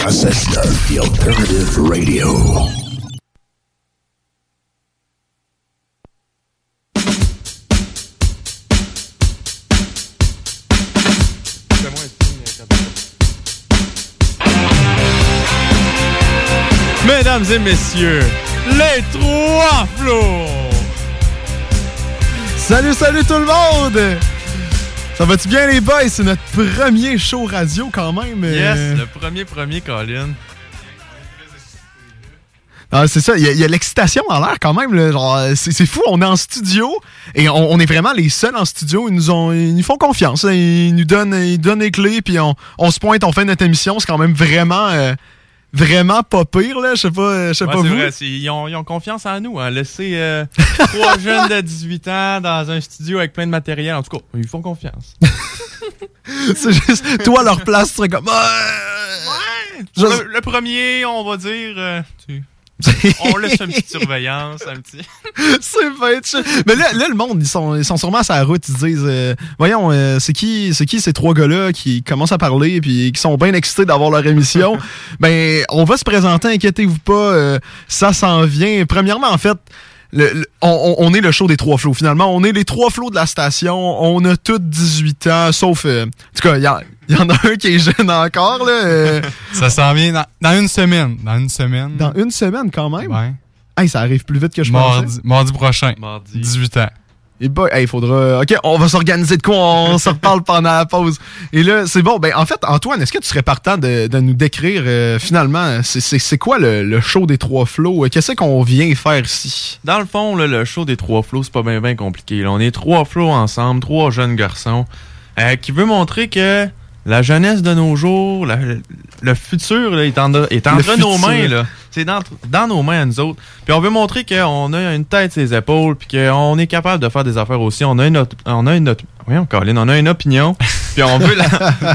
The Alternative Radio. Mesdames et messieurs, les trois flots! Salut, salut tout le monde! Ça va-tu bien les boys? C'est notre premier show radio quand même. euh. Yes, le premier premier Colin. Ah, c'est ça, il y a, l'excitation dans l'air quand même. là. Genre, euh, c'est, fou, on est en studio et on, on est vraiment les seuls en studio. Ils nous, ont, ils nous font confiance. là. Ils nous donnent, ils donnent les clés puis on, on se pointe, on fait notre émission. C'est quand même vraiment, euh, vraiment pas pire. Là. Je sais pas, euh, je sais Ouais, pas vous. vrai, ils, ont, ils ont confiance en nous. Hein. Laisser euh, trois jeunes de 18 ans dans un studio avec plein de matériel, en tout cas, ils font confiance. c'est juste, toi, leur place, tu serais comme. Pour le, le premier, on va dire, euh, tu- on laisse une petite surveillance, un petit. c'est. Mais là, là, le monde, ils sont, ils sont sûrement sur la route. Ils se disent euh, Voyons, euh, c'est qui, c'est qui ces trois gars-là qui commencent à parler puis qui sont bien excités d'avoir leur émission? Ben, on va se présenter, inquiétez-vous pas. euh, ça s'en vient. Premièrement, en fait, le- le- on, on- est le show des trois flots. Finalement, on est les trois flots de la station. On a tous 18 ans, sauf. euh, en tout cas, il y, il y en a un qui est jeune encore. Là, euh, Ça s'en vient dans, dans une semaine. Dans une semaine. dans une semaine quand même? Ouais. Hey, ça arrive plus vite que je pensais. Mardi, mardi prochain. Mardi. 18 ans. Et bah, il faudra. Ok, on va s'organiser de quoi, on se reparle pendant la pause. Et là, c'est bon. Ben, en fait, Antoine, est-ce que tu serais partant de, de nous décrire euh, finalement, c'est- c'est c'est quoi le, le show des trois flots? Euh, Qu'est-ce qu'on vient faire ici? Dans le fond, là, le show des trois flots, c'est pas bien bien compliqué. là. On est trois flots ensemble, trois jeunes garçons, euh, qui veut montrer que la jeunesse de nos jours, la- le futur là, est, en, est entre nos futur. mains. là. C'est dans, dans nos mains à nous autres. Puis on veut montrer qu'on a une tête sur les épaules, puis qu'on est capable de faire des affaires aussi. On a une, on a une, autre- voyons, Colin, on a une opinion, puis on veut la,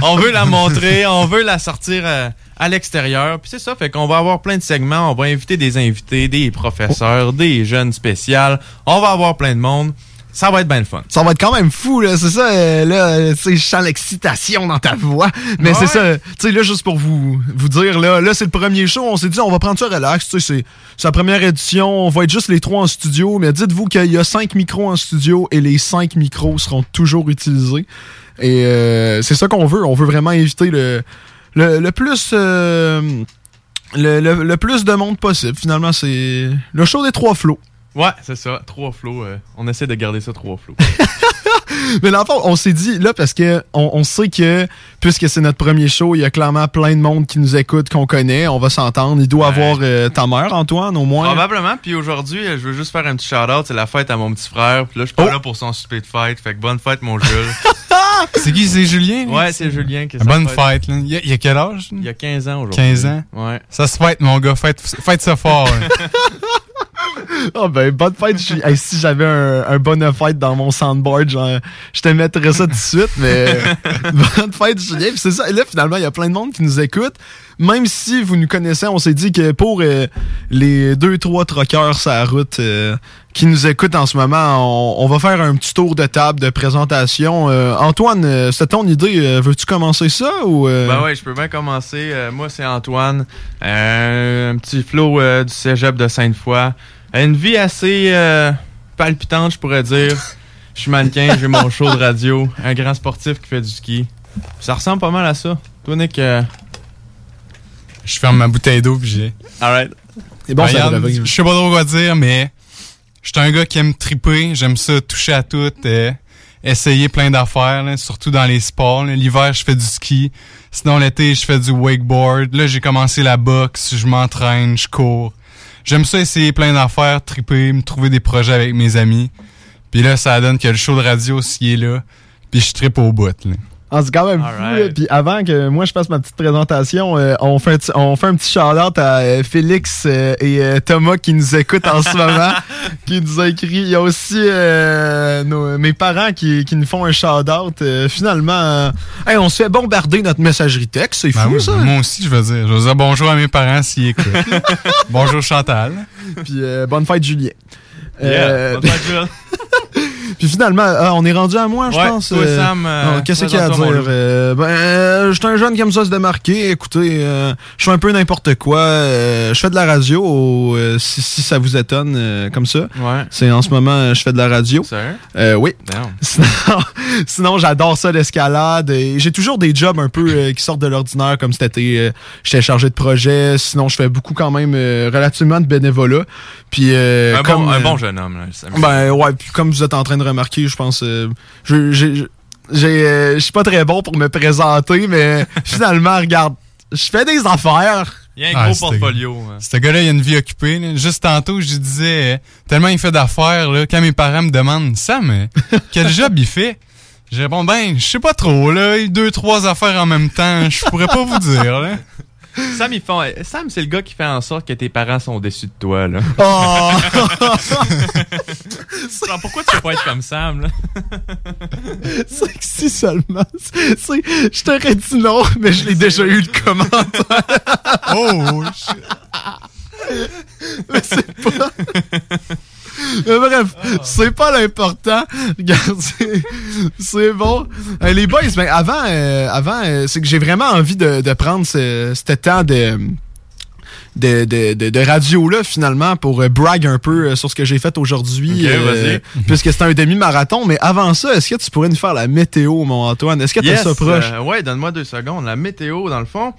on veut la montrer, on veut la sortir euh, à l'extérieur. Puis c'est ça, fait qu'on va avoir plein de segments. On va inviter des invités, des professeurs, des jeunes spéciales. On va avoir plein de monde. Ça va être bien le fun. Ça va être quand même fou, là. C'est ça, euh, là, euh, tu sais, je sens l'excitation dans ta voix. Mais Ouais. c'est ça, tu sais, là, juste pour vous, vous dire, là, là, c'est le premier show. On s'est dit, on va prendre ça relax. Tu sais, c'est la première édition. On va être juste les trois en studio. Mais dites-vous qu'il y a cinq micros en studio et les cinq micros seront toujours utilisés. Et euh, c'est ça qu'on veut. On veut vraiment éviter le, le, le plus. euh, le, le- le plus de monde possible. Finalement, c'est le show des trois flots. Ouais, c'est ça. Trois flots. euh, on essaie de garder ça trois flots. Mais dans le fond, on s'est dit, là, parce que on, on sait que, puisque c'est notre premier show, il y a clairement plein de monde qui nous écoute, qu'on connaît, on va s'entendre. Il doit Ouais. avoir euh, ta mère, Antoine, au moins. Probablement. Puis aujourd'hui, euh, je veux juste faire un petit shout-out. C'est la fête à mon petit frère. Puis là, je suis pas Oh. là pour son souper de fête. Fait que bonne fête, mon Jules. C'est qui? C'est Julien? ouais, c'est Julien qui est Bonne fête. Là. Il, y a, il y a quel âge? Il y a 15 ans aujourd'hui. 15 ans? Ouais. Ça se fête, mon gars. Fête, fête ça fort. Oh ben, bonne fête. Hey, si j'avais un, un bonne fête dans mon soundboard, genre, je te mettrais ça tout de suite, mais bonne fête, Julien. Puis c'est ça. Et là, finalement, il y a plein de monde qui nous écoute. Même si vous nous connaissez, on s'est dit que pour euh, les deux, trois troqueurs sur la route euh, qui nous écoutent en ce moment, on, va faire un petit tour de table de présentation. Euh, Antoine, c'est ton idée. Veux-tu commencer ça ou... Ben ouais, je peux bien commencer. Moi, c'est Antoine. Un petit euh, du cégep de Sainte-Foy. Une vie assez palpitante, je pourrais dire. Je suis mannequin, j'ai mon show de radio. Un grand sportif qui fait du ski. Ça ressemble pas mal à ça. Toi, Nick, Je ferme ma bouteille d'eau puis j'ai. alright. C'est bon, Regarde, je sais pas trop quoi dire, mais je suis un gars qui aime triper. J'aime ça toucher à tout, euh, essayer plein d'affaires, là, surtout dans les sports. là. L'hiver, je fais du ski. Sinon, l'été, je fais du wakeboard. Là, j'ai commencé la boxe. Je m'entraîne, je cours. J'aime ça essayer plein d'affaires, triper, me trouver des projets avec mes amis. Puis là, ça donne que le show de radio s'y est là. Puis je tripe au bout. Là. Ah, c'est quand même fou. Alright. là. Puis avant que moi je fasse ma petite présentation, euh, on, fait un petit- on fait un petit shout-out à euh, Félix euh, et euh, Thomas qui nous écoutent en ce moment, qui nous a écrit. Il y a aussi euh, nos- mes parents qui, qui nous font un shout-out. Euh, finalement, euh, hey, on se fait bombarder notre messagerie texte. C'est Ben fou oui, ça. Moi aussi, je veux dire. Je veux dire bonjour à mes parents s'ils écoutent. bonjour Chantal. Puis euh, bonne fête Julien. Yeah, Euh, bonne fête, Jules. puis finalement, ah, on est rendu à moi, je Ouais, pense. toi, euh, Sam, euh, Qu'est-ce qu'il y a à dire? Euh, ben, euh, je suis un jeune qui aime ça se démarquer. Écoutez, je fais un peu n'importe quoi. Je fais de la radio, si, si ça vous étonne, comme ça. Ouais. C'est en ce moment, je fais de la radio. Sérieux? Oui. Damn. Sinon, sinon, j'adore ça, l'escalade. J'ai toujours des jobs un peu qui sortent de l'ordinaire, comme cet été. J'étais chargé de projet. Sinon, je fais beaucoup quand même relativement de bénévolat. Puis, un, comme, bon, un bon jeune homme. Là, ben ouais, puis comme vous êtes en train de remarquer, je pense, euh, je j'ai- j'ai, euh, je suis pas très bon pour me présenter, mais finalement, regarde, je fais des affaires. Il y a un Ah, gros portfolio. hein. Ce gars-là, il a une vie occupée. là. Juste tantôt, je disais, euh, tellement il fait d'affaires, là, quand mes parents me demandent, Sam, euh, quel job il fait? Je réponds, ben, je sais pas trop, là, deux, trois affaires en même temps, je pourrais pas vous dire, là. Sam, ils font- Sam, c'est le gars qui fait en sorte que tes parents sont déçus de toi. Là. Oh! Pourquoi tu peux pas être comme Sam? Là? c'est que si seulement, je t'aurais dit non, mais je l'ai déjà eu le commentaire. Oh, shit. Mais c'est pas. Mais bref, c'est pas l'important. Regarde, c'est- bon. Euh, les boys, ben avant, euh, avant euh, c'est que j'ai vraiment envie de, de prendre ce, ce temps de. De, de, de, de radio-là, finalement, pour euh, brag un peu euh, sur ce que j'ai fait aujourd'hui. Puisque c'est un demi-marathon. Mais avant ça, est-ce que tu pourrais nous faire la météo, mon Antoine? Est-ce que t'as Yes, ça proche? ouais, donne-moi deux secondes. La météo, dans le fond,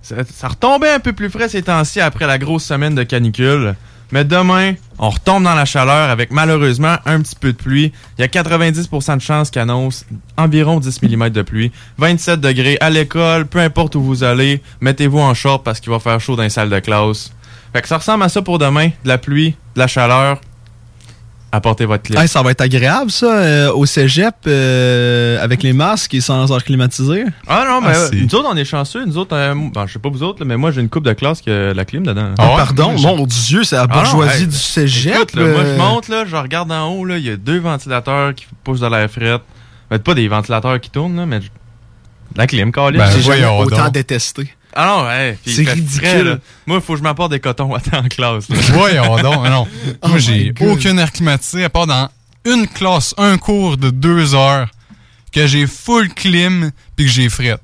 ça, ça retombait un peu plus frais ces temps-ci après la grosse semaine de canicule. Mais demain, on retombe dans la chaleur avec malheureusement un petit peu de pluie. Il y a 90% de chances qu'il annonce environ 10 mm de pluie. 27 degrés à l'école, peu importe où vous allez, mettez-vous en short parce qu'il va faire chaud dans les salles de classe. Fait que ça ressemble à ça pour demain. De la pluie, de la chaleur. Apportez votre clé. Hey, ça va être agréable, ça, euh, au cégep, euh, avec les masques et sans air climatisé. Ah non, mais Ah, euh, nous autres, on est chanceux. Nous autres, euh, bon, je sais pas vous autres, là, mais moi, j'ai une coupe de classe qui a la clim dedans. Ah ouais? Pardon, mon Dieu, c'est la Ah non, bourgeoisie hey, du cégep. Écoute, là, moi, je monte, là, je regarde en haut, là, il y a deux ventilateurs qui poussent de l'air fret. Mais pas des ventilateurs qui tournent, là, mais je- la clim, câlisse. Ben, J'ai jamais autant donc. détesté. Ah non, ouais. C'est ridicule. frais, là. Moi, il faut que je m'apporte des cotons à temps en classe. Voyons donc, non. Oh Moi, j'ai God. aucun air climatisé, à part dans une classe, un cours de deux heures, que j'ai full clim, puis que j'ai fret.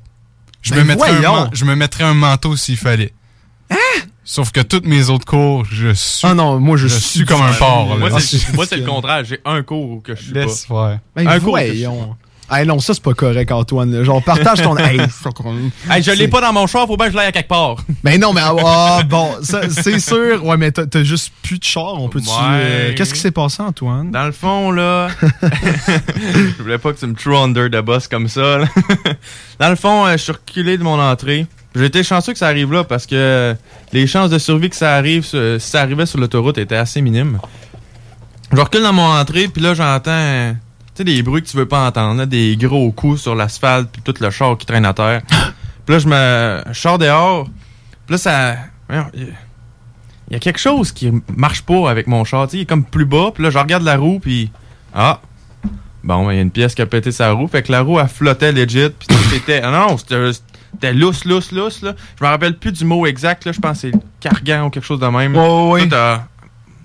Je, Ben me mettrais un, je me mettrais un manteau s'il fallait. Sauf que toutes mes autres cours, je suis... Ah non, moi, je, Je suis comme un porc, là. Moi, Ah, c'est moi, c'est le contraire. J'ai un cours que je suis pas. Laisse faire. Ben, Un voyons. Hey, non, ça, c'est pas correct, Antoine. Genre, partage ton... hey, fuck. Hey, je l'ai pas dans mon char, faut bien que je l'aille à quelque part. Ben non, mais ah, bon, ça, c'est sûr. Ouais, mais t'as juste plus de char. On peut-tu... Ouais. euh, Qu'est-ce qui s'est passé, Antoine? Dans le fond, là, je voulais pas que tu me throw under the bus comme ça. là. Dans le fond, euh, je suis reculé de mon entrée. Été chanceux que ça arrive là parce que les chances de survie que ça arrive, si ça arrivait sur l'autoroute, étaient assez minimes. Je recule dans mon entrée, puis là, j'entends, sais, des bruits que tu veux pas entendre, là, des gros coups sur l'asphalte, puis tout le char qui traîne à terre. puis là, je me je sors dehors, puis là, ça... Il y a quelque chose qui marche pas avec mon char. Tu sais, il est comme plus bas, puis là, je regarde la roue, puis ah, bon, ben, il y a une pièce qui a pété sa roue, fait que la roue, elle flottait legit, puis c'était, ah non, c'était c'était lousse, lousse, lousse, là. Je me rappelle plus du mot exact, là. Je pense que c'est cargan ou quelque chose de même. Ouais, ouais,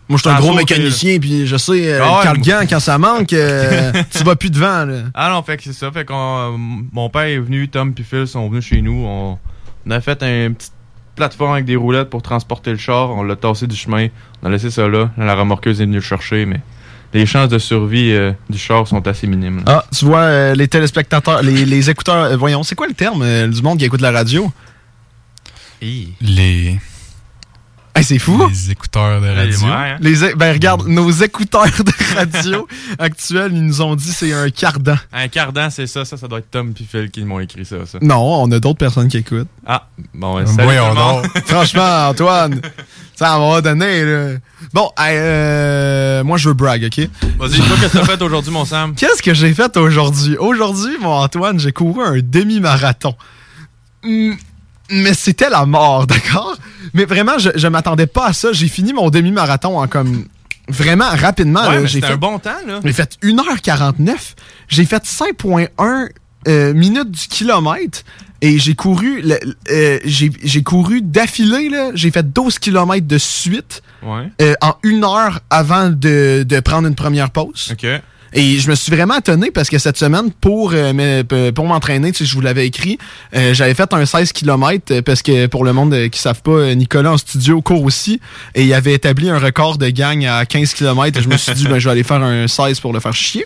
Moi, je suis un gros mécanicien, puis je sais, euh, Ah ouais, le cargan, quand ça manque, euh, tu vas plus devant, là. Ah non, fait que c'est ça. Fait qu'on, euh, mon père est venu, Tom puis Phil sont venus chez nous. On, on a fait une petite plateforme avec des roulettes pour transporter le char. On l'a tassé du chemin. On a laissé ça là. La remorqueuse est venue le chercher, mais les chances de survie euh, du char sont assez minimes. là. Ah, tu vois, euh, les téléspectateurs, les, les écouteurs, euh, voyons, c'est quoi le terme euh, du monde qui écoute la radio? Les, Hey, c'est fou! les écouteurs de radio. ouais, hein? Les, ben regarde, nos écouteurs de radio actuels, ils nous ont dit c'est un cardan. Un cardan, c'est ça. Ça, ça doit être Tom puis Phil qui m'ont écrit ça. ça. Non, on a d'autres personnes qui écoutent. Ah, bon, ouais, salut Voyons tout le monde. donc. Franchement, Antoine, ça va donner, là. Bon, hey, euh, moi, je veux brag, OK? Vas-y, toi, qu'est-ce que t'as fait aujourd'hui, mon Sam? Qu'est-ce que j'ai fait aujourd'hui? Aujourd'hui, mon Antoine, j'ai couru un demi-marathon. Mais c'était la mort, d'accord? Mais vraiment, je, je m'attendais pas à ça. J'ai fini mon demi-marathon en comme... Vraiment rapidement. Ouais, j'ai c'était fait, un bon temps, là. j'ai fait 1h49. J'ai fait 5.1 euh, minutes du kilomètre. Et j'ai couru, euh, j'ai couru d'affilée, là. J'ai fait 12 km de suite Ouais. euh, en une heure avant de, de prendre une première pause. OK. Et je me suis vraiment étonné parce que cette semaine, pour, euh, pour m'entraîner, tu sais, je vous l'avais écrit, euh, j'avais fait un 16 km parce que pour le monde euh, qui savent pas, euh, Nicolas en studio court aussi et il avait établi un record de gagne à 15 km et je me suis dit, ben, je vais aller faire un 16 pour le faire chier.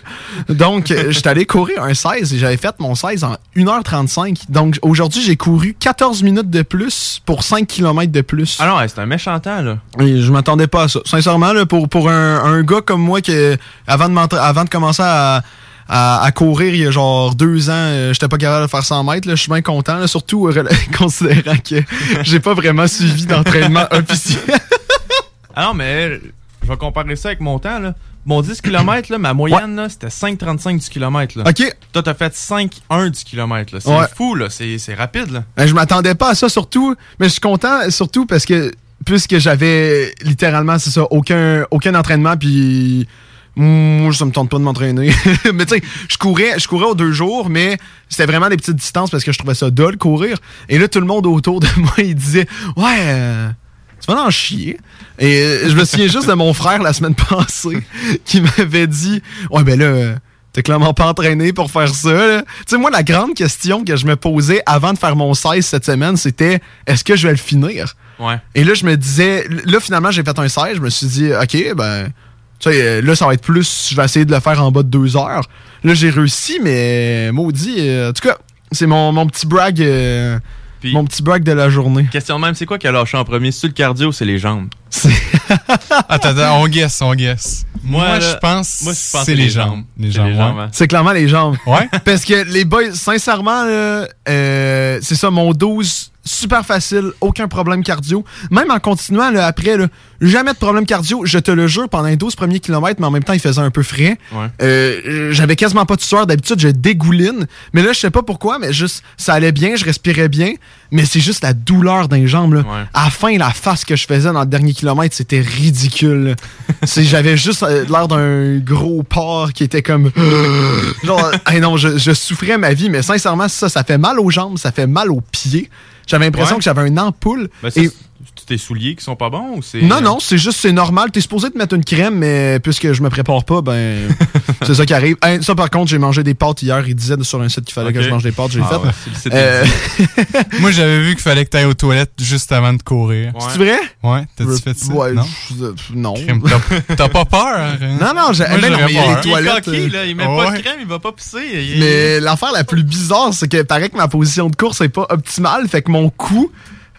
Donc, euh, j'étais allé courir un 16 et j'avais fait mon 16 en 1h35. Donc, aujourd'hui, j'ai couru 14 minutes de plus pour 5 km de plus. Ah non, c'est un méchant temps, là. Et je m'attendais pas à ça. Sincèrement, là, pour, pour un, un gars comme moi que avant de, avant de commencer à, à, à courir il y a genre deux ans, euh, j'étais pas capable de faire 100 mètres. Je suis bien content, là, surtout euh, considérant que j'ai pas vraiment suivi d'entraînement officiel. Ah non, mais je vais comparer ça avec mon temps, là. Mon 10 km, là, ma moyenne, c'était 5,35 du kilomètre, là. OK. Toi, t'as fait 5,1 du kilomètre, là. C'est Ouais. fou, là. C'est rapide, là. Ben, je m'attendais pas à ça, surtout. Mais je suis content, surtout parce que, puisque j'avais littéralement, c'est ça, aucun, aucun entraînement, puis. Moi, ça me tente pas de m'entraîner. mais tu sais, je courais, je courais aux deux jours, mais c'était vraiment des petites distances parce que je trouvais ça dole courir. Et là, tout le monde autour de moi, il disait Ouais, euh, tu vas en chier. Et euh, je me souviens juste de mon frère la semaine passée qui m'avait dit Ouais, ben là. T'es clairement pas entraîné pour faire ça. Tu sais, moi, la grande question que je me posais avant de faire mon 16 cette semaine, c'était est-ce que je vais le finir? Ouais. Et là, je me disais, là, finalement, j'ai fait un 16. Je me suis dit, OK, ben, tu sais, euh, là, ça va être plus, je vais essayer de le faire en bas de deux heures. Là, j'ai réussi, mais maudit. euh, en tout cas, c'est mon, mon petit brag, euh, Puis, mon petit brag de la journée. question de même, c'est quoi qui a lâché en premier? C'est le cardio ou c'est les jambes? Attends, attends, on guess, on guess. Moi, je pense Moi, je pense c'est les jambes. Les C'est jambes, les ouais. jambes, hein. C'est clairement les jambes. Ouais? Parce que les boys, sincèrement, euh, c'est ça, mon 12, super facile, aucun problème cardio. Même en continuant, là, après, là, jamais de problème cardio, je te le jure, pendant les 12 premiers kilomètres, mais en même temps, il faisait un peu frais. Ouais. Euh, J'avais quasiment pas de sueur. D'habitude, je dégouline. Mais là, je sais pas pourquoi, mais juste, ça allait bien, je respirais bien. Mais c'est juste la douleur les jambes. Là. Ouais. À la fin, la face que je faisais dans le dernier kilomètre, c'était ridicule. J'avais juste euh, l'air d'un gros porc qui était comme... Genre, hey non, je, je souffrais ma vie, mais sincèrement, ça, ça fait mal aux jambes, ça fait mal aux pieds. J'avais l'impression Ouais. que j'avais une ampoule. Ben, Et- tes souliers qui sont pas bons ou c'est. non, non, c'est juste, c'est normal. T'es supposé te mettre une crème, mais puisque je me prépare pas, ben, c'est ça qui arrive. Hein, ça, par contre, j'ai mangé des pâtes hier. Il disait sur un site qu'il fallait que je mange des pâtes. J'ai Ah fait. ouais, Euh, Moi, j'avais vu qu'il fallait que tu ailles aux toilettes juste avant de courir. Ouais. C'est vrai? Ouais, t'as-tu fait ça? Ouais, non? euh, t'as- pas peur? hein? Non, non, j'ai- ben non, j'aurais mais il peur. les est toilettes. coquille, euh, là. Il met pas de crème, il va pas pisser. Il- Mais l'affaire la plus bizarre, c'est que paraît que ma position de course est pas optimale. Fait que mon cou,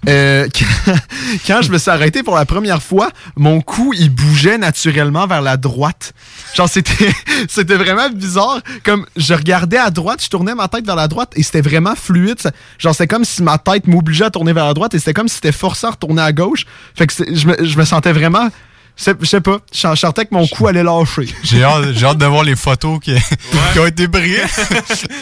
euh, quand, quand je me suis arrêté pour la première fois, mon cou, il bougeait naturellement vers la droite. Genre, c'était, c'était vraiment bizarre. Comme, je regardais à droite, je tournais ma tête vers la droite et c'était vraiment fluide. Genre, c'était comme si ma tête m'obligeait à tourner vers la droite et c'était comme si c'était forcé à retourner à gauche. Fait que c'est- je me, je me sentais vraiment, je sais pas, je sentais que mon cou allait lâcher. J'ai hâte, j'ai hâte de voir les photos qui, qui ont été prises.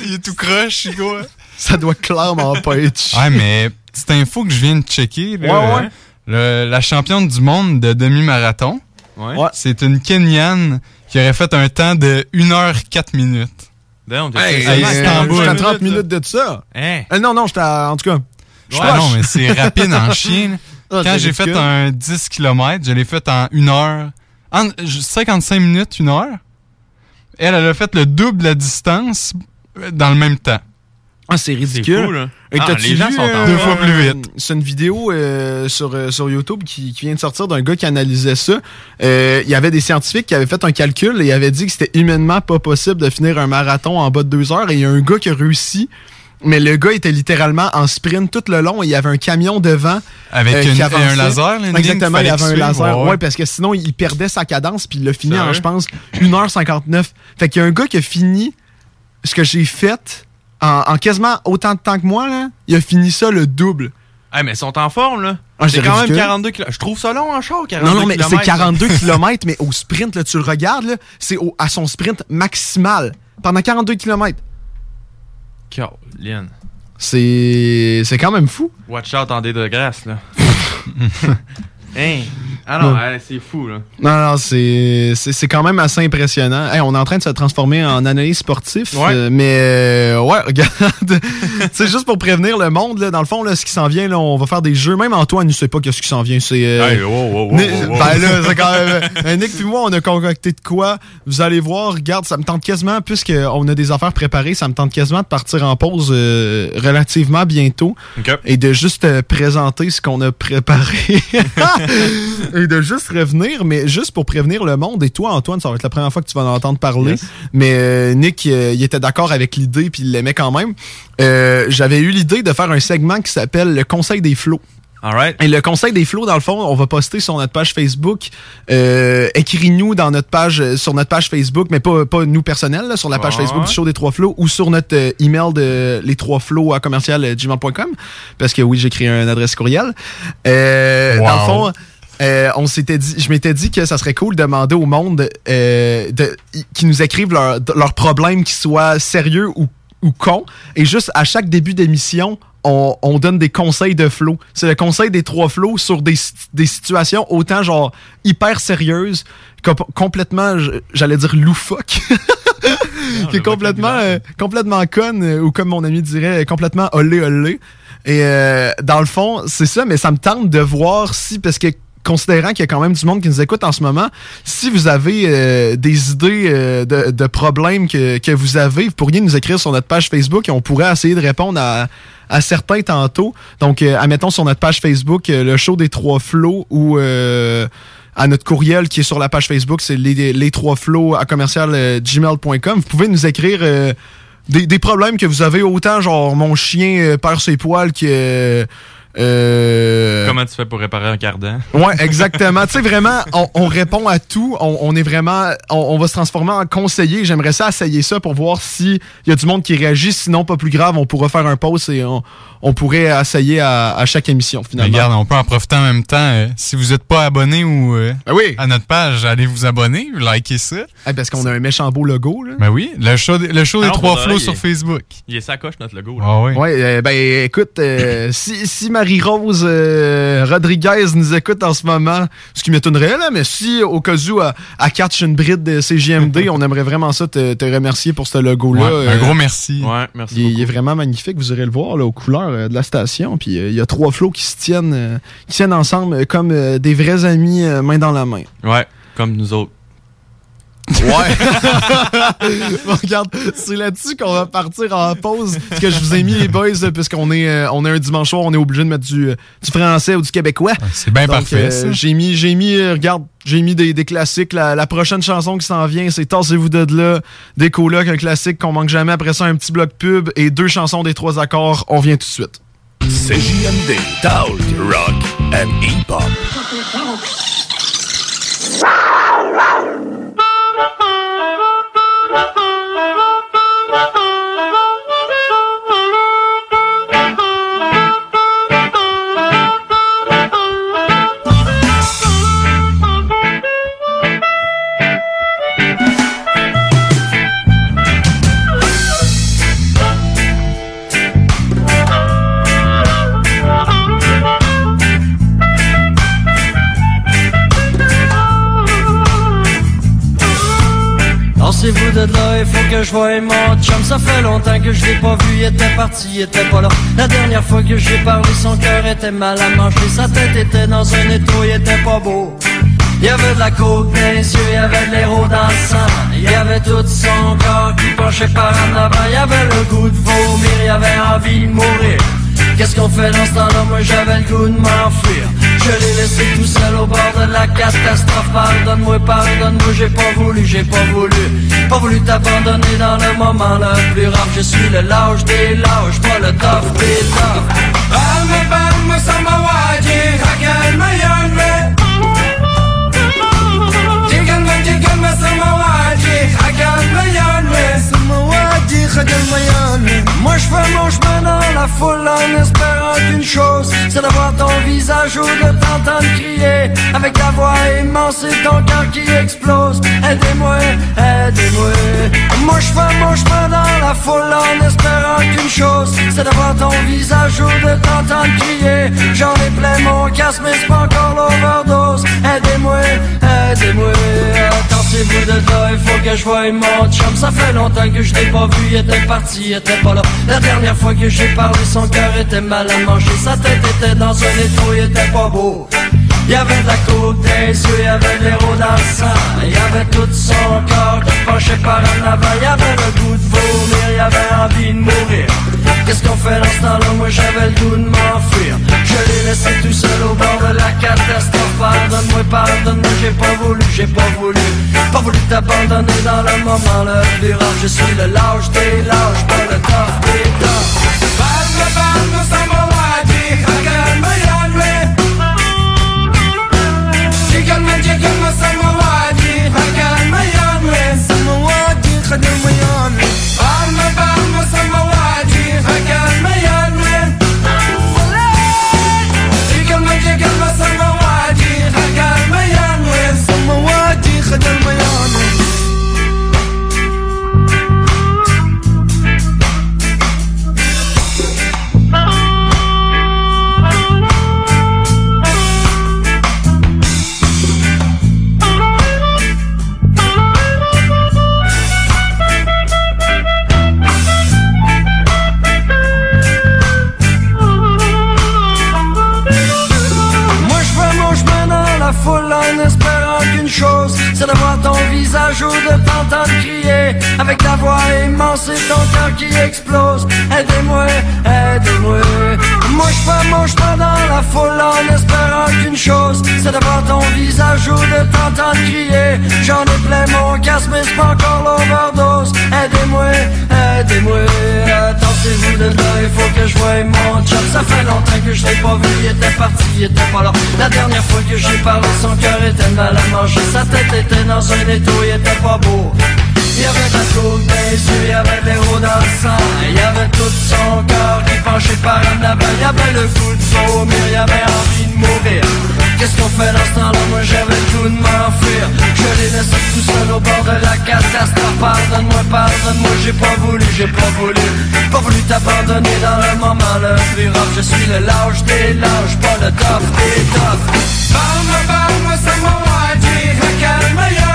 Il est tout croche, Chico. Ça doit clairement pas être. Ouais, mais petite info que je viens de checker. Là, Ouais, ouais. Le- la championne du monde de demi-marathon, Ouais. C'est une Kenyane qui aurait fait un temps de 1 heure 4 minutes. Damn, t'es Hey, fait hey, à 40 30 minutes de ça. Hein? Euh, non, non, j'étais à- en tout cas. Ah non, mais c'est rapide en chien. là. Ah, Quand c'est j'ai fait un 10 km, je l'ai fait en 1 heure. En 55 minutes, 1 heure. Elle, elle a fait le double de la distance euh, dans le même temps. Ah, c'est C'est ridicule. fou, là. Et Ah, les gens vu, sont en euh, Deux fois plus vite. C'est une vidéo euh, sur, euh, sur YouTube qui, qui vient de sortir d'un gars qui analysait ça. Euh, Il y avait des scientifiques qui avaient fait un calcul et il avait dit que c'était humainement pas possible de finir un marathon en bas de deux heures. Et il y a un gars qui a réussi, mais le gars était littéralement en sprint tout le long et il y avait un camion devant. Avec euh, une- qui un laser, là, Exactement, il y avait un laser. Ouais, Ouais, parce que sinon, il perdait sa cadence puis il l'a fini en, je pense, 1h59. Fait qu'il y a un gars qui a fini ce que j'ai fait en, en quasiment autant de temps que moi, là. Il a fini ça le double. Hey, mais ils sont en forme, là. Ah, c'est quand même ridicule. 42 km. Je trouve ça long en char, 42 Non, non, mais c'est kilomètres, 42 km, mais au sprint, là, tu le regardes, là, c'est au- à son sprint maximal. Pendant 42 km. Caroline. C'est c'est quand même fou. Watch out en dé de grâce, là. hein? Ah non, c'est fou, là. Non, non, c'est quand même assez impressionnant. Hey, on est en train de se transformer en analyse sportif. Ouais. euh, mais euh, ouais, regarde. c'est juste pour prévenir le monde, là. Dans le fond, là, ce qui s'en vient, là, on va faire des jeux. Même Antoine, ne sait pas qu'est-ce qui s'en vient. C'est. euh, Hey, wow, wow, wow, Ni- wow, wow. Ben là, c'est quand même. Nick puis moi, on a concocté de quoi. Vous allez voir, regarde, ça me tente quasiment, puisqu'on a des affaires préparées, ça me tente quasiment de partir en pause relativement bientôt Ok. et de juste présenter ce qu'on a préparé. et de juste revenir, mais juste pour prévenir le monde. Et toi, Antoine, ça va être la première fois que tu vas en entendre parler. Yes. Mais euh, Nick, euh, il était d'accord avec l'idée, puis il l'aimait quand même. Euh, J'avais eu l'idée de faire un segment qui s'appelle le Conseil des flots. Alright. Et le conseil des flots, dans le fond, on va poster sur notre page Facebook. Euh, Écris-nous dans notre page, sur notre page Facebook, mais pas, pas nous personnels, là, sur la page Ouais. Facebook du show des trois flots ou sur notre euh, email de les trois flots à commercial gmail.com. Parce que oui, j'ai créé une adresse courriel. Euh, Wow. Dans le fond, euh, on s'était dit, je m'étais dit que ça serait cool de demander au monde euh, de, qui nous écrivent leurs leurs problèmes qui soient sérieux ou, ou cons. Et juste à chaque début d'émission, on, on donne des conseils de flow. C'est le conseil des trois flows sur des, des situations autant genre hyper sérieuses, com- complètement, j'allais dire loufoque. qui est complètement, euh, complètement conne, euh, ou comme mon ami dirait, complètement olé olé. Et euh, dans le fond, c'est ça, mais ça me tente de voir si, parce que considérant qu'il y a quand même du monde qui nous écoute en ce moment, si vous avez euh, des idées euh, de, de problèmes que, que vous avez, vous pourriez nous écrire sur notre page Facebook et on pourrait essayer de répondre à, à certains tantôt. Donc, euh, admettons sur notre page Facebook, euh, le show des trois flots ou euh, à notre courriel qui est sur la page Facebook, c'est les, les trois flots à commercial euh, gmail.com. Vous pouvez nous écrire des, des problèmes que vous avez, autant genre mon chien perd ses poils que... euh, Comment tu fais pour réparer un cardan? Ouais, exactement. tu sais, vraiment, on, on répond à tout. On, on est vraiment. On, on va se transformer en conseiller. J'aimerais ça essayer ça pour voir s'il y a du monde qui réagit. Sinon, pas plus grave, on pourra faire un post et on, on pourrait essayer à, à chaque émission, finalement. Regarde, on peut en profiter en même temps. euh, si vous n'êtes pas abonné ou euh, Ben oui, à notre page, allez vous abonner, likez ça. Hey, parce qu'on a un méchant beau logo, là. Ben oui, le show, des- le show des Alors, trois flots sur est- Facebook. Il est sacoche, notre logo, là. Ah oui. Ouais, euh, ben écoute, euh, si, si Marie-Rose euh, Rodriguez nous écoute en ce moment, ce qui m'étonnerait, là, mais si au cas où à, à catch une bride de CGMD, on aimerait vraiment ça te, te remercier pour ce logo-là. Ouais, Euh, un gros merci. Ouais, merci Il, est- il est vraiment magnifique, vous irez le voir là, aux couleurs de la station. Puis euh, il y a trois flots qui se tiennent, euh, qui tiennent ensemble euh, comme euh, des vrais amis euh, main dans la main. Ouais, comme nous autres. Ouais. Bon, regarde, c'est là-dessus qu'on va partir en pause. Parce que je vous ai mis les boys, puisqu'on est, euh, on est un dimanche soir, on est obligé de mettre du, euh, du français ou du québécois. C'est bien Donc, parfait, euh. J'ai mis, j'ai mis, euh, regarde, j'ai mis des, des classiques. La, la prochaine chanson qui s'en vient, c'est Tassez-vous de là, des colocs, un classique qu'on manque jamais. Après ça, un petit bloc pub et deux chansons des trois accords. On vient tout de suite. CJMD, Talk, Rock and Hip-Hop. Je voie mon chum. Ça fait longtemps que je l'ai pas vu, il était parti, il était pas là. La dernière fois que j'ai parlé, son cœur était mal à manger. Sa tête était dans un étau, il était pas beau. Il y avait de la côte dans les il y avait de l'héros dans le sang. Il y avait tout son corps qui penchait par en avant. Il y avait le goût de vomir, il y avait envie de mourir. Qu'est-ce qu'on fait dans ce temps-là? Moi j'avais le goût de m'enfuir. Je l'ai laissé tout seul au bord de la catastrophe. Pardonne-moi, pardonne-moi, j'ai pas voulu, j'ai pas voulu. Pas voulu t'abandonner dans le moment le plus rare. Je suis le lâche des lâches, pas le tough des tough. Moi je fais mon chemin dans la foule en espérant qu'une chose, c'est d'avoir ton visage ou de t'entendre crier avec ta voix immense et ton cœur qui explose. Aidez-moi, aidez-moi. Moi je fais mon chemin dans la foule en espérant qu'une chose, c'est d'avoir ton visage ou de t'entendre crier. J'en ai plein mon casque mais c'est pas encore l'overdose. Aidez-moi, aidez-moi. Il faut que je voie mon chum. Ça fait longtemps que je l'ai pas vu, il était parti, il était pas là. La dernière fois que j'ai parlé, son cœur était mal à manger. Sa tête était dans un étau, il était pas beau. Il y avait de la des il y avait de l'héros dans. Il y avait tout son corps qui penchait par en avant. Il y avait le goût de vomir, il y avait envie de mourir. Qu'est-ce qu'on fait dans ce temps-là? Moi j'avais le goût de m'enfuir. Je l'ai laissé tout seul au bord de la catastrophe. Pardonne-moi, pardonne-moi, j'ai pas voulu, j'ai pas voulu. Pas voulu t'abandonner dans le moment le plus. Je suis le lâche des lâches, pas le tough des toughs. C'est d'avoir ton visage ou de t'entendre crier. Avec ta voix immense et ton cœur qui explose. Aidez-moi, aidez-moi. Moi je fais mon chemin dans la foule en espérant qu'une chose C'est d'avoir ton visage ou de t'entendre crier. J'en ai plein mon casque mais c'est pas encore l'overdose. Aidez-moi, aidez-moi Attendez-vous de là, il faut que je voie mon chum Ça fait longtemps que je l'ai pas vu, il était parti, il était pas là. La dernière fois que j'ai parlé, son cœur était mal à manger. Sa tête était dans un étau, il était pas beau. Il y avait de la les yeux, il y avait de l'héros dans le Il y avait tout son corps qui penchait par en avant. Il y avait le goût de vomir, il y avait envie de mourir Qu'est-ce qu'on fait dans ce temps-là, moi j'avais goût de m'enfuir. Je l'ai laissé tout seul au bord de la catastrophe Pardonne-moi, pardonne-moi, j'ai pas voulu, j'ai pas voulu. Pas voulu t'abandonner dans le moment le plus rare Je suis le lâche des lâches, pas le top des tops Balme, balme, c'est waji, calme, yalme Jigalma,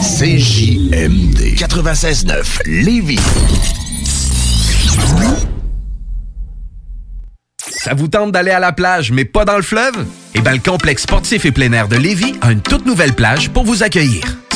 CJMD 96-9, Lévis. Ça vous tente d'aller à la plage, mais pas dans le fleuve? Eh bien, le complexe sportif et plein air de Lévis a une toute nouvelle plage pour vous accueillir.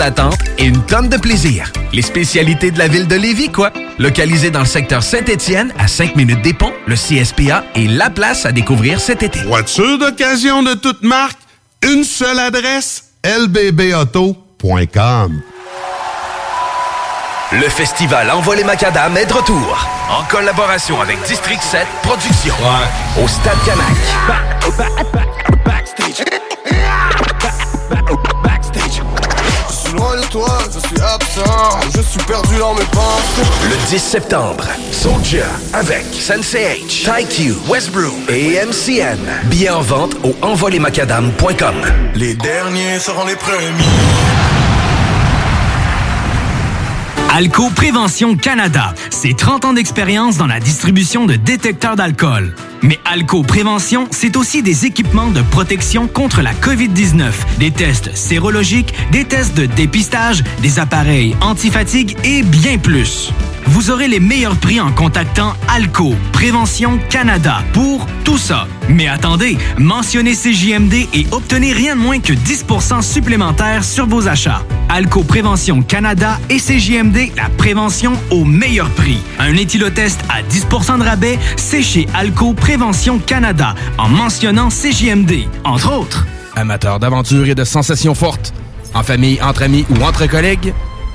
d'attente et une tonne de plaisir. Les spécialités de la ville de Lévis, quoi. Localisé dans le secteur Saint-Étienne, à 5 minutes des ponts, le CSPA est la place à découvrir cet été. Voiture d'occasion de toute marque, une seule adresse, lbbauto.com. Le festival Envolé Macadam est de retour. En collaboration avec District 7 Productions. Au Stade Canac. Loin de toi, je suis absent, je suis perdu dans mes pensées. Le 10 septembre, Soldier avec Sensei H, TyQ, Westbrook et MCN. Billets en vente au envolemacadam.com. Les derniers seront les premiers. Alco Prévention Canada, c'est 30 ans d'expérience dans la distribution de détecteurs d'alcool. Mais Alco Prévention, c'est aussi des équipements de protection contre la COVID-19, des tests sérologiques, des tests de dépistage, des appareils antifatigue et bien plus. Vous aurez les meilleurs prix en contactant Alco Prévention Canada pour tout ça. Mais attendez, mentionnez CJMD et obtenez rien de moins que 10% supplémentaire sur vos achats. Alco Prévention Canada et CJMD, la prévention au meilleur prix. Un éthylotest à 10% de rabais, c'est chez Alco Prévention Canada en mentionnant CJMD, entre autres. Amateurs d'aventure et de sensations fortes, en famille, entre amis ou entre collègues,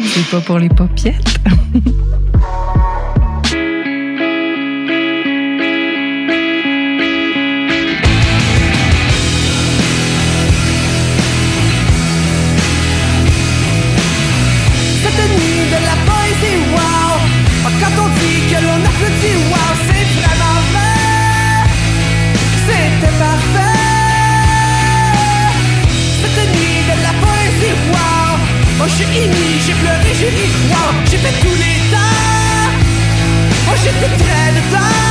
C'est pas pour les paupiètes. j'ai j'ai fait tous les temps Oh, j'étais très dedans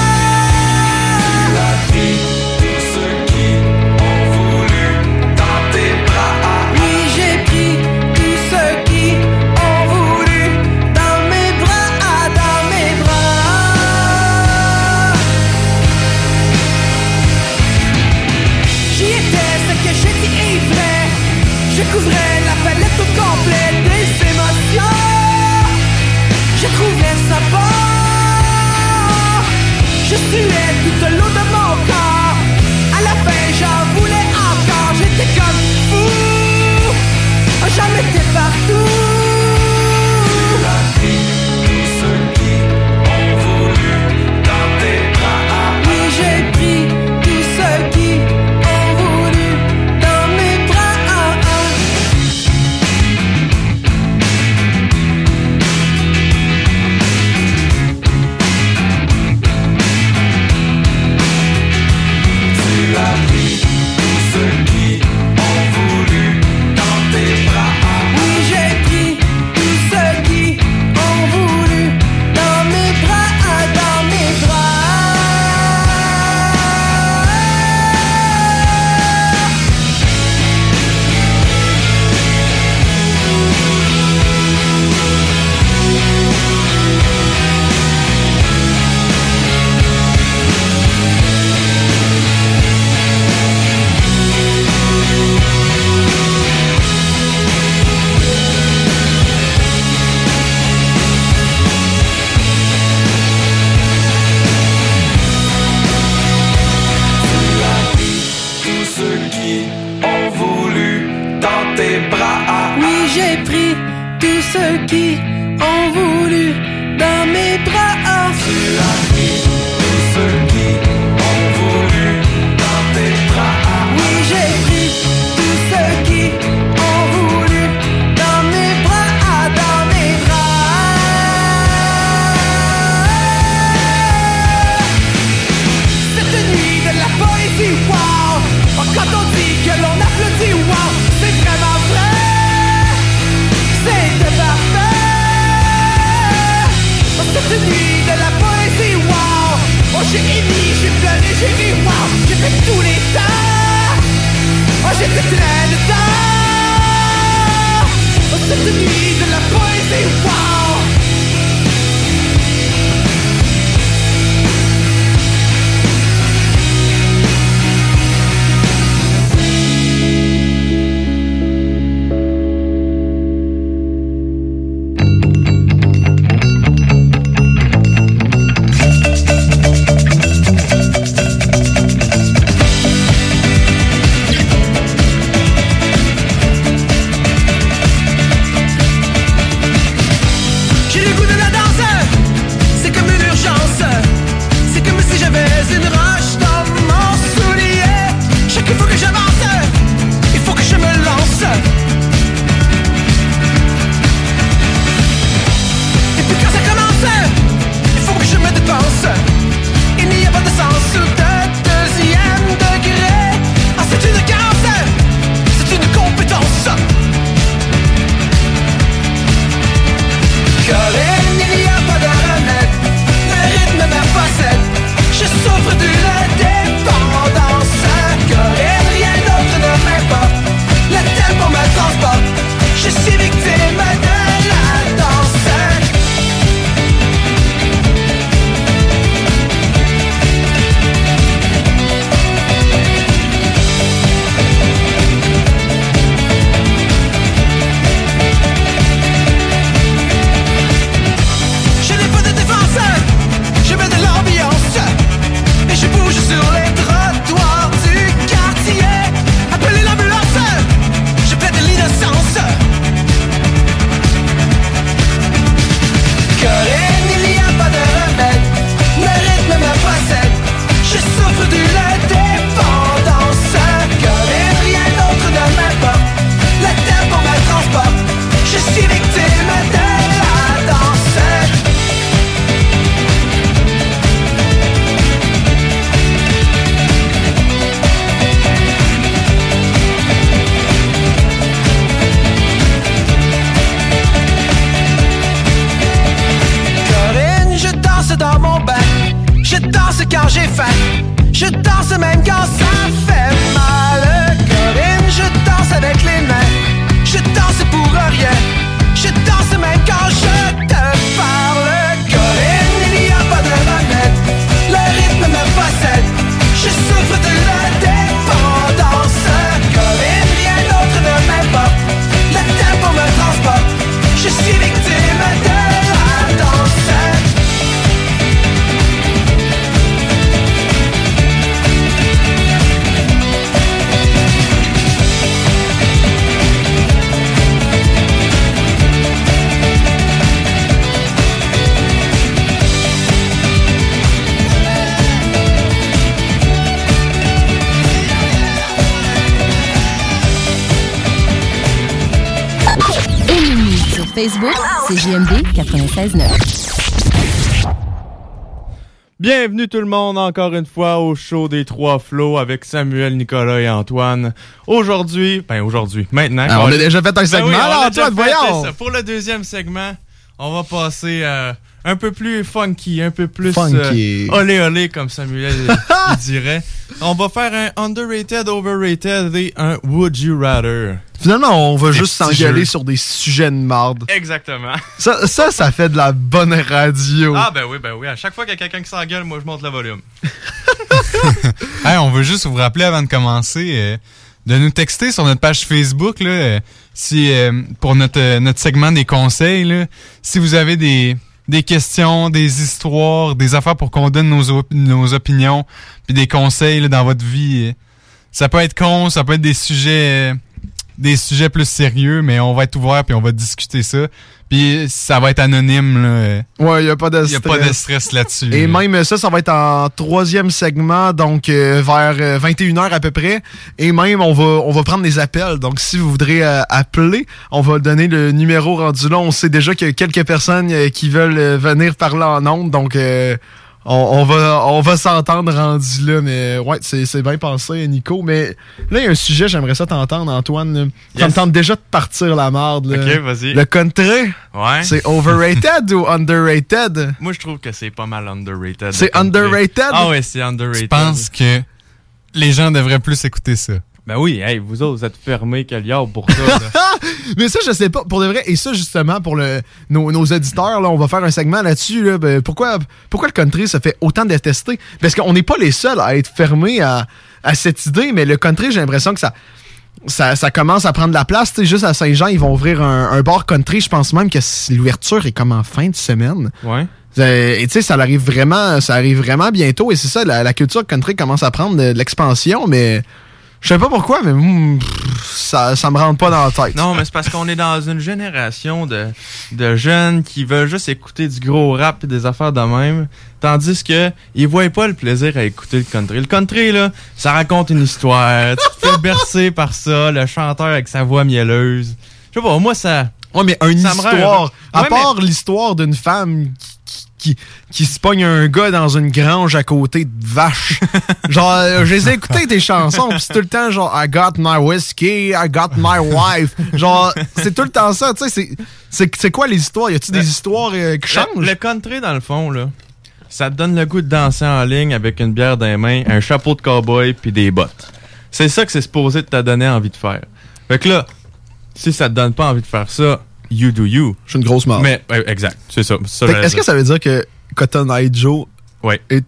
Facebook, c'est JMD 96.9. Bienvenue tout le monde encore une fois au show des trois flots avec Samuel, Nicolas et Antoine. Aujourd'hui, ben aujourd'hui, maintenant. Ah, on a déjà fait un segment, Ben oui, on là, a déjà Antoine, fait, voyons. Pour le deuxième segment, on va passer euh, un peu plus funky, un peu plus Funky. euh, olé olé comme Samuel il dirait. On va faire un underrated, overrated et un would you rather. Finalement, on va Des juste s'engueuler sur des sujets de marde. Exactement. Ça, ça, ça fait de la bonne radio. Ah ben oui, ben oui. À chaque fois qu'il y a quelqu'un qui s'engueule, moi je monte le volume. Hey, on veut juste vous rappeler avant de commencer euh, de nous texter sur notre page Facebook là, euh, si euh, pour notre, euh, notre segment des conseils. Là, si vous avez des, des questions, des histoires, des affaires pour qu'on donne nos, nos opinions, puis des conseils dans votre vie. ça peut être con, ça peut être des sujets des sujets plus sérieux, mais on va être ouvert puis on va discuter ça. Puis ça va être anonyme. Là. Ouais, il n'y a pas de Il y a pas de stress là-dessus. Et là. même ça, ça va être en troisième segment, donc euh, vers euh, 21h à peu près. Et même, on va, on va prendre des appels. Donc, si vous voudrez euh, appeler, on va donner le numéro rendu là. On sait déjà qu'il y a quelques personnes euh, qui veulent euh, venir parler en ondes. Donc, euh, on, on va, on va s'entendre rendu là. Mais ouais, c'est c'est bien pensé, Nico. Mais là, il y a un sujet, j'aimerais ça t'entendre, Antoine. là. Ça me Yes. tente déjà de partir la marde. là. Ok, vas-y. Le country, Ouais. c'est overrated ou underrated? Moi, je trouve que c'est pas mal underrated. C'est underrated? Ah ouais, c'est underrated. Je pense que les gens devraient plus écouter ça. Ben oui, hey, vous autres, vous êtes fermés que liard pour ça. là. Mais ça, je sais pas, pour de vrai, et ça, justement, pour le, nos, nos auditeurs, là, on va faire un segment là-dessus. Là, ben, pourquoi, pourquoi le country se fait autant détester? Parce qu'on n'est pas les seuls à être fermés à, à cette idée, mais le country, j'ai l'impression que ça, ça, ça commence à prendre la place. Juste à Saint-Jean, ils vont ouvrir un, un bar country. Je pense même que l'ouverture est comme en fin de semaine. ouais. Euh, Et tu sais, ça arrive vraiment, ça arrive vraiment bientôt. Et c'est ça, la, la culture country commence à prendre de, de l'expansion, mais je sais pas pourquoi, mais mm, ça, ça me rentre pas dans la tête. Non, mais c'est parce qu'on est dans une génération de, de jeunes qui veulent juste écouter du gros rap et des affaires de même. Tandis que ils voient pas le plaisir à écouter le country. Le country, là, ça raconte une histoire. tu te fais bercer par ça, le chanteur avec sa voix mielleuse. Je sais pas, moi, ça. Ouais, mais une Ça me rend histoire. heureux. À Ouais, part l'histoire d'une femme qui, qui, qui se pogne un gars dans une grange à côté de vaches. genre, euh, je les ai écoutées tes chansons, pis c'est tout le temps genre I got my whiskey, I got my wife. Genre, c'est tout le temps ça, tu sais. c'est- quoi les histoires? Y a-tu des histoires euh, qui Le, changent? le country, dans le fond, là, ça te donne le goût de danser en ligne avec une bière dans les mains, un chapeau de cowboy puis des bottes. C'est ça que c'est supposé de te donner envie de faire. Fait que là, si ça te donne pas envie de faire ça, you do you. Je suis une grosse marde. Mais, exact, c'est ça. Est-ce que ça veut dire que Cotton Eye Joe Ouais. est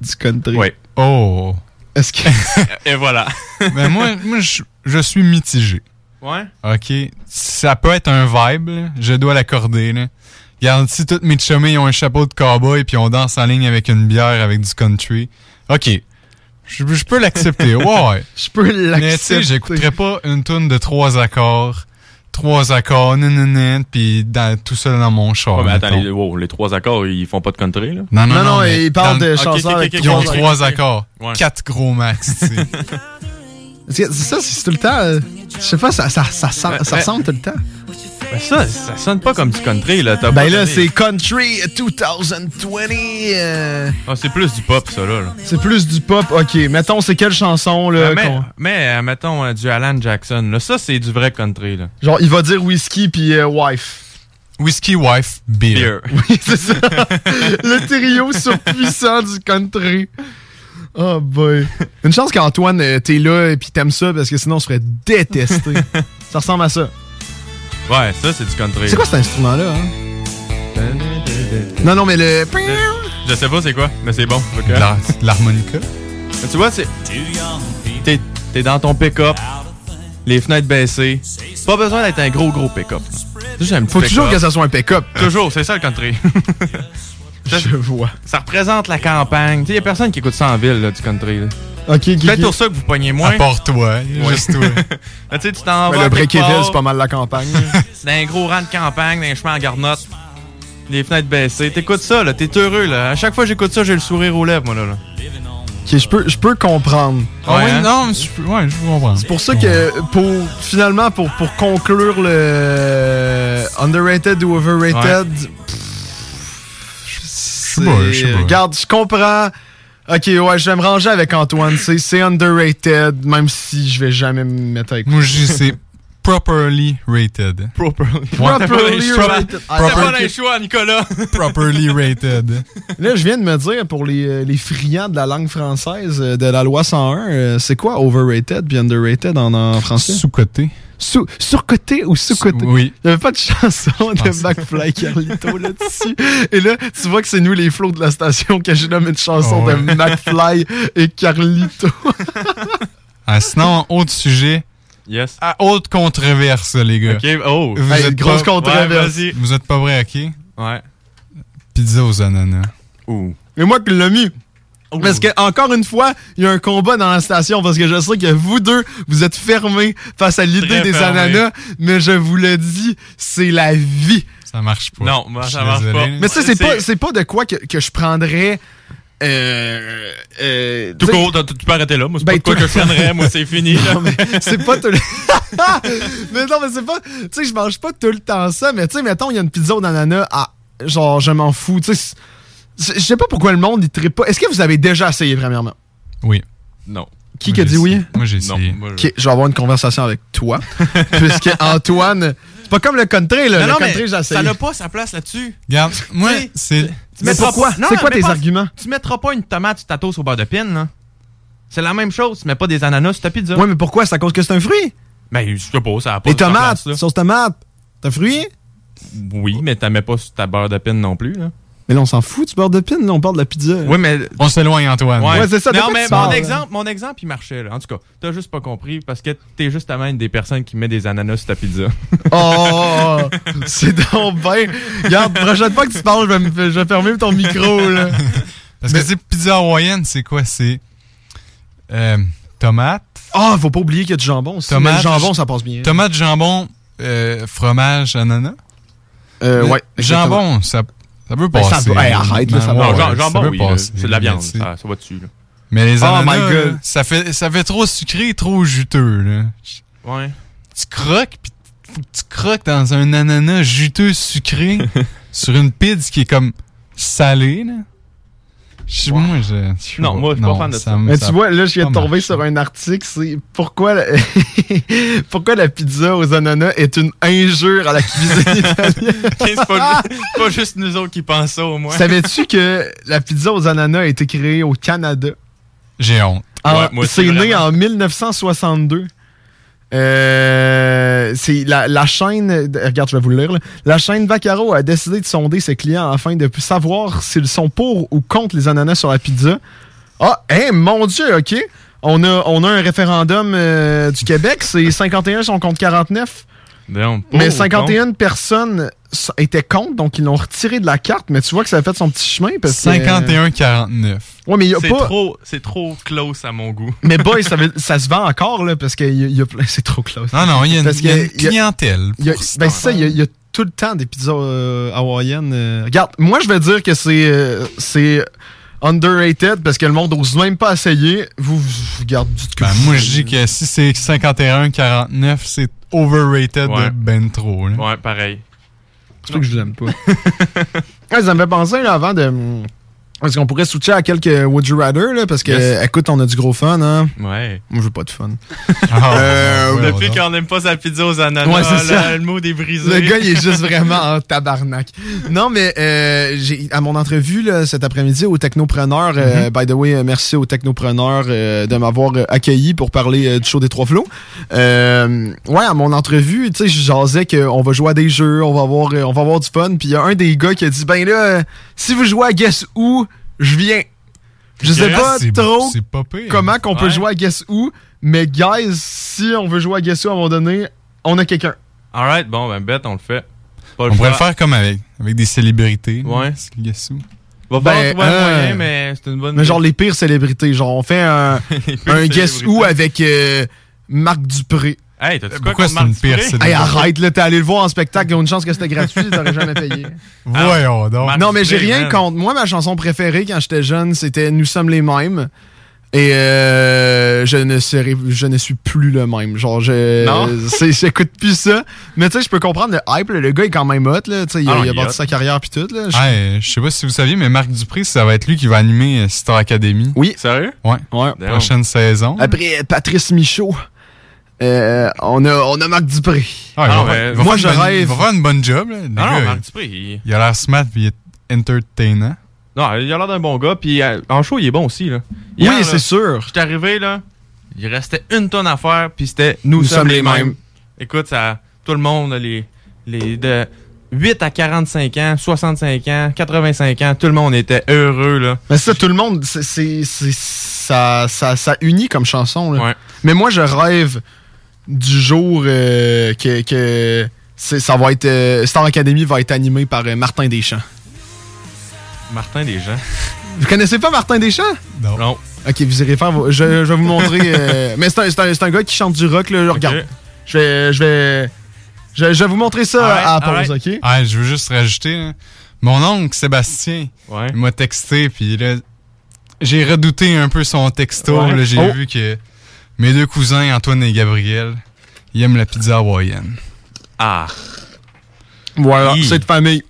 du country? Ouais. Oh. Est-ce que. Et voilà. Mais moi, moi je, je suis mitigé. Ouais. OK? Ça peut être un vibe, là. je dois l'accorder. là. Regarde, si tous mes chumés ont un chapeau de cowboy puis on danse en ligne avec une bière avec du country, OK. Je, je peux l'accepter. Ouais. Je peux Mais tu l'accepter. sais, j'écouterais pas une tune de trois accords, trois accords, nan, puis dans, tout ça dans mon char. Ouais, mais attends, les, wow, les trois accords, ils font pas de country, là? Non, non, Non, non. non, mais il parle dans- de chansons ok, avec ok, Qui ont trois accords. Ouais. Quatre gros max, C'est c'est ça, c'est tout le temps. euh, Je sais pas, ça, ça, ça, ça Ben, ressemble tout le temps. Ben ça, ça sonne pas comme du country, là. Ben là, c'est Country 2020. euh, Ah, c'est plus du pop, ça, là. là. c'est plus du pop. Ok, mettons, c'est quelle chanson, là? Euh, mais, mais euh, mettons euh, du Alan Jackson, là. Ça, c'est du vrai country, là. Genre, il va dire whisky puis euh, wife. Whiskey, wife, beer. Beer. Oui, c'est ça. Le trio surpuissant du country. Oh boy. Une chance qu'Antoine, euh, t'es là et puis t'aimes ça parce que sinon on se ferait détester. ça ressemble à ça. Ouais, ça, c'est du country. C'est quoi cet instrument-là? Hein? Non, non, mais le. Je sais pas c'est quoi, mais c'est bon. L'harmonica? Tu vois, c'est. T'es, t'es dans ton pick-up, les fenêtres baissées. Pas besoin d'être un gros, gros pick-up. Faut toujours que ça soit un pick-up. Toujours, c'est ça le country. Ça, Je vois. ça représente la campagne. Tu sais, y a personne qui écoute ça en ville, là, du country. là. Ok, ok. Peut-être pour ça que vous pognez moins. À part toi, juste toi. Mais tu sais, tu t'en vas. le Breakéville, c'est pas mal la campagne. Dans un gros rang de campagne, dans un chemin en garnotte. Les fenêtres baissées. T'écoutes ça, là. T'es heureux, là. À chaque fois que j'écoute ça, j'ai le sourire aux lèvres, moi, là. là. ok, je peux, je peux comprendre. Ah Ouais, oui, hein? non, mais je peux, ouais, je peux comprendre. C'est pour ça que, pour finalement, pour, pour conclure le underrated ou overrated, sais pas, je sais pas. Regarde, je comprends. Ok, ouais, je vais me ranger avec Antoine. C'est underrated, même si je vais jamais me mettre avec Moi, je c'est properly rated. Properly. Properly rated. Ah, proper- pas les choix, Nicolas. properly rated. Là, je viens de me dire, pour les, euh, les friands de la langue française euh, de la loi 101, euh, c'est quoi overrated puis underrated en, en français? Sous-côté. Sous, surcoté ou sous-côté? Oui. Il n'y avait pas de chanson de pense- McFly Carlito là-dessus. Et là, tu vois que c'est nous les flots de la station que j'ai nommé une chanson Oh, ouais. de McFly et Carlito. Ah, sinon, autre sujet. Yes. Ah, autre controverse, les gars. Ok, oh. Vous Hey, êtes grosse pas- controverse. Ouais. Vous êtes pas vrai, ok? Ouais. Pizza aux ananas. Ouh. Mais moi qui l'ai mis. Parce que, encore une fois, il y a un combat dans la station parce que je sais que vous deux, vous êtes fermés face à l'idée des ananas, mais je vous le dis, c'est la vie. Ça marche pas. Non, moi, ça marche désolé. pas. Mais ça, c'est C'est- pas, c'est pas de quoi que, que je prendrais. Euh, euh, Tout tu court, peux arrêter là. Moi, c'est Ben, pas de quoi que je prendrais. Moi, c'est fini. là. Non, mais c'est pas tout le... mais non, mais c'est pas... Tu sais, je mange pas tout le temps ça, mais tu sais, mettons, il y a une pizza aux ananas, ah, genre, je m'en fous. Tu sais, je sais pas pourquoi le monde, il tripe pas. Est-ce que vous avez déjà essayé, premièrement? Oui. Non. Qui qui a dit oui? Moi, j'ai essayé. je- Ok, je vais avoir une conversation avec toi. puisque Antoine... C'est pas comme le country, là. Non, le non, country, mais j'ai essayé. ça n'a pas sa place là-dessus. Regarde, moi, Tu c'est. Tu Mais mettras non, C'est quoi tes pas- arguments? Tu mettras pas une tomate sur ta toast au beurre de pin, là. C'est la même chose. Tu mets pas des ananas sur ta pizza. Ouais, mais pourquoi? C'est à cause que c'est un fruit? Ben, je sais pas, ça a pas Les tomates, place, sauce tomate, c'est un fruit? Oui, mais t'en mets pas sur ta beurre de pin non plus, là. Mais là, on s'en fout du beurre de pin, là, on parle de la pizza. Oui, mais. On s'éloigne, Antoine. Ouais, c'est ça, Non, mais mon parles, exemple, mon exemple, il marchait, là. En tout cas, t'as juste pas compris parce que t'es justement une des personnes qui met des ananas sur ta pizza. Oh, c'est donc bien. Regarde, prochaine fois que tu parles, je vais, me- je vais fermer ton micro, là. Parce que c'est pizza hawaïenne, c'est quoi? C'est. Euh, tomate. Ah, faut pas oublier qu'il y a du jambon aussi. Tomate, mais le jambon, ça passe bien. Tomate, jambon, euh, fromage, ananas. Euh, Mais ouais. Jambon, ça, ça peut Ben, ça passer. va- hey, arrête, là, ça Ouais, va. Non, ça jambon, peut oui, c'est de la viande, ça, ça va dessus, là. Mais les Oh ananas, my là, God. ça fait, ça fait trop sucré, trop juteux, là. Ouais. Tu croques, que tu croques dans un ananas juteux sucré sur une pizza qui est comme salée, là. Moi, je. je- Non, moi, je suis pas fan de ça. Mais tu vois, là, je viens de tomber sur un article, c'est pourquoi la... pourquoi la pizza aux ananas est une injure à la cuisine italienne? c'est pas, pas juste nous autres qui pensent ça, au moins. Savais-tu que la pizza aux ananas a été créée au Canada? J'ai honte. Ouais, c'est né en 1962. Euh, c'est la, chaîne, de- regarde, je vais vous le lire. là. La chaîne Vaccaro a décidé de sonder ses clients afin de savoir s'ils sont pour ou contre les ananas sur la pizza. Ah, hein, mon Dieu, ok. On a, on a un référendum euh, du Québec, c'est 51 sont contre 49. Non, Mais au 51 personnes étaient contre, donc ils l'ont retiré de la carte. Mais tu vois que ça a fait son petit chemin. Parce que- 51-49. Ouais, mais y a C'est pas. trop, c'est trop close à mon goût. Mais boy, ça, veut- ça se vend encore, là, parce que y a- y a plein- c'est trop close. Non, non, il y a une, y a clientèle. a- ben, c'est ça, il y, a- il y a tout le temps des pizzas euh, hawaïennes. euh. Regarde, moi, je vais dire que c'est euh, c'est underrated parce que le monde n'ose même pas essayer. Vous, vous regarde du tout. Ben, moi, je dis que si c'est 51-49, c'est overrated Ouais. de ben trop. là. Ouais, pareil. C'est pas que je l'aime pas. Ouais, ça me fait penser, là, avant de. Est-ce qu'on pourrait switcher à quelques Would You Rather, là, parce que, Yes. écoute, on a du gros fun, hein. Ouais. Moi, je veux pas de fun. Ah, Euh, ouais, Depuis qu'on n'aime pas sa pizza aux ananas, Ouais, c'est là, ça. le mot est brisé. Le gars, il est juste vraiment en tabarnak. Non, mais euh, j'ai à mon entrevue là, cet après-midi au Technopreneur, euh, by the way, euh, merci au Technopreneur euh, de m'avoir accueilli pour parler euh, du show des Trois Flots. Euh, ouais, à mon entrevue, tu sais, je jasais qu'on va jouer à des jeux, on va avoir, on va avoir du fun. Puis il y a un des gars qui a dit, ben là, si vous jouez à Guess Who, je viens. Je sais pas trop C'est pas pire. comment qu'on peut Ouais. jouer à Guess Who, mais guys, si on veut jouer à Guess Who à un moment donné, on a quelqu'un. Alright, bon, ben, bête, on le fait. Pas On pourrait le faire comme avec, avec des célébrités. Ouais. Guess who. Va Ben, falloir trouver un euh, moyen, mais c'est une bonne Mais genre les pires célébrités. Genre, on fait un, Guess. Who avec euh, Marc Dupré. Hey, t'as-tu quoi Pourquoi c'est une pire? Hey, arrête, là, t'es allé le voir en spectacle. Il y a une chance que c'était gratuit, t'aurais jamais payé. Voyons donc. Marc non, mais j'ai rien contre. Moi, ma chanson préférée quand j'étais jeune, c'était Nous sommes les mêmes. Et euh, je ne serai, je ne suis plus le même. Genre, je, Non? c'est- j'écoute plus ça. Mais tu sais, je peux comprendre le hype. là. Le gars est quand même hot. Là. Tu sais, il a, Ah il a il est bâti sa carrière puis tout. Là. Je- Hey, je sais pas si vous saviez, mais Marc Dupré, ça va être lui qui va animer euh, Star Academy. Oui. Sérieux? Ouais. Ouais. Prochaine saison. Après Patrice Michaud, euh, on, a, on a Marc Dupré. Ah, Ah, Moi, je rêve. Il va faire une bonne job. Là. Le Non, non, gars, Marc Dupré, il... il a l'air smart et il est entertainant. Non, il a l'air d'un bon gars, puis euh, en show, il est bon aussi, là. Oui, Hier, c'est sûr. J'étais arrivé, là, il restait une tonne à faire, puis c'était « Nous, Nous sommes, sommes les mêmes mêmes. ». Écoute, ça, tout le monde, les, les de 8 à 45 ans, 65 ans, 85 ans, tout le monde était heureux, là. Mais ça, tout le monde, c'est, ça, ça, ça unit comme chanson. là. Ouais. Mais moi, je rêve du jour euh, que, ça va être. euh, Star Academy va être animé par euh, Martin Deschamps. Martin Desjans. Vous connaissez pas Martin Deschamps? Non. Ok, vous irez faire. vos- Je, je vais vous montrer. euh, mais c'est un, gars qui chante du rock, là. Regarde. Je vais. Je vais. Je, je vais vous montrer ça à la pause, ok? Ah, je veux juste rajouter, là, mon oncle Sébastien, il m'a texté, puis là, j'ai redouté un peu son texto. Ouais. là, J'ai Oh. vu que mes deux cousins, Antoine et Gabriel, ils aiment la pizza hawaïenne. Ah. Voilà, c'est de famille.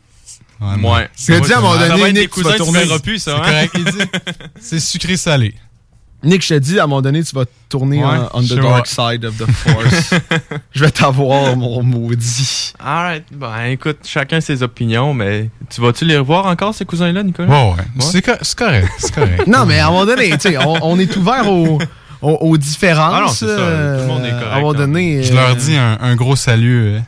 Ouais. Je te dis à un moment donné, Nick, tu vas tourner. C'est correct, il dit. C'est sucré-salé. Nick, je te dis, à un moment donné, tu vas tourner Ouais, en- on the dark side of the force. je vais t'avoir, mon maudit. Alright. Ben, écoute, chacun ses opinions, mais tu vas-tu les revoir encore, ces cousins-là, Nicolas? Ouais, ouais. C'est co- c'est correct. C'est correct. Non, mais à un moment donné, tu sais, on, on est ouvert aux, aux, aux différences. Ah non, c'est ça. euh, Tout le monde est correct, À un moment donné. Je euh, leur dis un, un gros salut euh,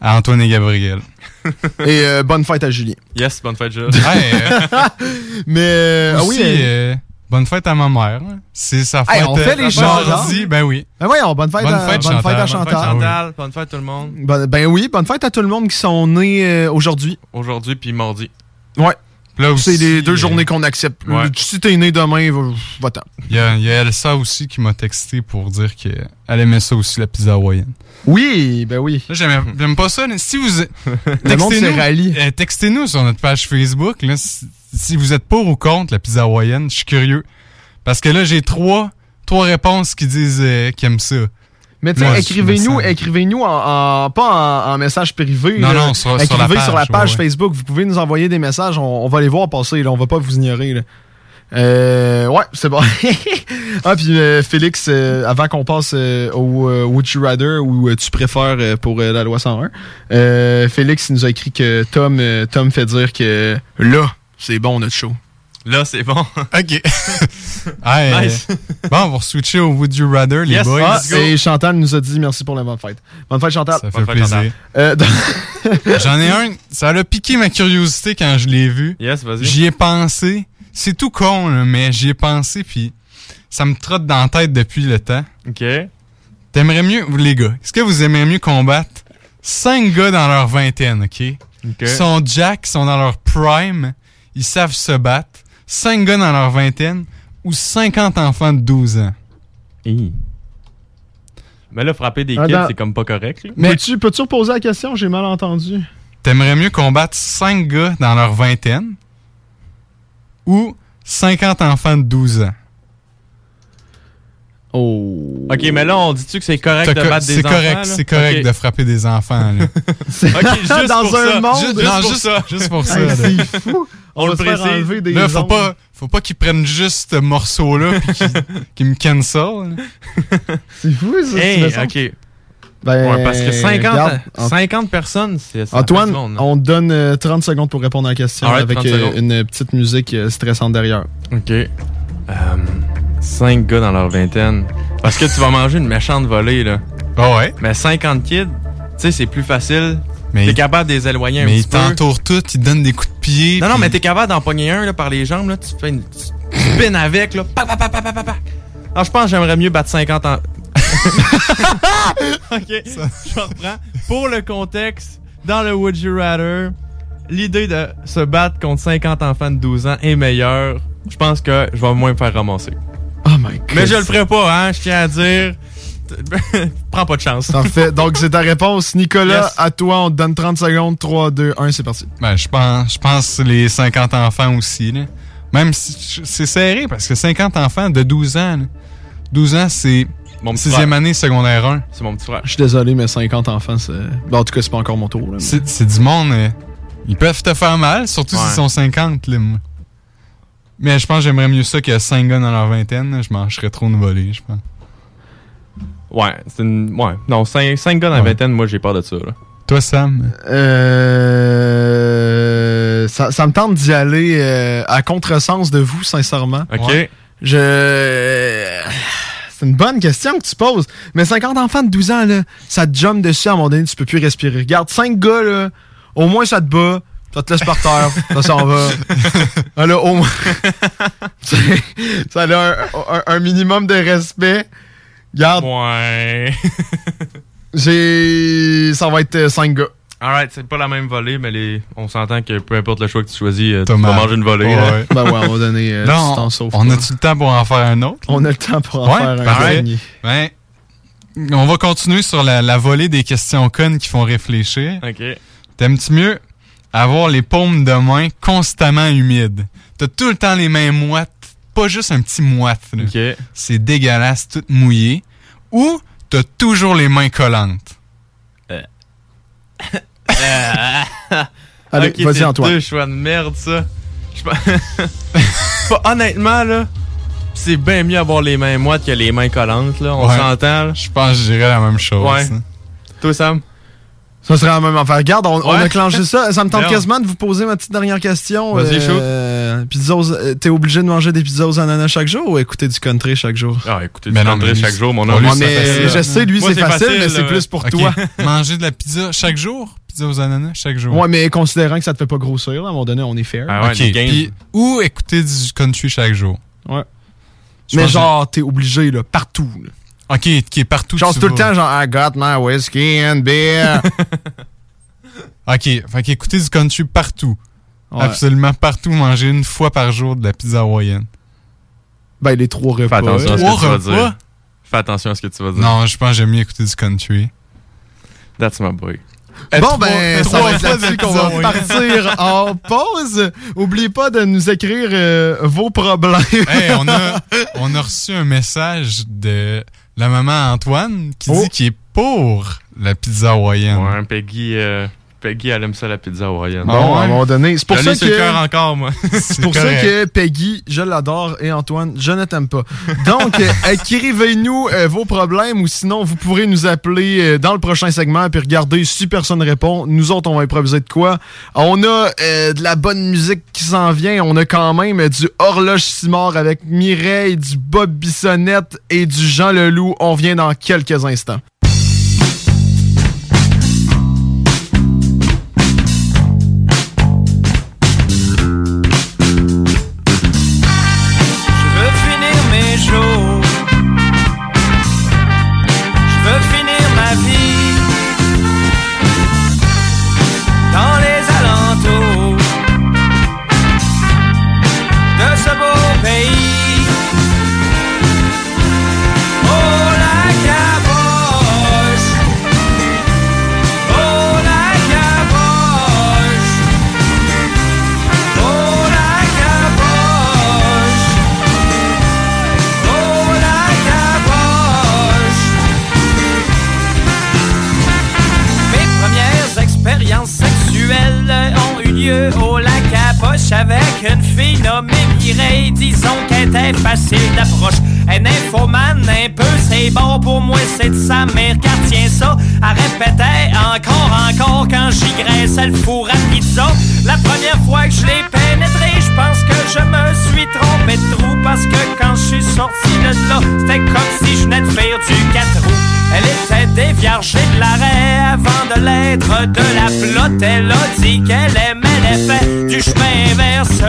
à Antoine et Gabriel. Et euh, bonne fête à Julien. Yes, bonne fête. Hey, euh, Mais, euh, ah oui. aussi, euh, euh, bonne fête à ma mère. hein. C'est sa fête. Hey, on fait les mardi. choses. Ben oui. Ben voyons, bonne fête, Bonne à, fête, bonne Chantal. fête à Bonne fête, Chantal. Chantal, bonne fête tout le monde. Ben, ben oui, bonne fête à tout le monde qui sont nés aujourd'hui. Aujourd'hui puis mardi. Ouais. C'est les deux euh, journées qu'on accepte. ouais. Si t'es né demain, va- va-t'en. Il y a, y a Elsa aussi qui m'a texté pour dire qu'elle aimait ça aussi, la pizza hawaïenne. Oui, ben oui. Là, j'aime pas ça. Si vous. Rallie. euh, Textez-nous sur notre page Facebook. Là, si, si vous êtes pour ou contre la pizza hawaïenne, je suis curieux. Parce que là, j'ai trois, trois réponses qui disent euh, qu'ils aiment ça. Mais tu sais, écrivez-nous, écrivez-nous en, en- pas en, en message privé. Non, là. non, sur- sur écrivez la page, ouais, ouais. Facebook. Vous pouvez nous envoyer des messages. On, on va les voir passer. Là. On va pas vous ignorer. Là. Euh, ouais, c'est bon. ah, puis euh, Félix, euh, avant qu'on passe euh, au euh, Would You Rather ou euh, tu préfères euh, pour euh, la loi 101, euh, Félix il nous a écrit que Tom, euh, Tom fait dire que là, c'est bon notre show. Là, c'est bon. OK. Nice. euh, bon, on va switcher au Would You Rather, les Yes, boys. ah, et Chantal nous a dit merci pour la bonne fête. Bonne fête, Chantal. Ça fait plaisir. Euh, J'en ai un, ça a piqué ma curiosité quand je l'ai vu. Yes, vas-y. J'y ai pensé. C'est tout con, là, mais j'y ai pensé, puis ça me trotte dans la tête depuis le temps. OK. T'aimerais mieux, vous, les gars, est-ce que vous aimeriez mieux combattre cinq gars dans leur vingtaine, OK? Ils sont Jack, ils sont dans leur prime, ils savent se battre. Cinq gars dans leur vingtaine ou 50 enfants de 12 ans. Mais là, frapper des kids, Attends. c'est comme pas correct. là. Mais peux-tu peux-tu reposer la question? J'ai mal entendu. T'aimerais mieux combattre 5 gars dans leur vingtaine ou 50 enfants de 12 ans? Oh. OK, mais là, on dit-tu que c'est correct de co- battre des C'est enfants? correct, là? c'est correct de frapper des enfants. là. OK, juste Dans pour un ça. monde- Juste, non, pour juste, ça. juste pour ça. Là. c'est fou. On va le précise. enlever des Là, faut pas, faut pas qu'ils prennent juste ce morceau-là puis qu'ils qu'ils me cancel. C'est fou, ça. Hey. OK. Ben, Ouais, parce que 50, regarde, Ant- 50 personnes, c'est Antoine, monde, là. on te donne euh, 30 secondes pour répondre à la question avec 30 euh, une petite musique euh, stressante derrière. OK. 5 gars dans leur vingtaine. Parce que tu vas manger une méchante volée, là. Ah ouais? Mais 50 kids, tu sais, c'est plus facile. Mais T'es capable de les éloigner un Mais petit ils peu. t'entourent tout, ils te donnent des coups de pied. Non, non, mais t'es capable d'en pogner un là, par les jambes, là. Tu fais une. Tu avec, là. Pa, pa, pa, pa, pa, pa, pa. Alors, je pense que j'aimerais mieux battre 50 ans. ok, je reprends. Pour le contexte, dans le Would You Rather, l'idée de se battre contre 50 enfants de 12 ans est meilleure. Je pense que je vais moins me faire ramasser. My god. Mais je le ferai pas, hein, je tiens à dire. Prends pas de chance. Parfait. Donc, c'est ta réponse. Nicolas, Yes. à toi, on te donne 30 secondes. 3, 2, 1, c'est parti. Ben, je pense, je pense les 50 enfants aussi. Là. Même si c'est serré parce que 50 enfants de 12 ans. là. 12 ans, c'est Mon petit sixième frère. année secondaire 1. C'est mon petit frère. Je suis désolé, mais 50 enfants, c'est. Ben, en tout cas, c'est pas encore mon tour. là, mais- C'est du monde. euh, ils peuvent te faire mal, surtout Ouais. s'ils sont 50. Là, moi. Mais je pense que j'aimerais mieux ça que 5 gars dans leur vingtaine. Je mangerais trop une volée, je pense. Ouais, c'est une. Ouais. Non, 5, gars dans la vingtaine, moi, j'ai peur de ça, là. Toi, Sam? Euh, ça, ça me tente d'y aller euh, à contresens de vous, sincèrement. OK. Ouais. Je. C'est une bonne question que tu poses. Mais 50 enfants de 12 ans, là, ça te jump dessus à un moment donné, tu peux plus respirer. Regarde, 5 gars, là, au moins ça te bat, ça te laisse par terre, ça s'en va. Ah, là, au moins. ça a un, un- un minimum de respect. Regarde, Ouais. j'ai. Ça va être 5 gars. Alright, c'est pas la même volée, mais les... on s'entend que peu importe le choix que tu choisis, euh, tu vas manger une volée. Ouais, ouais. Ben ouais, on va donner. euh, si on, sauves on a-tu le temps pour en faire un autre? On a le temps pour en Ouais, faire un dernier. Ben, on va continuer sur la, la volée des questions connes qui font réfléchir. Ok. T'aimes-tu mieux avoir les paumes de main constamment humides? T'as tout le temps les mains moites, pas juste un petit moite. là. C'est dégueulasse, tout mouillé. Ou t'as toujours les mains collantes? Allez, Ok, vas-y, Antoine. deux choix de merde, ça. Honnêtement, là, c'est bien mieux avoir les mains moites que les mains collantes, là. On Ouais. s'entend, là. Je pense que je dirais la même chose. Ouais. Toi, Sam? Ça serait la même affaire. Regarde, on, a clenché ça. Ça me tente Bien. quasiment de vous poser ma petite dernière question. Vas-y, Euh, pizza aux- euh, T'es obligé de manger des pizzas aux ananas chaque jour ou écouter du country chaque jour? Ah, écoutez, Mais du non, country lui, chaque jour, mon homme. je sais, lui, Moi, c'est facile, mais c'est plus pour Ok. toi. Manger de la pizza chaque jour? Pizza aux ananas chaque jour? Ouais, mais considérant que ça te fait pas grossir, là, à un moment donné, on est fair. Ah ouais, puis- ou écouter du country chaque jour? Ouais. Je Mais genre, t'es obligé, là, partout. là. Ok, qui est partout. C'est tout le temps, genre, I got my whiskey and beer. Ok, fait qu'écouter du country partout. Ouais. Absolument partout, manger une fois par jour de la pizza hawaïenne. ben, les trois Fais repas. attention à ce Trois que tu vas repas? dire. Fais attention à ce que tu vas dire. Non, je pense que j'aime mieux écouter du country. That's my boy. Bon, ben, ça va être là-dessus qu'on va partir en pause. Oubliez pas de nous écrire euh, vos problèmes. Hey, on a, on a reçu un message de la maman Antoine qui Oh. dit qu'il est pour la pizza hawaïenne. Ouais, Peggy, euh, Peggy, elle aime ça, la pizza hawaïenne. Bon, à un moment donné, c'est pour Je ça cœur que... encore, moi. C'est pour ça que Peggy, je l'adore, et Antoine, je ne t'aime pas. Donc, euh, écrivez-nous euh, vos problèmes ou sinon, vous pourrez nous appeler euh, dans le prochain segment puis regarder si personne répond. Nous autres, on va improviser de quoi. On a euh, de la bonne musique qui s'en vient. On a quand même du Horloge Simard avec Mireille, du Bob Bissonnette et du Jean Leloup. On vient dans quelques instants. Facile d'approche. Un infomane, un peu, c'est bon pour moi, c'est de sa mère car tient ça. Elle répétait encore, encore quand j'y graissais le four à pizza. La première fois que je l'ai pénétré, je pense que je me suis trompé de trou parce que quand je suis sorti de là, c'était comme si je venais de faire du 4 roues. Elle était déviergée de l'arrêt avant de l'être de la flotte. Elle a dit qu'elle aimait l'effet du chemin inverse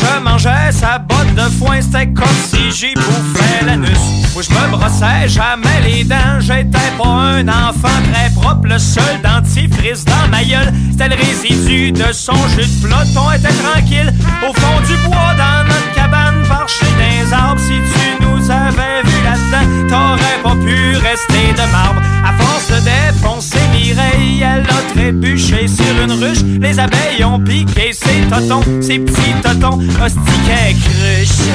je mangeais sa botte de foin, c'était comme si j'y bouffais l'anus. Où je me brossais jamais les dents, j'étais pas un enfant très propre, le seul dentifrice dans ma gueule, c'était le résidu de son jus de peloton, était tranquille au fond du bois dans notre cabane, parché des arbres. Si tu nous avais vu là-dedans, t'aurais pas pu rester de marbre. À force de défoncer Mireille, elle a trébuché sur une ruche. Les abeilles ont piqué ses totons, ses petits totons, hostiquets cruches.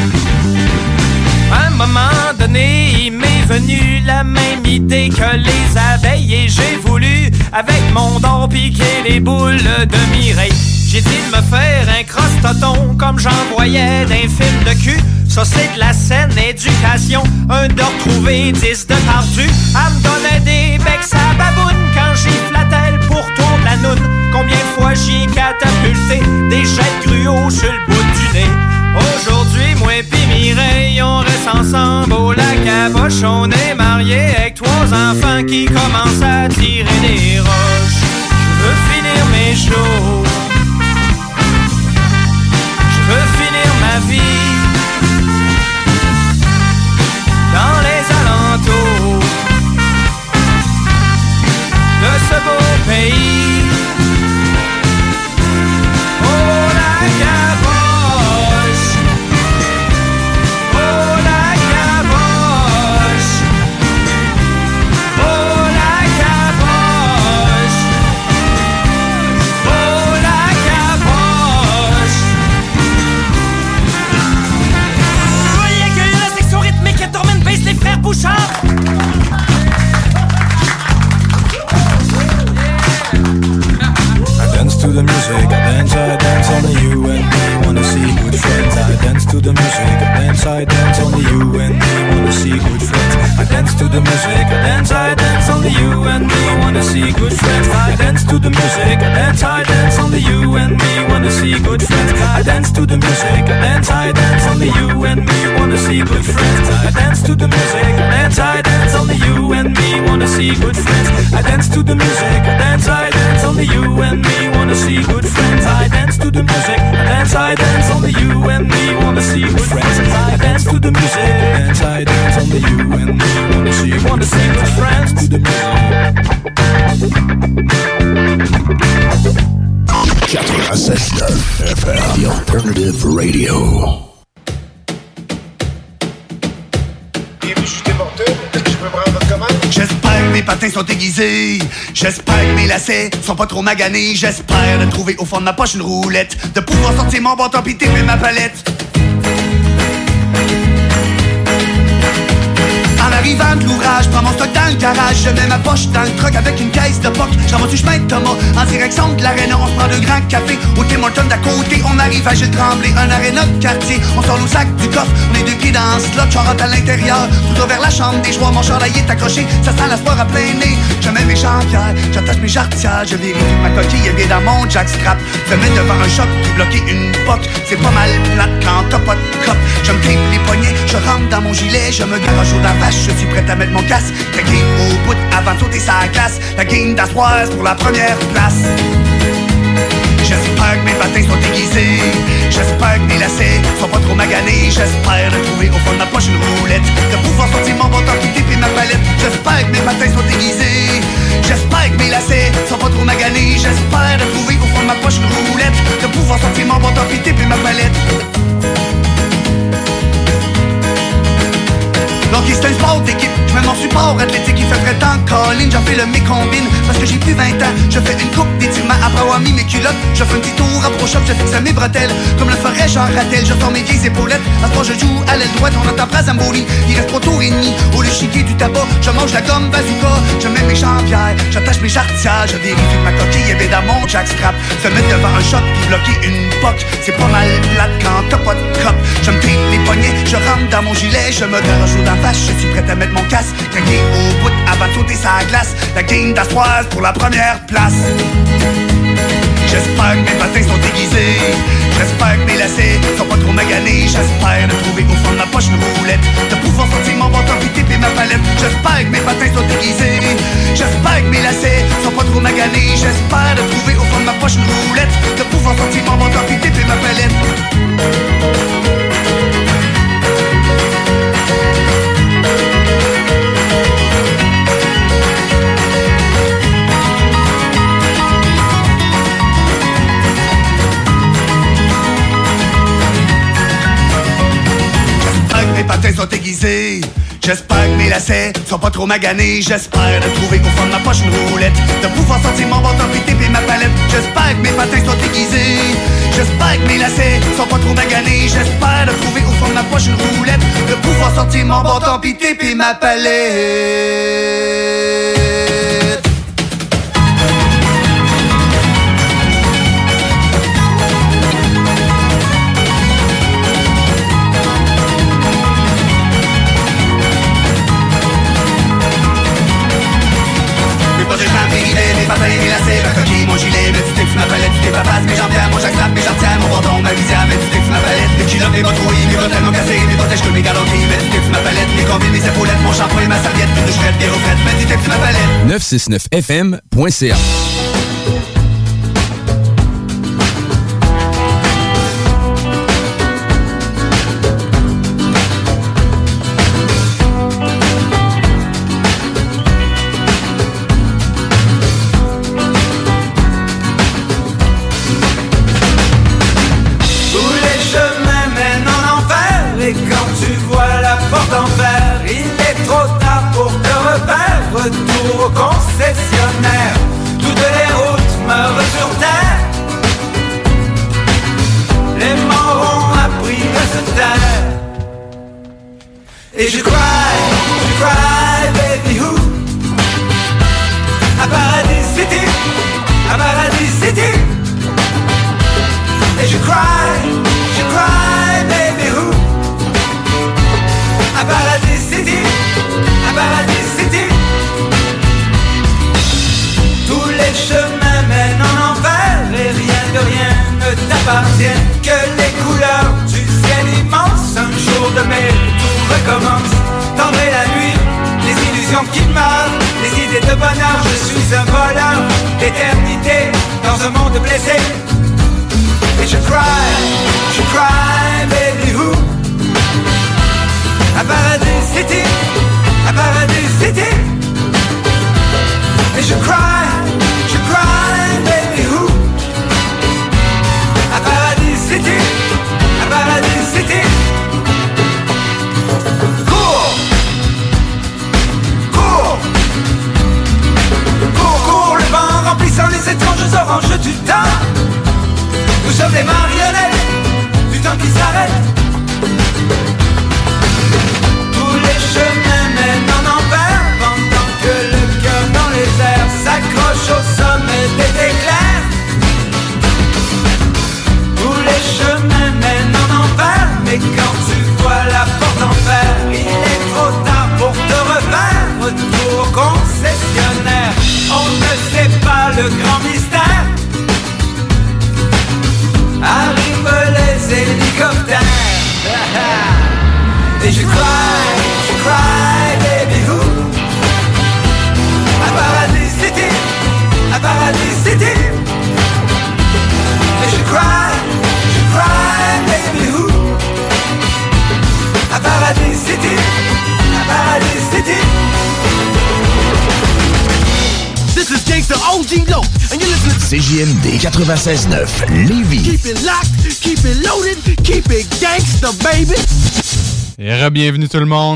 À un moment donné, il m'est venu la même idée que les abeilles et j'ai voulu, avec mon don, piquer les boules de Mireille. J'ai dit de me faire un crosse-toton comme j'en voyais d'un film de cul. Ça, c'est de la scène éducation. Un de retrouver, dix de tardu. À me donner des becs à baboune quand j'y flattais le pourtour de la noune. Combien de fois j'y catapulté des jets de gruau sur le bout du nez. Aujourd'hui, moi pis Mireille, on reste ensemble au lac à Boche. On est mariés avec trois enfants qui commencent à tirer des roches. Je veux finir mes jours. The music, I dance, I dance, only you and me wanna see good friends. I dance to the music, I dance, I dance, only you and me wanna see good friends. I dance to the music, I dance, I dance, only you and me wanna see good friends. I dance to the music, I dance, I dance, only you and me wanna see good friends. I dance to the music, I dance, I dance, only you and me wanna see wanna see good friends. To the music. 96.9 FM, The Alternative Radio. J'espère que mes patins sont aiguisés. J'espère que mes lacets sont pas trop maganés. J'espère de trouver au fond de ma poche une roulette. De pouvoir sortir mon bâton pis taper ma palette. Arrivant de l'ouvrage, prends mon stock dans le garage, je mets ma poche dans le truck avec une caisse de poc. J'envoie du chemin de Thomas en direction de l'aréna. On se prend deux grands cafés au Tim Hortons d'à côté. On arrive à Gilles Tremblay, un aréna de quartier. On sort nos sacs du coffre, on est deux pieds dans ce. J'en rentre à l'intérieur, tout vers la chambre des joueurs. Mon chandail est accroché, ça sent la sport à plein nez. Je mets mes champières, j'attache mes jarretières, je vérifie ma coquille est bien dans mon jack scrap. Je mets devant un choc pour bloquer une poque. C'est pas mal plate quand t'as pas de cop. Je me les poignets, je rentre dans mon gilet, je me garoche au vache, je suis prêt à mettre mon casque. Craqué au bout avant de sauter sa glace. La game d'Astroise pour la première place. J'espère que mes patins sont aiguisés. J'espère que mes lacets sont pas trop maganés. J'espère de trouver au fond de ma poche une roulette. De pouvoir sortir mon bâton qui et ma palette. J'espère que mes patins sont aiguisés. J'espère que mes lacets sont pas trop maganés. J'espère de trouver au fond de ma poche une roulette. De pouvoir sortir mon bâton qui et ma palette. Donc c'est un sport d'équipe, je mets mon support athlétique, il fait très temps colline, j'en fais le mécombine Parce que j'ai plus 20 ans, je fais une coupe d'étirement après avoir mis mes culottes. Je fais un petit tour pro-shop, je fixe mes bretelles. Comme le ferait Jean Rattel, je sors mes vieilles épaulettes À ce je joue à l'aile droite, on entend phrase Zamboni Il reste trop tour et demi, au lieu chiquer du tabac Je mange la gomme bazooka, je mets mes champières J'attache mes jarretières, je vérifie ma coquille est dans mon jackstrap Se mettre devant un shot puis bloquer une poque. C'est pas mal plate quand t'as pas de cop Je me les poignets, je rentre dans mon gilet Je me garoche au je suis prêt à mettre mon casque Craqué au bout avant de sauter sa glace. La game d'Astroise pour la première place. J'espère que mes patins sont aiguisés J'espère que mes lacets sont pas trop maganés. J'espère de trouver au fond de ma poche une roulette. De pouvoir sortir mon bâton puis taper ma palette. J'espère que mes patins sont aiguisés J'espère que mes lacets sont pas trop maganés. J'espère de trouver au fond de ma poche une roulette. De pouvoir sortir mon bâton puis taper ma palette mes patins sont aiguisés. J'espère que mes lacets sont pas trop maganés. J'espère de trouver au fond de ma poche une roulette. De pouvoir sortir mon bâton puis taper ma palette. J'espère que mes patins sont aiguisés. J'espère que mes lacets sont pas trop maganés. J'espère de trouver au fond de ma poche une roulette. De pouvoir sorti mon bâton pité pis ma palette gilet, mes petits textes, ma palette, tes papas, mes jambières, mon jack mes jarretières, mon bâton, ma visière, mes petits textes, ma palette, mes culottes, mes bottes rouillées, mes bottes, mon cassé, mes protèges que mes galanteries, mes petits textes, ma palette, mes combines, mes épaulettes, mon shampoing, ma serviette, mes douches faites, mes refaites, mes petits textes, ma palette. 969fm.ca.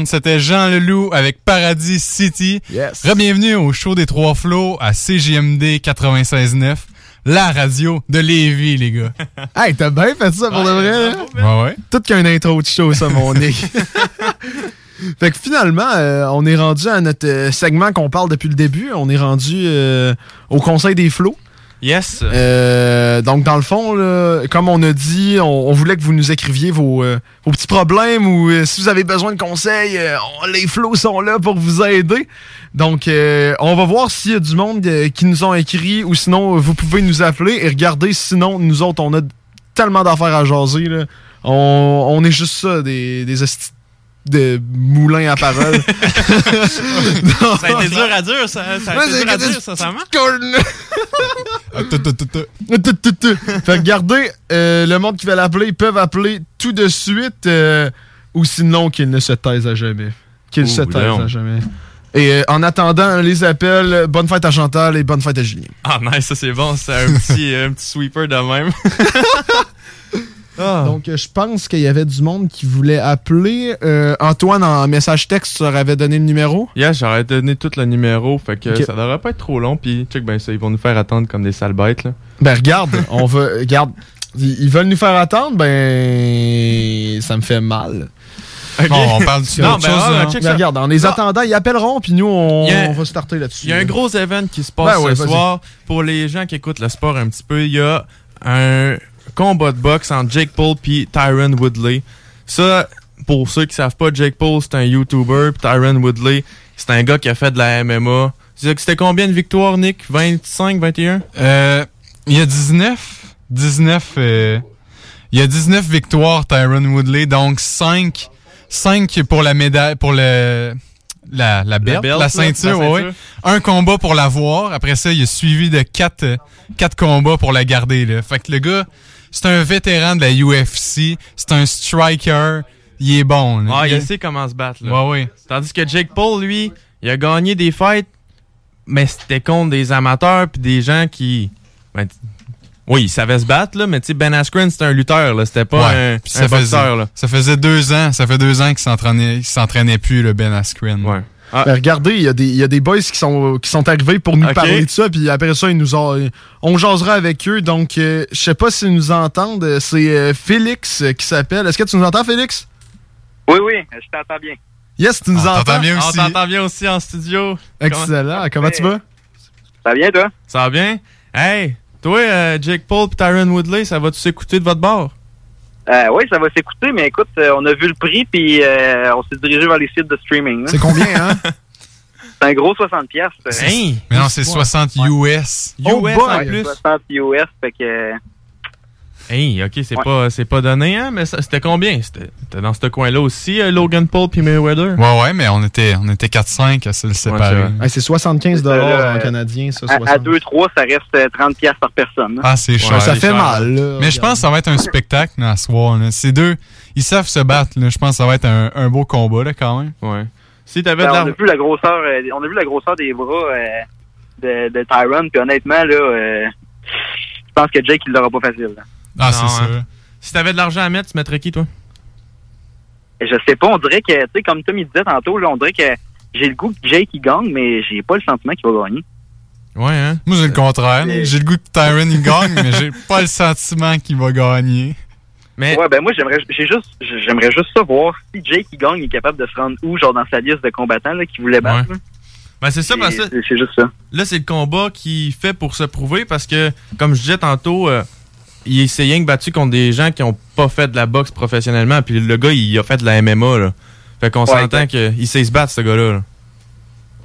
c'était Jean Leloup avec Paradis City. Yes. Re-bienvenue au show des Trois Flots à CGMD 96.9, la radio de Lévis, les gars. Hey, t'as bien fait ça pour de vrai, hein? Ouais, ouais. Tout qu'un intro de show, ça, mon Nick. fait que finalement, euh, on est rendu à notre euh, segment qu'on parle depuis le début. On est rendu euh, au Conseil des flots. Yes. Euh, donc, dans le fond, comme on a dit, on, voulait que vous nous écriviez vos, euh, petits problèmes ou euh, si vous avez besoin de conseils, on- les flots sont là pour vous aider. Donc, on va voir s'il y a du monde qui nous ont écrit ou sinon, vous pouvez nous appeler et regardez. Sinon, nous autres, on a tellement d'affaires à jaser. là. On, est juste ça, des, des de moulins à parole. Ça a été dur à dire, ça. Ça a été dur à que- dire, sincèrement. fait que regardez, euh, le monde qui va l'appeler, ils peuvent appeler tout de suite euh, ou sinon qu'ils ne se taisent à jamais. Qu'ils se taisent Léon. à jamais. Et euh, en attendant, les appels, bonne fête à Chantal et bonne fête à Julien. Ah, nice, ça c'est bon. C'est un petit, un petit sweeper de même. Ah. Donc, euh, je pense qu'il y avait du monde qui voulait appeler. Euh, Antoine, en message texte, tu leur avais donné le numéro. Yes, j'aurais donné tout le numéro, fait que ça devrait pas être trop long. Puis, check, ben ça, ils vont nous faire attendre comme des sales bêtes, là. Ben, regarde, on va. Regarde, ils veulent nous faire attendre, ben. Ça me fait mal. Bon, on parle de Non, autre ben, chose. ah, ça. Regarde, en les attendant, ils appelleront, puis nous, on, a- on va starter là-dessus. Il y a un gros événement qui se passe Ben ouais, ce soir. Pour les gens qui écoutent le sport un petit peu, il y a un combat de boxe entre Jake Paul et Tyron Woodley. Ça, pour ceux qui savent pas, Jake Paul, c'est un YouTuber, puis Tyron Woodley, c'est un gars qui a fait de la MMA. C'était combien de victoires, Nick? 25, 21? Euh, il y a 19. 19. euh, il y a 19 victoires, Tyron Woodley. Donc 5. 5 pour la médaille. Pour le. La, la belt, la, belt, ceinture, ouais. Un combat pour l'avoir. Après ça, il a suivi de 4 quatre combats pour la garder. Là. Fait que le gars, c'est un vétéran de la UFC. C'est un striker. Il est bon. là. Ah, il Il- sait comment se battre. Là. Ouais, ouais. Tandis que Jake Paul, lui, il a gagné des fights, mais c'était contre des amateurs puis des gens qui. ben, oui, il savait se battre, là, mais tu sais, Ben Askren, c'était un lutteur, là. C'était pas Ouais, un, ça, boxeur, faisait, là. ça faisait deux ans. Ça fait deux ans qu'il s'entraînait, qu'il s'entraînait plus, le Ben Askren. Ouais. Ben, regardez, il y, a des- il y a des boys qui sont, qui sont arrivés pour nous parler de ça, puis après ça, ils nous ont, on jasera avec eux. Donc, euh, je sais pas s'ils nous entendent. C'est euh, Félix euh, qui s'appelle. Est-ce que tu nous entends, Félix? Oui, oui, je t'entends bien. Yes, tu nous On entends? bien aussi. On t'entend bien aussi en studio. Excellent. Comment, tu vas? Ça va bien, toi? Ça va bien? Hey, toi, euh, Jake Paul et Tyron Woodley, ça va-tu s'écouter de votre bord? Euh, oui, ça va s'écouter, mais écoute, euh, on a vu le prix, puis euh, on s'est dirigé vers les sites de streaming. là. C'est combien, hein? C'est un gros 60 pièces. Mais non, c'est 60 US. Oh US boy! en plus. 60 US, fait que... euh, Hey, ok, c'est Ouais. pas, c'est pas donné, hein, mais ça- c'était combien? C'était dans ce coin-là aussi, euh, Logan Paul puis Mayweather? Ouais, ouais, mais on était, on était 4-5 à se le séparer. Ouais, Hey, c'est 75 Euh, en canadien, ça. à, 60. 2-3, ça reste euh, 30 pièces par personne. là. ah, c'est cher. ça c'est fait cher. mal, là. Mais je pense que ça va être un spectacle là, à soir. Là. Ces deux, ils savent se battre. Là. Je pense que ça va être un, un beau combat là, quand même. Ouais. Si Ben, de on, a vu la grosseur, euh, on a vu la grosseur des bras euh, de, de Tyron, puis honnêtement, là, euh, je pense que Jake, il l'aura pas facile. là. Ah, c'est hein. sûr. Si t'avais de l'argent à mettre, tu mettrais qui, toi? Je sais pas, on dirait que, tu sais, comme Tom il disait tantôt, là, on dirait que j'ai le goût que Jake il gagne, mais j'ai pas le sentiment qu'il va gagner. Ouais, hein? Moi, j'ai le contraire. là. J'ai le goût que Tyron il gagne, mais j'ai pas le sentiment qu'il va gagner. Mais Ouais, ben moi j'aimerais j'ai juste j'aimerais juste savoir si Jake il gagne, il est capable de se rendre où, genre dans sa liste de combattants là, qui voulait battre. Ouais. Ben, c'est ça, parce que C'est c'est juste ça. là, c'est le combat qui fait pour se prouver parce que, comme je disais tantôt, euh, il s'est rien que battu contre des gens qui ont pas fait de la boxe professionnellement. Puis le gars, il a fait de la MMA, là. Fait qu'on s'entend qu'il sait se battre, ce gars-là. là.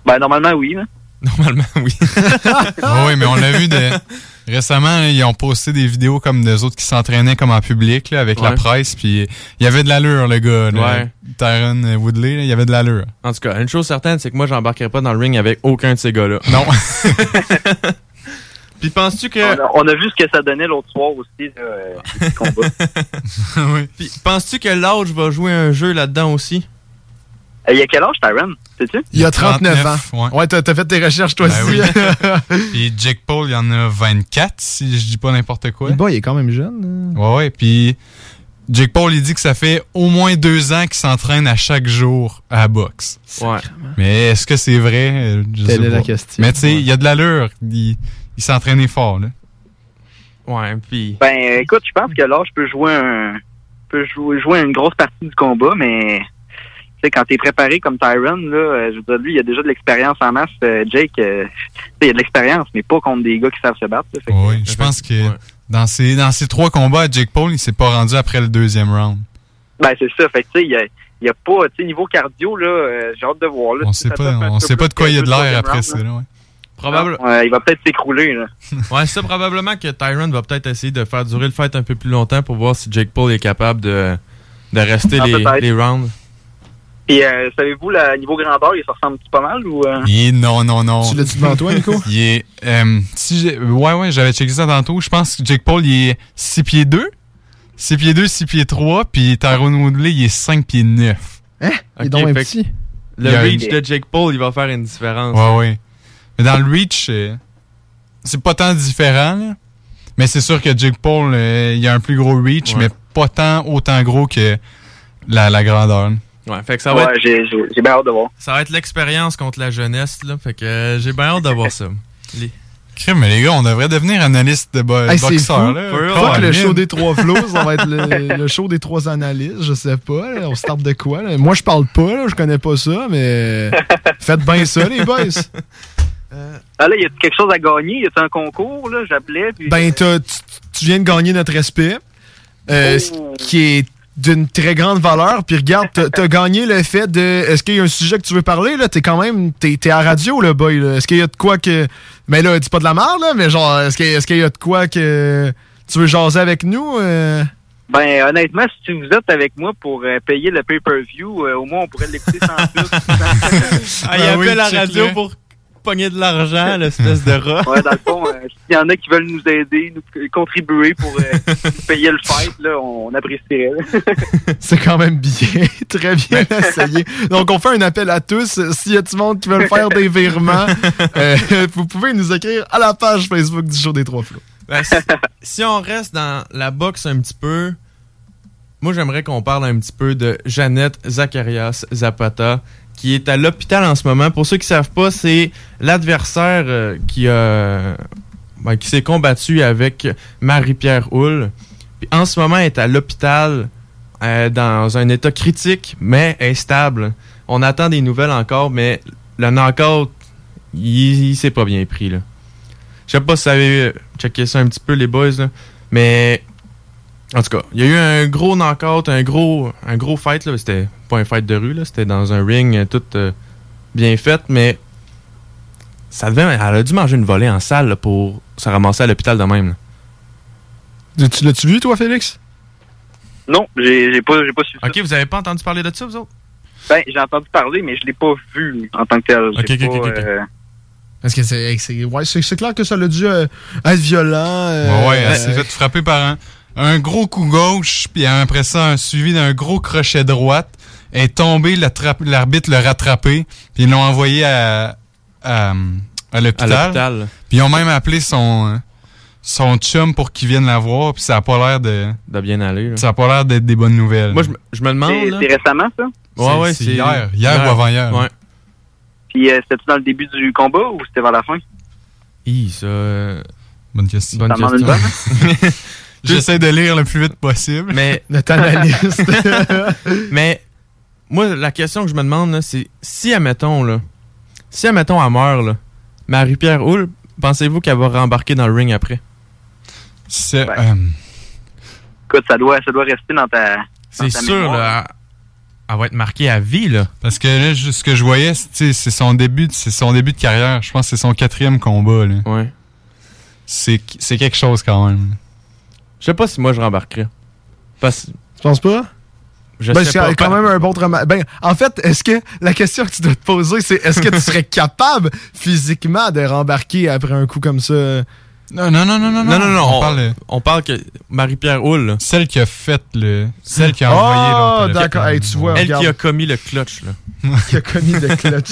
Ben normalement oui. Là. Normalement, oui. Oui, mais on l'a vu de... récemment, là, ils ont posté des vidéos comme des autres qui s'entraînaient comme en public là, avec la presse. Puis il y avait de l'allure, le gars. là. Ouais. Tyron Woodley, là, il y avait de l'allure. En tout cas, une chose certaine, c'est que moi, j'embarquerai pas dans le ring avec aucun de ces gars-là. Non. Puis penses-tu que. On, a, on a vu ce que ça donnait l'autre soir aussi, euh, le combat. oui. Puis penses-tu que l'âge va jouer un jeu là-dedans aussi? Euh, Il y a quel âge, Tyron? Sais-tu? Il y a 39, 39, ans. Ouais, t'as t'as fait tes recherches, toi Ben aussi. oui. Puis Jake Paul, il y en a 24, si je dis pas n'importe quoi. Le boy, il est quand même jeune. hein. Ouais, ouais. Puis Jake Paul, il dit que ça fait au moins deux ans qu'il s'entraîne à chaque jour à la boxe. Ouais. Mais est-ce que c'est vrai? Je Telle sais est la question. Mais tu sais, il y a de l'allure. Il, il s'entraînait fort, là. Ouais, puis. Ben écoute, je pense que l'âge peut jouer un peut jouer, jouer une grosse partie du combat, mais tu sais, quand t'es préparé comme Tyron, là, euh, je veux dire, lui, il a déjà de l'expérience en masse. euh, Jake, euh, tu sais, il a de l'expérience, mais pas contre des gars qui savent se battre. là. Fait que- Oui, je pense que dans ces, dans ces trois combats, Jake Paul, il s'est pas rendu après le deuxième round. Ben c'est ça. Fait que tu sais, il y a, il y a pas, tu sais, niveau cardio, là, euh, j'ai hâte de voir. Là, On Si sait pas, on sait pas de quoi il y a de l'air après round, ça, là. là, ouais. Probable... Ouais, il va peut-être s'écrouler, là. Ouais, c'est ça, probablement que Tyron va peut-être essayer de faire durer le fight un peu plus longtemps pour voir si Jake Paul est capable de, de rester Ah, les, rounds. Et euh, savez-vous, le niveau grandeur, il se ressemble pas mal ou euh? Non, non, non. Tu l'as-tu devant toi, Nico? Il est, euh, si j'ai- ouais, ouais, j'avais checké ça tantôt. Je pense que Jake Paul, il est 6 pieds 2. 6 pieds 2, 6 pieds 3. Puis Tyrone Woodley, il est 5 pieds 9. Hein? Il est donc un petit. Le reach de Jake Paul, il va faire une différence. Ouais, ouais. Mais dans le reach, c'est pas tant différent, là. Mais c'est sûr que Jake Paul, euh, il a un plus gros reach, Ouais. mais pas tant autant gros que la, la grandeur. là. Ouais, fait que ça va Ouais, être, j'ai bien hâte de voir. ça va être l'expérience contre la jeunesse, là. Fait que euh, j'ai bien hâte de voir ça. Les- Crime, mais les gars, on devrait devenir analyste de bo Hey, c'est boxeurs. fou. là. Fuck le Colin. show des trois flots, ça va être le, le show des trois analystes, je sais pas. là. on se tape de quoi? là? Moi, je parle pas, là, je connais pas ça, mais faites bien ça, les boys. Ah là, y a quelque chose à gagner? Y a un concours, là? J'appelais. puis- Ben, t'as- tu, tu viens de gagner notre respect, euh, ce qui est d'une très grande valeur. Puis regarde, t'as as gagné le fait de. Est-ce qu'il y a un sujet que tu veux parler? là? T'es quand même. T'es es à radio, le boy. là. Est-ce qu'il y a de quoi que. Mais là, dis pas de la merde, là, mais genre, est-ce qu'il est qu'il y a de quoi que. Tu veux jaser avec nous? euh? Ben, honnêtement, si vous êtes avec moi pour euh, payer le pay-per-view, euh, au moins, on pourrait l'écouter sans plus. Ah, il appelle la radio pour pogner de l'argent, l'espèce de rat. Ouais, dans le fond, euh, s'il y en a qui veulent nous aider, nous contribuer pour euh, payer le fight, là, on apprécierait. C'est quand même bien. Très bien essayé. Donc, on fait un appel à tous. S'il y a du monde qui veut faire des virements, euh, vous pouvez nous écrire à la page Facebook du show des trois flots. Ben, si, si on reste dans la boxe un petit peu, moi j'aimerais qu'on parle un petit peu de Jeannette Zacharias Zapata, qui est à l'hôpital en ce moment. Pour ceux qui savent pas, c'est l'adversaire euh, qui a ben, qui s'est combattu avec Marie-Pierre Houle. Puis en ce moment, elle est à l'hôpital euh, dans un état critique, mais elle est stable. On attend des nouvelles encore, mais le knockout, il, s'est pas bien pris. Là. Je sais pas si vous avez checké ça un petit peu, les boys, là, mais en tout cas, il y a eu un gros knockout, un gros, un gros fight. C'était pas un fight de rue, là, c'était dans un ring euh, tout euh, bien fait, mais ça devait, elle a dû manger une volée en salle là, pour se ramasser à l'hôpital de même. Tu l'as-tu vu, toi, Félix? non, j'ai pas, j'ai pas su ça. Ok, vous avez pas entendu parler de ça, vous autres? Ben, j'ai entendu parler, mais je l'ai pas vu en tant que tel. Ok, ok, pas, ok, euh, Parce que c'est c'est- ouais, c'est- clair que ça a dû euh, être violent. euh, Ouais, ouais, elle s'est fait frapper par un, un gros coup gauche, puis après ça, un suivi d'un gros crochet droite. Est l'attrape- l'arbitre l'a rattrapé, puis ils l'ont envoyé à, à, à l'hôpital. Puis ils ont même appelé son, son chum pour qu'il vienne la voir, puis ça a pas l'air de... De bien aller. là. Ça a pas l'air d'être des bonnes nouvelles. Moi, je, me- je me demande. c'est là- c'est récemment, ça? Ouais, ouais, c'est hier. Hier ou avant-hier. Ouais. Puis, euh, c'était-tu dans le début du combat ou c'était vers la fin? Hi, ça. euh, Bonne question. Bonne question. J'essaie de lire le plus vite possible. Mais. Notre analyste. Mais, moi, la question que je me demande, là, c'est si, admettons, là, si, admettons, elle meurt, là, Marie-Pierre Houle, pensez-vous qu'elle va rembarquer dans le ring après? C'est. Ben, euh, Écoute, ça doit, ça doit rester dans ta. C'est sûr, là. Elle, elle va être marquée à vie, là. Parce que là, ce que je voyais, c'est son début, c'est son début de carrière. Je pense que c'est son quatrième combat. Là. Ouais. C'est, c'est quelque chose quand même. Je sais pas si moi je rembarquerais. Parce Tu penses pas? Je Ben, sais c'est pas. quand même un bon trauma. Ben, en fait, est-ce que la question que tu dois te poser, c'est est-ce que tu serais capable physiquement de rembarquer après un coup comme ça? Non, non, non, non, non. Non, non, non. On, On, parle on parle que Marie-Pierre Houle, celle qui a fait le, celle qui a envoyé Ah, l'autre. d'accord. Hey, tu vois, elle regarde. qui a commis le clutch, là. qui a commis de clutch.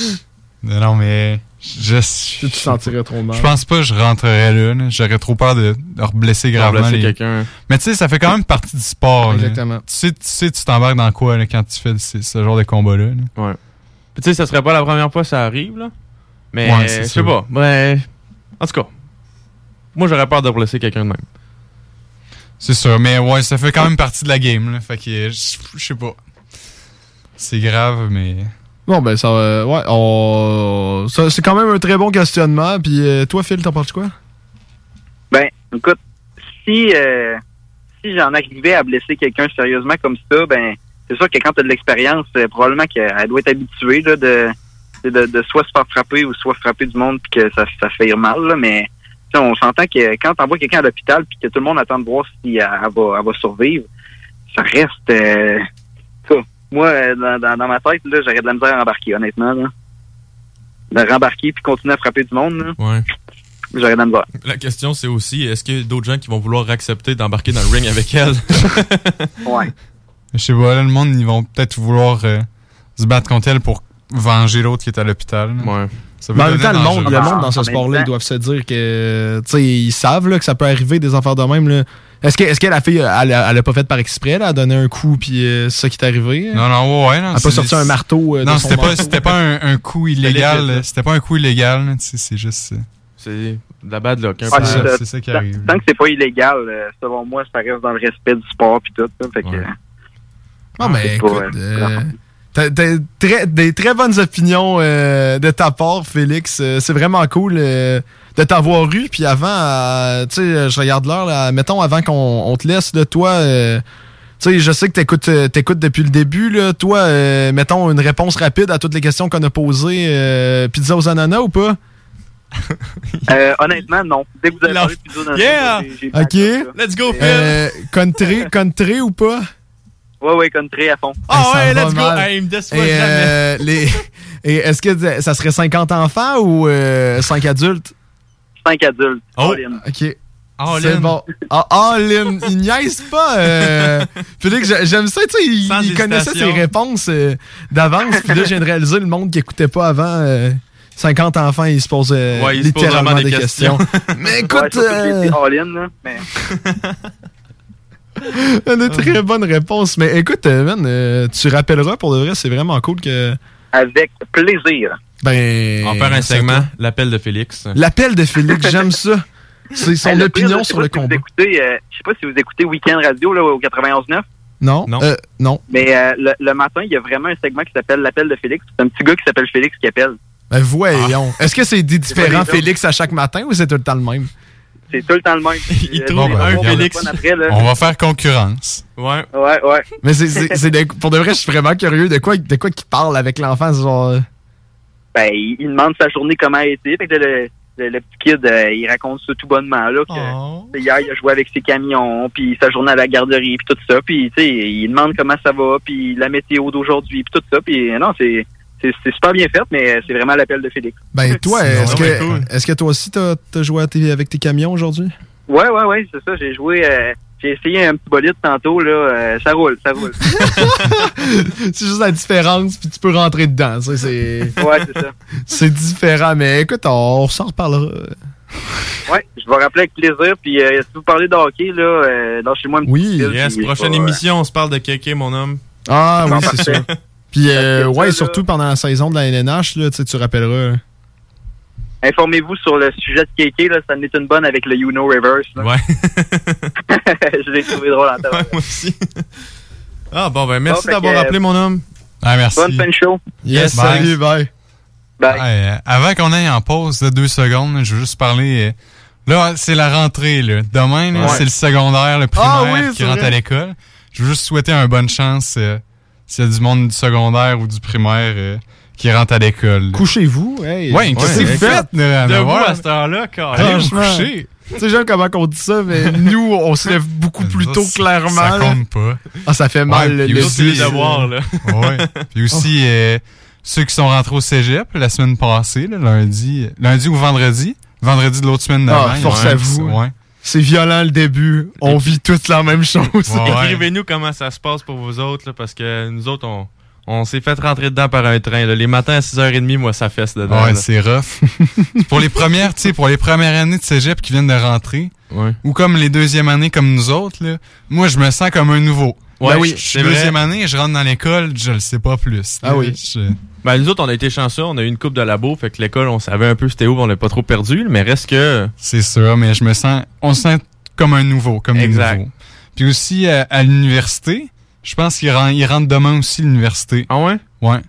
Non, non, mais je, Tu te sentirais trop mal. je pense pas que je rentrerais là. là. J'aurais trop peur de, de reblesser gravement. Les- quelqu'un. Mais tu sais, ça fait quand même partie du sport. là. Exactement. Tu sais, tu sais, tu t'embarques dans quoi là, quand tu fais ce, ce genre de combat-là. là? Ouais. Puis, tu sais, ça serait pas la première fois que ça arrive, là. Mais, Ouais, c'est je sais pas. Ben, en tout cas, moi, j'aurais peur de blesser quelqu'un de même. C'est sûr, mais ouais, ça fait quand même partie de la game. Là. Fait que je sais pas. C'est grave, mais. Bon, ben, ça, euh, ouais, on- c'est quand même un très bon questionnement. Puis euh, toi, Phil, t'en penses quoi? Ben, écoute, si, euh, si j'en arrivais à blesser quelqu'un sérieusement comme ça, ben, c'est sûr que quand tu as de l'expérience, euh, probablement qu'elle doit être habituée là, de, de, de soit se faire frapper ou soit frapper du monde puis que ça, ça fait mal. Là, mais on s'entend que quand tu envoies quelqu'un à l'hôpital puis que tout le monde attend de voir si elle, va, elle va survivre, ça reste... Moi, euh, dans, dans, dans ma tête, là, j'aurais de la misère à embarquer, honnêtement. Là. De rembarquer puis continuer à frapper du monde, là, Ouais. j'aurais de la misère. La question, c'est aussi, est-ce qu'il y a d'autres gens qui vont vouloir accepter d'embarquer dans le ring avec elle? Ouais. Je sais pas, là, le monde, ils vont peut-être vouloir euh, se battre contre elle pour venger l'autre qui est à l'hôpital. Ouais. Ça Mais en même temps, le monde, le monde dans ce sport-là, ils doivent se dire que, tu sais, ils savent là, que ça peut arriver des affaires de même. Là. Est-ce que, est-ce que la fille, elle, a- elle a pas fait par exprès, là, elle a donné un coup, puis euh, c'est ça qui est arrivé? Non, non, ouais, non. Elle a pas sorti un marteau euh, Non, c'était pas, c'était pas un, un coup illégal. C'était pas un coup illégal. là, tu sais, C'est juste. euh, C'est de la bad luck. Ah, peu. c'est ça. Tant- Tant que c'est pas illégal, euh, selon moi, ça reste dans le respect du sport puis tout. là. Fait que, euh, Non, mais c'est pas, écoute, euh, euh, t'as- très- des très bonnes opinions euh, de ta part, Félix. Euh, c'est vraiment cool euh, de t'avoir eu. Puis avant, euh, tu sais, je regarde l'heure, là, mettons, avant qu'on on te laisse, là, toi, tu sais, je sais que t'écoutes, t'écoutes depuis le début, là. Toi, mettons, une réponse rapide à toutes les questions qu'on a posées. pizza aux ananas ou pas? euh, honnêtement, non. Dès que vous avez parlé de pizza dans le Yeah! j'ai- j'ai- OK. Let's go, Euh, country, country ou pas? Ouais, ouais, country à fond. Ah ouais, let's go. Hey, il me déçoit Et, jamais. euh, les- et est-ce que ça serait 50 enfants ou 5 adultes? 5 adultes. Oh. all in. OK. All C'est in. bon. Ah, all in. Il niaise pas. Euh... Félix, j'ai- j'aime ça. Tu sais, il, Sans il connaissait ses réponses euh, d'avance. Puis là, je viens de réaliser le monde qui écoutait pas avant. euh, 50 enfants, ils se posent euh, Ouais, ils se posent littéralement vraiment des, des questions. questions. Mais Ouais, écoute, euh, été all-in, là. Mais... une très bonne réponse. Mais écoute, euh, man, euh, tu rappelleras pour de vrai, c'est vraiment cool que. Avec plaisir. Ben. On va faire un segment, l'appel de Félix. L'appel de Félix, j'aime ça. C'est son pire, opinion sur le si combat. écoutez, euh, je sais pas si vous écoutez Weekend Radio là, au 91.9. Non? Non. Euh, non. Mais euh, le, le matin, il y a vraiment un segment qui s'appelle l'appel de Félix. C'est un petit gars qui s'appelle Félix qui appelle. Ben voyons. Est-ce que c'est autres. Félix à chaque matin ou c'est tout le temps le même? C'est tout le temps le même. Il Euh, trouve les un Félix. Après. On va faire concurrence. Ouais. Ouais, ouais. Mais c'est, pour de vrai, je suis vraiment curieux de quoi, de quoi qu'il parle avec l'enfant. Genre, Ben, il, il demande sa journée comment elle a été. Fait que le, le, le petit kid, euh, il raconte ça tout bonnement. Là, que, Oh. Hier, il a joué avec ses camions, puis sa journée à la garderie, puis tout ça. Puis, tu sais, il demande comment ça va, puis la météo d'aujourd'hui, puis tout ça. Puis, non, c'est, c'est, c'est super bien fait, mais c'est vraiment l'appel de Félix. ben toi, est-ce que, cool. est-ce que toi aussi t'as, t'as joué à tes- avec tes camions aujourd'hui? Ouais, ouais, ouais, c'est ça. J'ai joué, euh, j'ai essayé un petit bolide tantôt, là. euh, ça roule, ça roule. c'est juste la différence, puis tu peux rentrer dedans. sais, C'est, Ouais, c'est ça. c'est différent, mais écoute, on, s'en reparlera. Ouais, je vais rappeler avec plaisir. Puis, euh, si vous parlez de hockey, là, euh, lâchez-moi un petit Oui. Yes, prochaine euh, émission, on se parle de Kéké, mon homme. Ah oui, Bon, c'est parfait. Puis, euh, ouais, ça, surtout là- pendant la saison de la LNH, là, tu sais, tu rappelleras. Informez-vous sur le sujet de Kéké, là. Ça en est une bonne avec le You Know Reverse, là. Ouais. je l'ai trouvé drôle en tête. Ouais, moi aussi. Ah bon, ben merci Bon, d'avoir appelé, mon homme. Ah, merci. Bonne fin de show. Yes, Bye. salut, bye. Bye. Ouais, euh, avant qu'on aille en pause de deux secondes, je veux juste parler. euh, là, c'est la rentrée. Là. Demain, Ouais. c'est le secondaire, le primaire Ah oui, qui rentre vrai. à l'école. Je veux juste souhaiter un bonne chance euh, s'il y a du monde du secondaire ou du primaire euh, qui rentre à l'école. Couchez-vous. Hey, Ouais, qu'est-ce que vous faites, là, à cette heure-là, Allez carrément. vous coucher. Tu sais, j'aime comment on dit ça, mais nous, on se lève beaucoup plus tôt, clairement. Ça compte pas. Ah, ça fait mal. Ouais, le début, les devoirs, là. ouais. Puis aussi, euh, ceux qui sont rentrés au cégep la semaine passée, là, lundi, lundi ou vendredi. Vendredi de l'autre semaine d'avant. Ah, force à vous. Ouais. C'est violent le début. On vit toutes la même chose. Ouais. Écrivez-nous comment ça se passe pour vous autres, là, parce que nous autres, on, on s'est fait rentrer dedans par un train. là. Les matins à 6h30, moi, ça fesse dedans. Ouais, c'est rough. pour les premières, tu sais, pour les premières années de cégep qui viennent de rentrer, Ouais. ou comme les deuxièmes années comme nous autres, là, moi, je me sens comme un nouveau. Ouais, Ben oui, c'est je suis vrai. deuxième année, je rentre dans l'école, je le sais pas plus. Ah oui. Je- Ben, nous autres, on a été chanceux. On a eu une coupe de labo. Fait que l'école, on savait un peu c'était où. On l'a pas trop perdu. Mais reste que. C'est ça, mais je me sens, on se sent comme un nouveau, comme des Exact. nouveaux. Puis aussi, à, à l'université, je pense qu'il rentre, il rentre demain aussi l'université. Ah ouais? Ouais.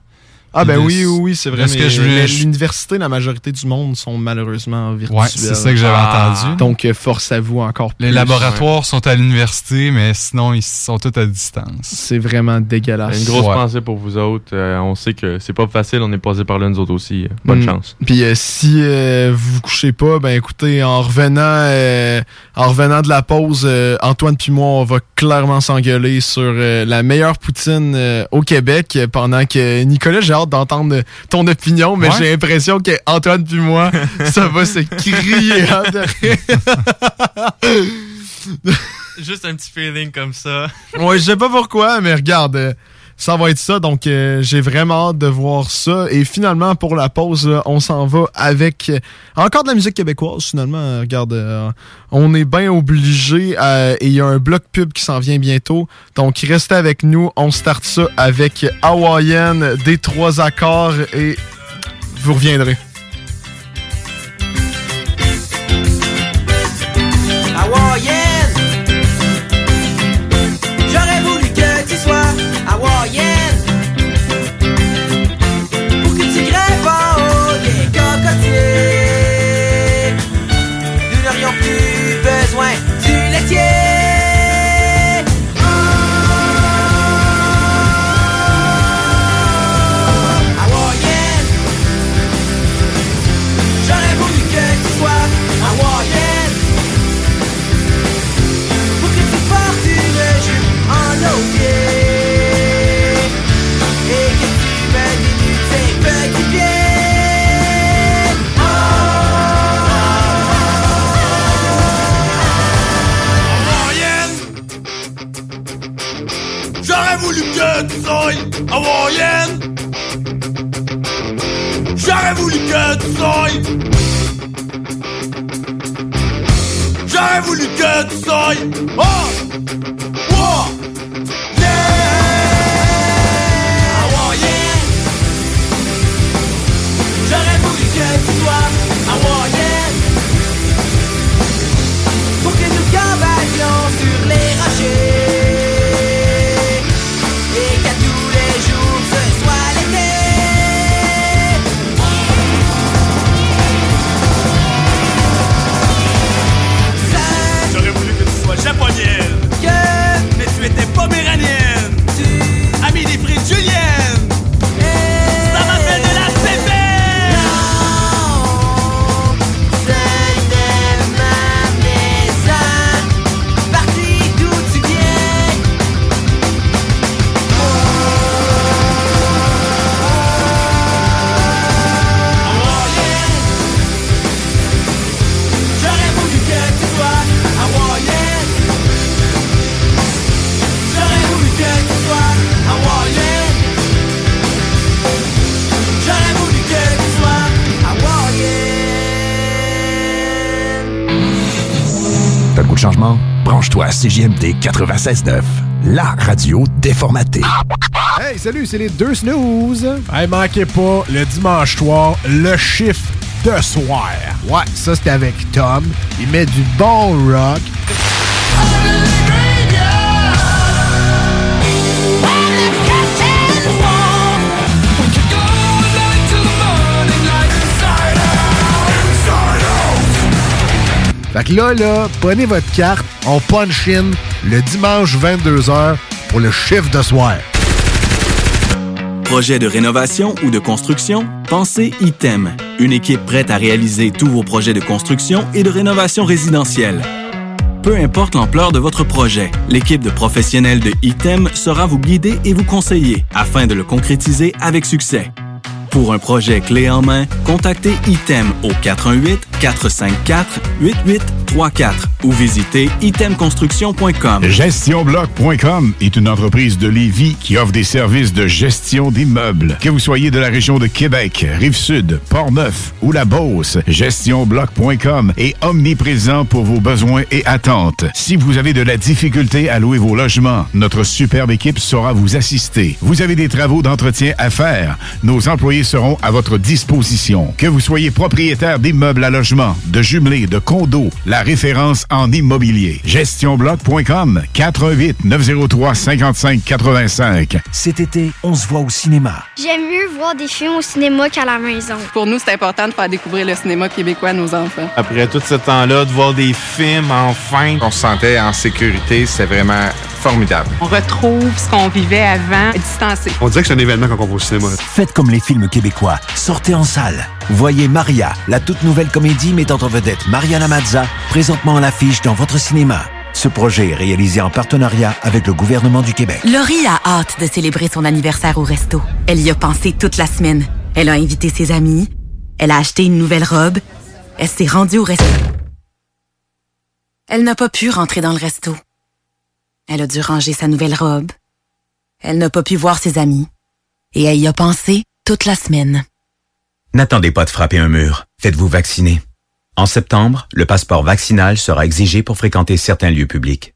Ah, ben oui, oui, oui, c'est vrai. Parce mais que je je- L'université, la majorité du monde sont malheureusement virtuels. Ouais, c'est ça que j'avais Ah. entendu. Donc, euh, force à vous encore plus. les laboratoires sont à l'université, mais sinon, ils sont tous à distance. C'est vraiment dégueulasse. Une grosse Ouais. pensée pour vous autres. Euh, on sait que c'est pas facile. On est passé par là, nous autres aussi. Euh, Bonne Mm. chance. Puis euh, si euh, vous vous couchez pas, ben écoutez, en revenant euh, en revenant de la pause, euh, Antoine puis moi, on va clairement s'engueuler sur euh, la meilleure poutine euh, au Québec pendant que Nicolas, j'ai hâte d'entendre ton opinion, mais Ouais. j'ai l'impression que Antoine puis moi, ça va se crier. Juste un petit feeling comme ça. Ouais, je sais pas pourquoi, mais regarde, euh, ça va être ça. Donc, euh, j'ai vraiment hâte de voir ça. Et finalement, pour la pause, on s'en va avec euh, encore de la musique québécoise. Finalement, Euh, regarde, on est bien obligé. et il y a un bloc pub qui s'en vient bientôt. Donc, restez avec nous. On starte ça avec Hawaiian, des trois accords et vous reviendrez. Hawaïenne. J'aurais voulu que tu sois. J'aurais voulu que tu sois. Oh! Oh! Changement? Branche-toi à CJMD 96.9, la radio déformatée. Hey, salut, c'est les deux snooze. Hey, manquez pas, le dimanche soir, le chiffre de soir. Ouais, ça c'est avec Tom. Il met du bon rock. Fait que là, là, prenez votre carte, on punch in le dimanche 22h pour le chiffre de soir. Projet de rénovation ou de construction? Pensez ITEM, une équipe prête à réaliser tous vos projets de construction et de rénovation résidentielle. Peu importe l'ampleur de votre projet, l'équipe de professionnels de ITEM sera vous guider et vous conseiller afin de le concrétiser avec succès. Pour un projet clé en main, contactez ITEM au 418-454-8834 ou visitez itemconstruction.com. GestionBloc.com est une entreprise de Lévis qui offre des services de gestion d'immeubles. Que vous soyez de la région de Québec, Rive-Sud, Port-Neuf ou la Beauce, GestionBloc.com est omniprésent pour vos besoins et attentes. Si vous avez de la difficulté à louer vos logements, notre superbe équipe saura vous assister. Vous avez des travaux d'entretien à faire, nos employés seront à votre disposition. Que vous soyez propriétaire d'immeubles à logement, de jumelés, de condos, la référence en immobilier. GestionBloc.com 418 903 55 85. Cet été, on se voit au cinéma. J'aime mieux voir des films au cinéma qu'à la maison. Pour nous, c'est important de faire découvrir le cinéma québécois à nos enfants. Après tout ce temps-là, de voir des films enfin, On se sentait en sécurité, c'était vraiment formidable. On retrouve ce qu'on vivait avant, distancé. On dirait que c'est un événement quand on va au cinéma. Faites comme les films québécois. Sortez en salle. Voyez Maria, la toute nouvelle comédie mettant en vedette Mariana Mazza, présentement à l'affiche dans votre cinéma. Ce projet est réalisé en partenariat avec le gouvernement du Québec. Laurie a hâte de célébrer son anniversaire au resto. Elle y a pensé toute la semaine. Elle a invité ses amis. Elle a acheté une nouvelle robe. Elle s'est rendue au resto. Elle n'a pas pu rentrer dans le resto. Elle a dû ranger sa nouvelle robe. Elle n'a pas pu voir ses amis. Et elle y a pensé toute la semaine. N'attendez pas de frapper un mur. Faites-vous vacciner. En septembre, le passeport vaccinal sera exigé pour fréquenter certains lieux publics.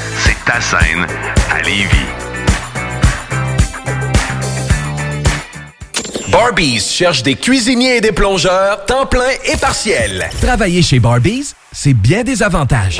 ta scène à Lévis. Barbies cherche des cuisiniers et des plongeurs, temps plein et partiel. Travailler chez Barbies, c'est bien des avantages.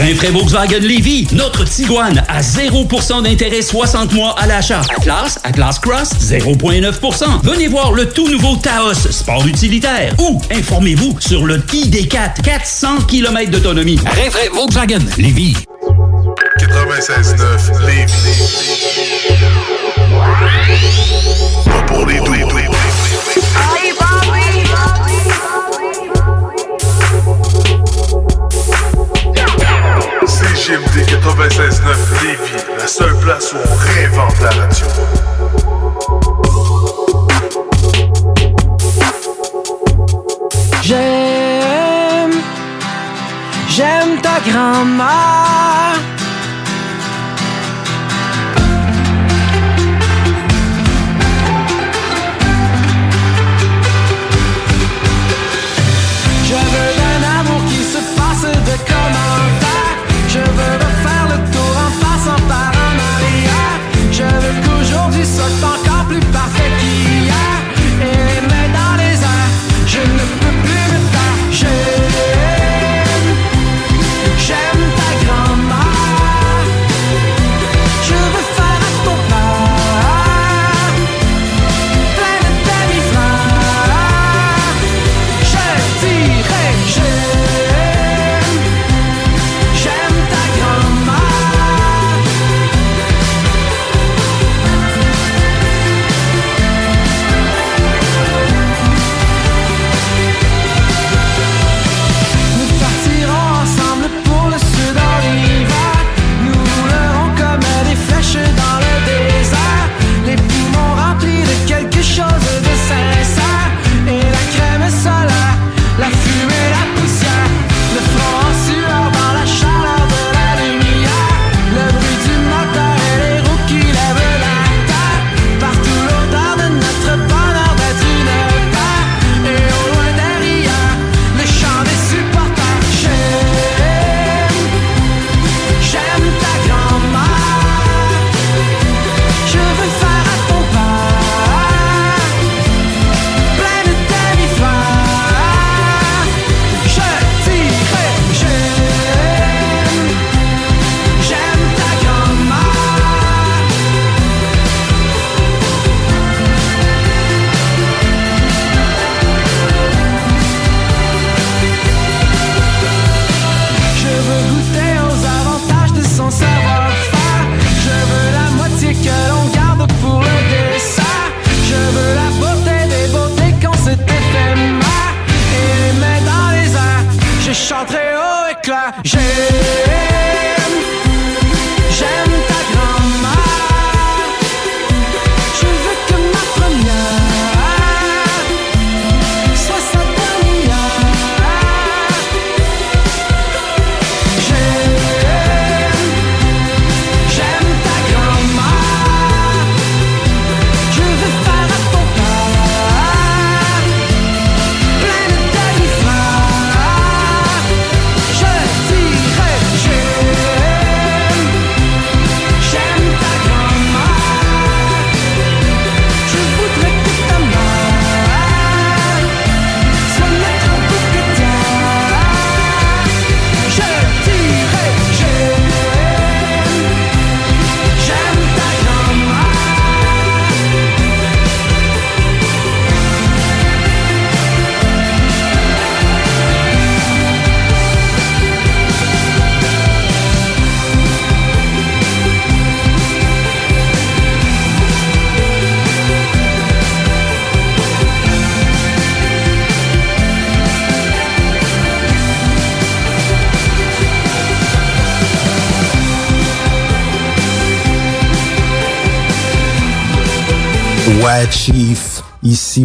Rinfraie Volkswagen Lévy, notre Tiguan à 0% d'intérêt 60 mois à l'achat. Atlas, Atlas Cross, 0,9%. Venez voir le tout nouveau Taos, sport utilitaire. Ou informez-vous sur le ID4, 400 km d'autonomie. Rinfraie Volkswagen Lévy. 96.9 Lévy. Pas pour les. CGMD 96.9 Lévis, la seule place où on réinvente la radio. J'aime, j'aime ta grand-mère.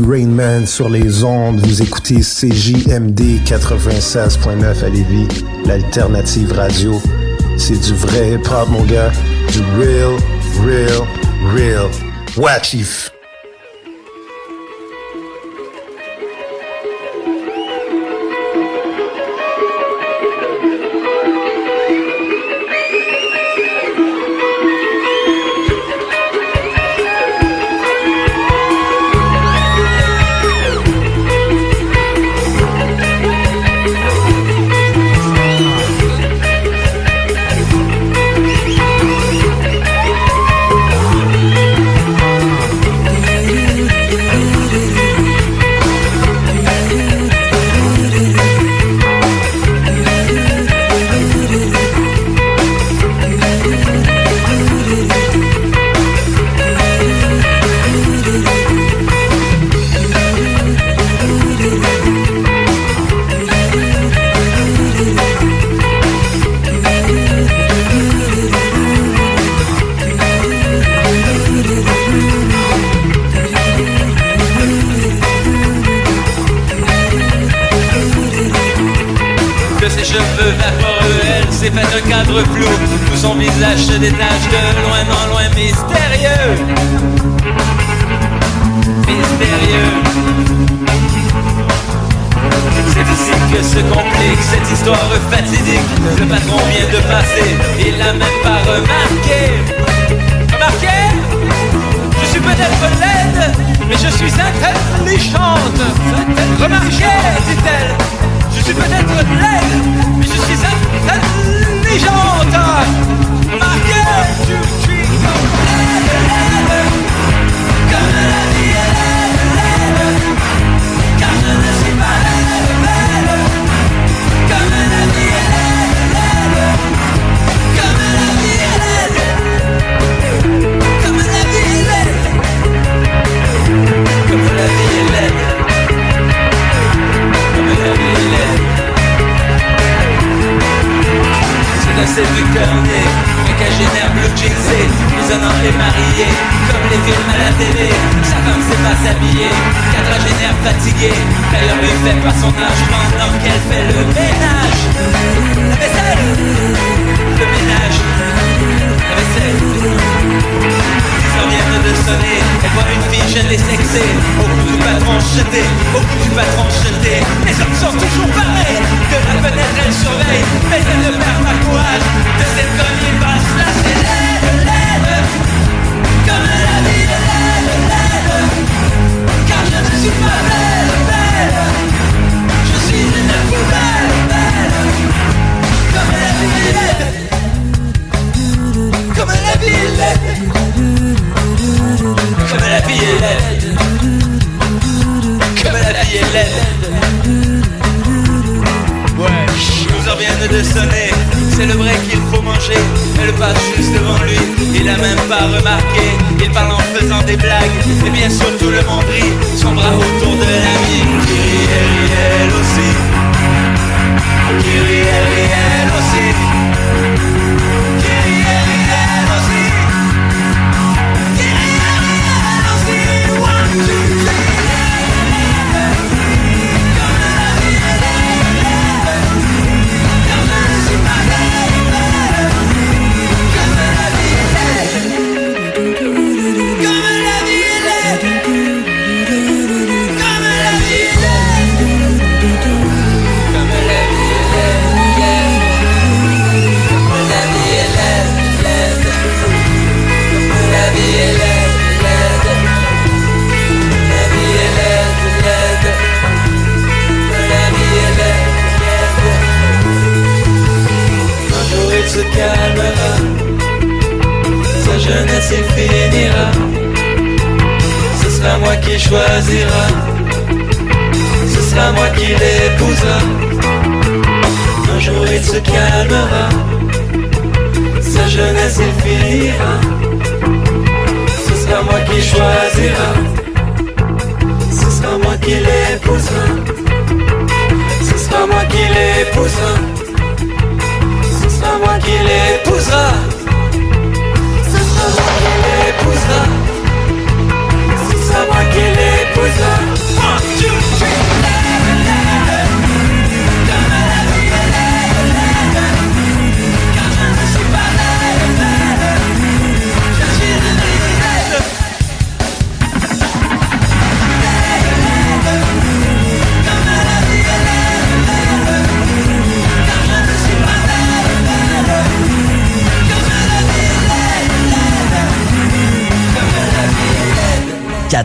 Rainman sur les ondes. Vous écoutez CJMD 96.9 à Lévis, l'alternative radio. C'est du vrai hip-hop, mon gars. Du real, real, real. What, chief? village de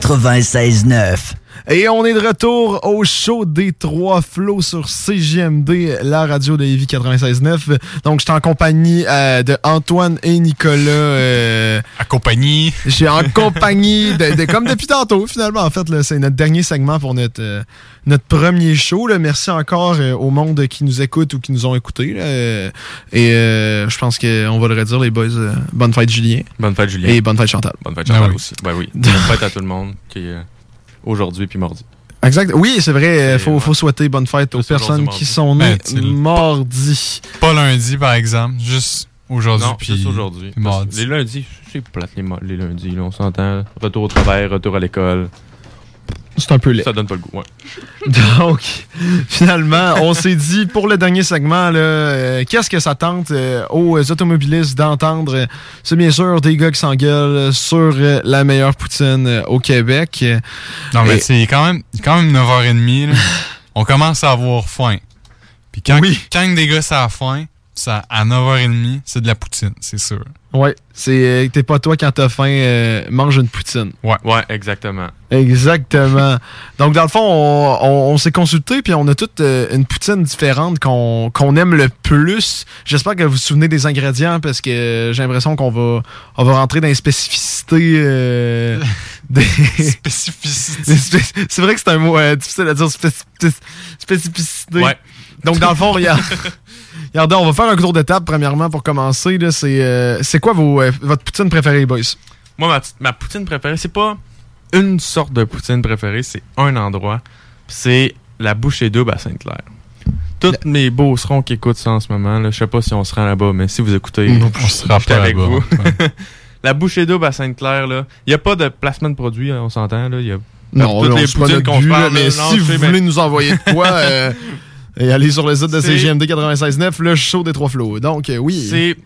96.9. Et on est de retour au show des trois flots sur CGMD, la radio de Lévis 96.9. Donc, je suis en compagnie euh, de Antoine et Nicolas. Euh, à compagnie. J'ai en compagnie, de, comme depuis tantôt, finalement. En fait, c'est notre dernier segment pour notre, euh, notre premier show. Merci encore euh, au monde qui nous écoute ou qui nous ont écoutés. Et euh, je pense qu'on va le redire, les boys. bonne fête, Julien. Bonne fête, Julien. Et bonne fête, Chantal. Bonne fête, Chantal ben aussi. Ben bonne fête à tout le monde aujourd'hui puis mardi. Exact. Oui, c'est vrai. Euh, Il faut, faut, souhaiter bonne fête aux personnes qui sont ben, nées mardi. Pas, lundi, par exemple. Juste aujourd'hui. juste aujourd'hui. Les lundis, c'est plate les, les lundis. On s'entend. Retour au travail, retour à l'école. C'est un peu laid. Ça donne pas le goût, ouais. Donc, finalement, on s'est dit pour le dernier segment, là, euh, qu'est-ce que ça tente euh, aux automobilistes d'entendre? euh, C'est bien sûr des gars qui s'engueulent sur euh, la meilleure poutine euh, au Québec. Non, mais Et- tu sais, il est quand même, quand même 9h30. là. On commence à avoir faim. Puis quand, quand des gars ça a faim, ça, à 9h30, c'est de la poutine, c'est sûr. Ouais, c'est euh, t'es pas toi quand t'as faim, euh, mange une poutine. Ouais. Ouais, exactement. Exactement. Donc, dans le fond, on, on- on s'est consulté, puis on a toute euh, une poutine différente qu'on aime le plus. J'espère que vous vous souvenez des ingrédients, parce que euh, j'ai l'impression qu'on va, on va rentrer dans les spécificités. des... Spécificité. c'est vrai que c'est un mot difficile à dire, spéci- spécificité. Ouais. Donc, dans le fond, regarde. Regardez, on va faire un tour d'étape, premièrement, pour commencer. là. C'est euh, c'est quoi vos, euh, votre poutine préférée, boys? Moi, ma, poutine préférée, c'est pas une sorte de poutine préférée, c'est un endroit. C'est la bouchée double à Sainte-Claire. Tous mes beaucerons qui écoutent ça en ce moment, là, je sais pas si on se rend là-bas, mais si vous écoutez, Non, on pas avec là-bas, vous. ouais. la bouchée double à Sainte-Claire, là, il n'y a pas de placement de produit, hein, on s'entend. Là, il y a Non, toutes les poutines qu'on se parle, mais là, si vous voulez nous envoyer de quoi, euh, et allez sur le site de CGMD 96.9, le show des trois flots. Donc, euh, oui. C'est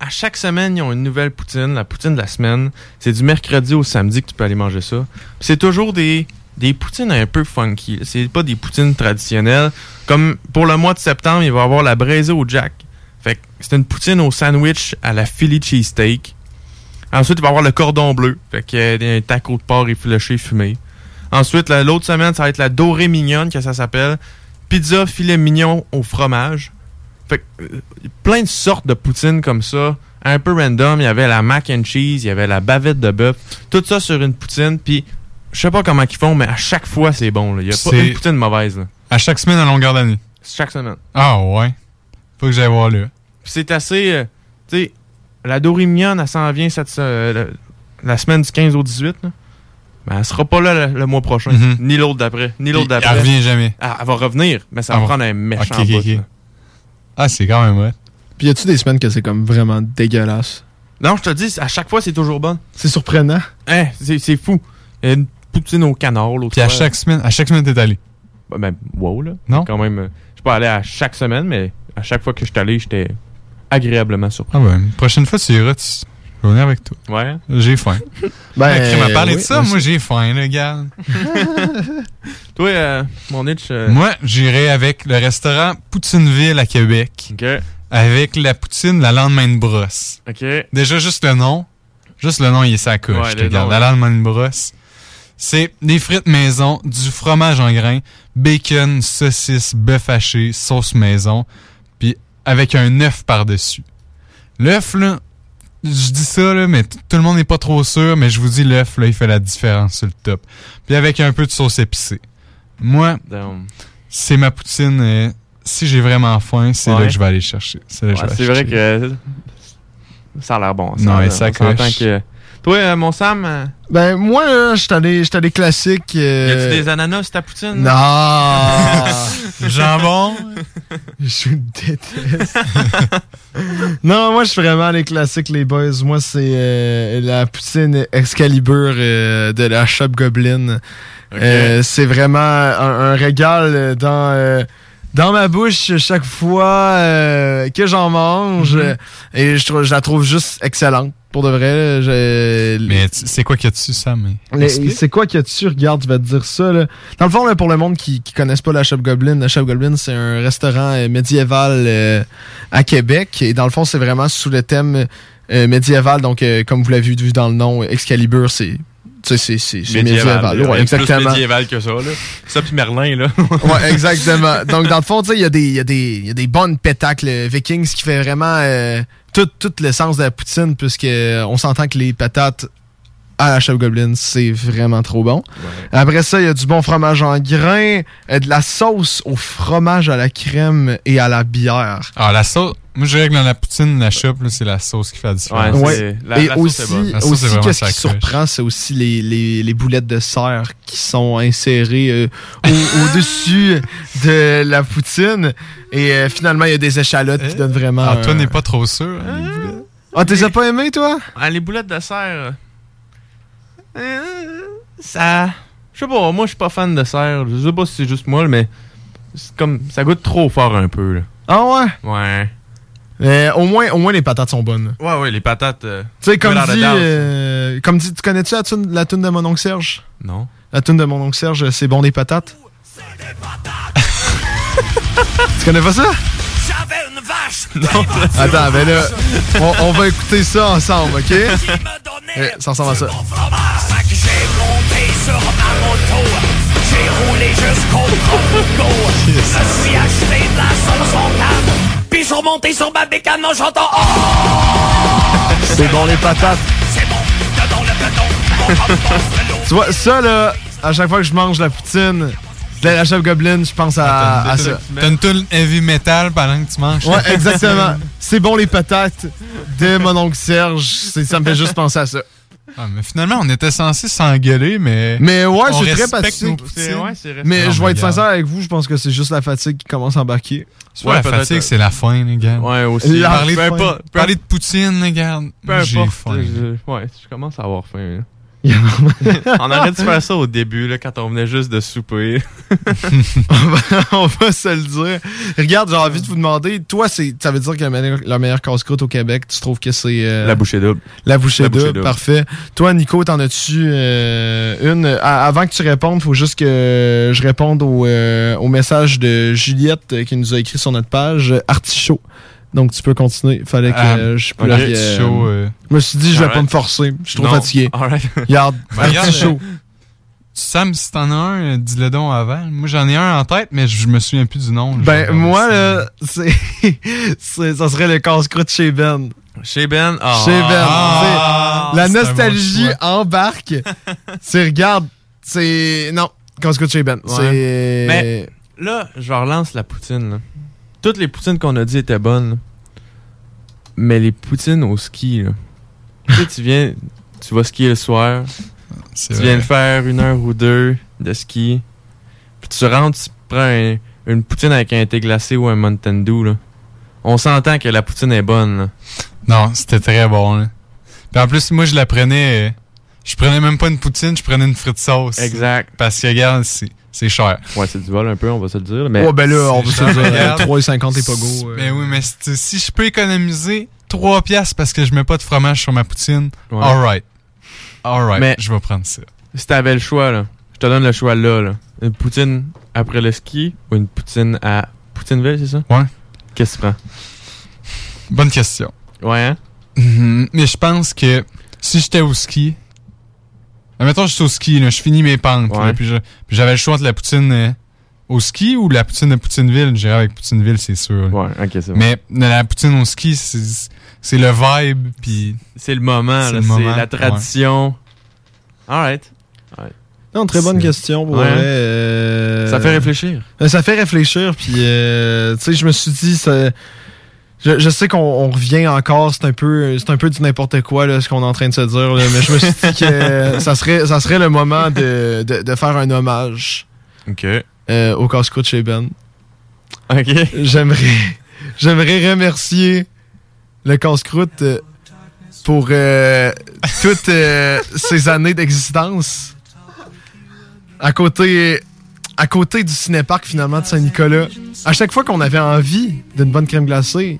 à chaque semaine, ils ont une nouvelle poutine, la poutine de la semaine. C'est du mercredi au samedi que tu peux aller manger ça. C'est toujours des, des poutines un peu funky. C'est pas des poutines traditionnelles. Comme pour le mois de septembre, il va y avoir la braisée au jack. Fait que c'est une poutine au sandwich à la Philly cheesesteak. Ensuite, il va y avoir le cordon bleu. Fait que euh, un taco de porc effiloché fumé. Ensuite, la- l'autre semaine, ça va être la dorée mignonne, que ça s'appelle. Pizza filet mignon au fromage. Fait que, euh, plein de sortes de poutines comme ça, un peu random. Il y avait la mac and cheese, il y avait la bavette de bœuf, tout ça sur une poutine. Puis, je sais pas comment ils font, mais à chaque fois, c'est bon. là. Il y a pas une poutine mauvaise. là. À chaque semaine à longueur d'année. Chaque semaine. Ah ouais. Faut que j'aille voir là. C'est assez. euh, tu sais, la dorée mignonne, elle s'en vient cette, euh, la, la semaine du 15 au 18. Là. Ben, elle sera pas là le, le mois prochain, Mhm. ni l'autre d'après, ni l'autre Elle d'après. revient jamais. Elle, elle va revenir, mais ça va Ah bon. prendre un méchant Ok, ok, bout. Ah, c'est quand même vrai. Puis y a-tu des semaines que c'est comme vraiment dégueulasse? Non, je te dis, à chaque fois, c'est toujours bon. C'est surprenant. Hein, c'est fou. Il y a une poutine au canard l'autre Puis à fois. chaque semaine, à chaque semaine t'es allé? Ben, ben, wow, là. Non? Quand même, euh, je suis pas allé à chaque semaine, mais à chaque fois que je suis allé, j'étais agréablement surpris. Ah ben, prochaine fois tu iras, tu... je vais venir avec toi. Ouais. J'ai faim. Ben, Ben, à parler oui, de ça, moi j'ai faim, le gars. Toi, euh, mon itch. euh, Moi, j'irai avec le restaurant Poutineville à Québec. OK. Avec la poutine la lendemain de brosse. OK. Déjà, juste le nom. Juste le nom, il est sa coche. Ouais, La lendemain de brosse. C'est des frites maison, du fromage en grains, bacon, saucisse, bœuf haché, sauce maison, puis avec un œuf par-dessus. L'œuf, là, je dis ça, là, mais tout le monde n'est pas trop sûr, mais je vous dis, l'œuf, là, il fait la différence sur le top. Puis avec un peu de sauce épicée. Moi, c'est ma poutine. euh, si j'ai vraiment faim, c'est là que je vais aller chercher. C'est là que je Ouais, vais c'est vrai que ça a l'air bon. Ça, Non, et ça que. Toi, euh, mon Sam, euh, Ben, moi, j'étais allé, j'étais allé classique. euh, y a-tu des ananas sur ta poutine? Non! Jambon? Je vous déteste. non, moi, je suis vraiment les classiques, les boys. Moi, c'est euh, la poutine Excalibur euh, de la Shop Goblin. Euh, c'est vraiment un, un régal dans, euh, dans ma bouche chaque fois euh, que j'en mange. Mhm. Et je, trouve, je la trouve juste excellente. Pour de vrai, Mais tu- c'est quoi qu'il y a dessus, ça? Mais... les- Explique. C'est quoi qu'il y a dessus? Regarde, je vais te dire ça. Là. Dans le fond, là, pour le monde qui ne connaisse pas la Shop Goblin, la Shop Goblin, c'est un restaurant euh, médiéval euh, à Québec. Et dans le fond, c'est vraiment sous le thème euh, médiéval. Donc, euh, comme vous l'avez vu dans le nom, Excalibur, c'est tu sais, c'est- c'est c'est médiéval. là. Ouais, exactement. Plus médiéval que ça, là. Ça, puis Merlin, là. Ouais, exactement. Donc, dans le fond, tu sais, il y, a des- il y, a des- il y a des bonnes pétacles vikings qui fait vraiment euh, tout, tout l'essence de la poutine, puisque euh, on s'entend que les patates à la chef Goblin, c'est vraiment trop bon. Après ça, il y a du bon fromage en grains, euh, de la sauce au fromage à la crème et à la bière. Ah, la sauce. Moi, je dirais que dans la poutine, la shop, là, c'est la sauce qui fait la différence. Ouais. et aussi, La sauce, aussi c'est vraiment qu'est-ce sa qui surprend, c'est aussi les, les, les boulettes de serre qui sont insérées euh, au- au-dessus de la poutine. Et euh, finalement, il y a des échalotes qui donnent vraiment. Ah, toi, un- n'est pas trop sûr. hein, les boulettes? Ah, t'es pas aimé, toi? Ah, les boulettes de serre. euh, euh, ça. Je sais pas, moi je suis pas fan de serre. Je sais pas si c'est juste moi, mais comme ça goûte trop fort un peu. Là. Ah ouais? Ouais. Mais au moins, au moins les patates sont bonnes. Ouais, ouais, les patates. euh, Tu sais, comme dit, euh, comme dit, tu connais-tu la tune, la tune de mon oncle Serge? Non. La tune de mon oncle Serge, c'est bon des patates? tu connais pas ça? Non. Attends, ben là, on, on va écouter ça ensemble, ok? Eh, ça ressemble à ça. J'ai roulé jusqu'au. Je me suis acheté de la sauce en table, puis je suis remonté sur ma bécane en chantant Oh! C'est bon les patates. C'est bon, dedans le béton. Tu vois, ça là, à chaque fois que je mange la poutine, de la chef Goblin, je pense à, à ça. T'as une toule heavy metal pendant que tu manges. Ouais, exactement. C'est bon les patates de mon oncle Serge. Ça me fait juste penser à ça. Ah, mais finalement, on était censé s'engueuler, mais. Mais ouais, c'est très poutines. Mais Non, je vais être sincère avec vous, je pense que c'est juste la fatigue qui commence à embarquer. La fatigue, c'est la faim, les gars. Ouais, aussi. La Parler, de, pa- parler de poutine, les gars. Peu importe. faim. je- ouais, je commence à avoir faim. là. On aurait dû faire ça au début, là, quand on venait juste de souper. on va se le dire. Regarde, j'ai envie de vous demander, toi, c'est, ça veut dire que la meilleure, la meilleure casse-croûte au Québec, tu trouves que c'est... euh, La bouchée double. La bouchée La bouchée double, double. parfait. Toi, Nico, t'en as-tu euh, une? À- avant que tu répondes, faut juste que je réponde au, euh, au message de Juliette qui nous a écrit sur notre page, Artichaut. Donc, tu peux continuer. Il fallait que Ah, euh, je ok. plug, Artichaut, euh, Je me suis dit, je vais pas me forcer. Je suis trop Non, fatigué. alright. Regarde, Ben, regarde, euh, Sam, si t'en as un, euh, dis-le donc avant. Moi, j'en ai un en tête, mais je me souviens plus du nom. Ben, moi, là, c'est, c'est- ça serait le casse-croûte chez Ben. Chez Ben? Ah. Chez Ben. Ah, la nostalgie embarque. c'est, regarde, c'est. Non, casse-croûte chez Ben. Ouais. C'est. Mais là, je relance la poutine. là. Toutes les poutines qu'on a dit étaient bonnes. Mais les poutines au ski, là. tu sais, tu viens, tu vas skier le soir. Tu viens de faire une heure ou deux de ski. Puis tu rentres, tu prends un- une poutine avec un thé glacé ou un Mountain Dew, là. On s'entend que la poutine est bonne, là. Non, c'était très bon. Là. Puis en plus, moi, je la prenais. Je prenais même pas une poutine, je prenais une frite sauce. Exact. Parce que, regarde, c'est c'est cher. Ouais, c'est du vol un peu, on va se le dire. Mais Ouais, ben là, on va se le dire. regarde. 3,50 et pas go. euh. Mais oui, mais si je peux économiser 3 piastres parce que je mets pas de fromage sur ma poutine, Ouais. alright. Alright, Mais- je vais prendre ça. Si t'avais le choix, là, je te donne le choix là, là. Une poutine après le ski ou une poutine à Poutineville, c'est ça? Ouais. Qu'est-ce que tu prends? Bonne question. Ouais, hein? Mhm. Mais je pense que si j'étais au ski, admettons, je suis au ski, là, je finis mes pentes, Ouais. puis je- puis j'avais le choix entre la poutine euh, au ski ou la poutine de Poutineville. J'irais avec Poutineville, c'est sûr. Ouais, ok, c'est. Mais la poutine au ski, c'est c'est le vibe, puis C'est le moment, C'est là, le c'est moment, la tradition. Alright. Alright. Non, très bonne question. Pour Ouais. vrai, euh, Ça fait réfléchir. Euh, Ça fait réfléchir, puis euh, tu sais, je me suis dit, ça- je, je sais qu'on on revient encore, c'est un peu, c'est un peu du n'importe quoi là, ce qu'on est en train de se dire, là, mais je me suis dit que ça serait, ça serait le moment de, de, de faire un hommage Ok. euh, au casse-croûte chez Ben. Ok. J'aimerais, j'aimerais remercier le casse-croûte euh, pour euh, toutes ces années d'existence. À côté, à côté du cinéparc finalement de Saint-Nicolas. À chaque fois qu'on avait envie d'une bonne crème glacée,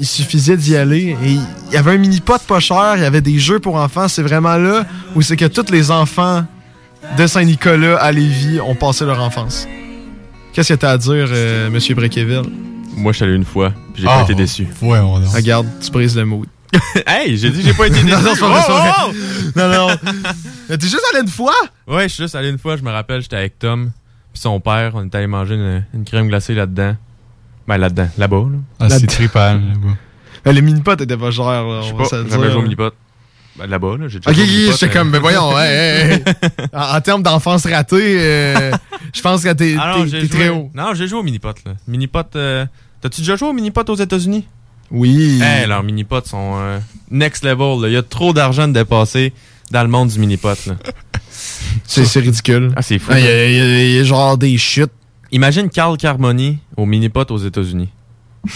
il suffisait d'y aller. Et il y avait un mini-pot pas cher, il y avait des jeux pour enfants. C'est vraiment là où c'est que tous les enfants de Saint-Nicolas à Lévis ont passé leur enfance. Qu'est-ce que t'as à dire, euh, Monsieur Brequeville? Moi, je suis allé une fois, puis j'ai Ah, pas été déçu. Ouais, on Regarde, tu brises le mood. hey, j'ai dit que j'ai pas été déçu. non, non, c'est pas vrai, c'est pas Oh, oh, Non, non. Mais T'es juste allé une fois? Ouais, je suis juste allé une fois, je me rappelle, j'étais avec Tom, puis son père, on était allé manger une, une crème glacée là-dedans. Ben, là-dedans, là-bas, là. Ah, c'est La- trippant, là-bas. Ben, les mini-pots étaient pas chers, là. Je sais pas, jamais joué au mini-pot. Ben, là-bas, là, j'ai déjà Ok, joué au ok, mini-pot, j'étais mais- comme, ben voyons, hey, hey, hey. En, en termes d'enfance ratée, euh, je pense que t'es Ah très haut. Non, j'ai joué au mini-pot, là. Mini-pot, euh, T'as-tu déjà joué au mini-pot aux États-Unis? Oui. Hey, leurs mini-pots sont euh, next level, là. Il y a trop d'argent de dépasser dans le monde du mini-pot, là. C'est c'est ridicule. Ah, c'est fou. Il y, a- il y a- il y a genre des chutes. Imagine Carl Carmoni au mini-pot aux États-Unis.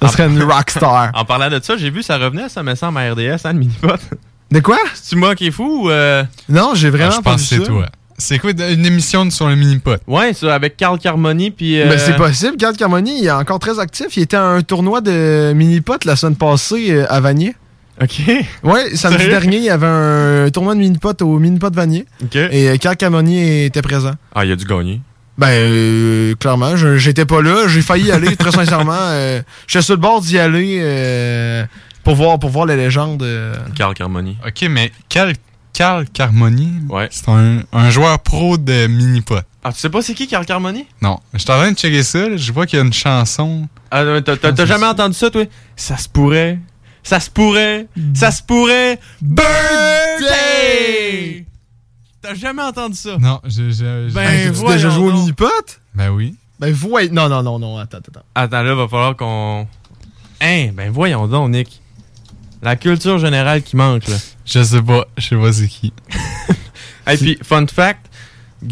Ça serait une rockstar. En parlant de ça, j'ai vu, ça revenait, ça me semble, à RDS, hein, le mini-pot. De quoi? C'est-tu moi qui est fou ou. euh, Non, j'ai Ah, vraiment je pas pense vu que c'est ça. toi. C'est quoi une émission sur le mini-pot? Ouais, ça, avec Carl Carmoni, puis... euh, Mais c'est possible, Carl Carmoni, il est encore très actif. Il était à un tournoi de mini-pot la semaine passée euh, à Vanier. OK. Ouais, samedi dernier, il y avait un tournoi de mini-pot au mini-pot Vanier. OK. Et euh, Carl Carmoni était présent. Ah, il a dû gagner. Ben, euh, clairement, je- j'étais pas là. J'ai failli y aller, très sincèrement. Euh, J'étais sur le bord d'y aller euh, pour, voir, pour voir la légende. euh. Carl Carmoni. OK, mais Carl, Carl Carmoni, c'est un, un joueur pro de mini-pot. Ah, tu sais pas c'est qui Carl Carmoni? Non, je suis en train de checker ça. là, Je vois qu'il y a une chanson. Ah, non, t'as- t'as t'as jamais entendu ça, toi? Ça se pourrait. Ça se pourrait. Ça se pourrait. Birthday! T'as jamais entendu ça? Non, j'ai... j'ai- j'ai- Ben, Hey, t'as-tu déjà voyons joué au mini-pot? Ben oui. Ben, voyez. Non, non, non, non, attends, attends. Attends, là, va falloir qu'on. Hein, ben voyons donc, Nick. La culture générale qui manque, là. Je sais pas, je sais pas c'est qui. Et puis, fun fact,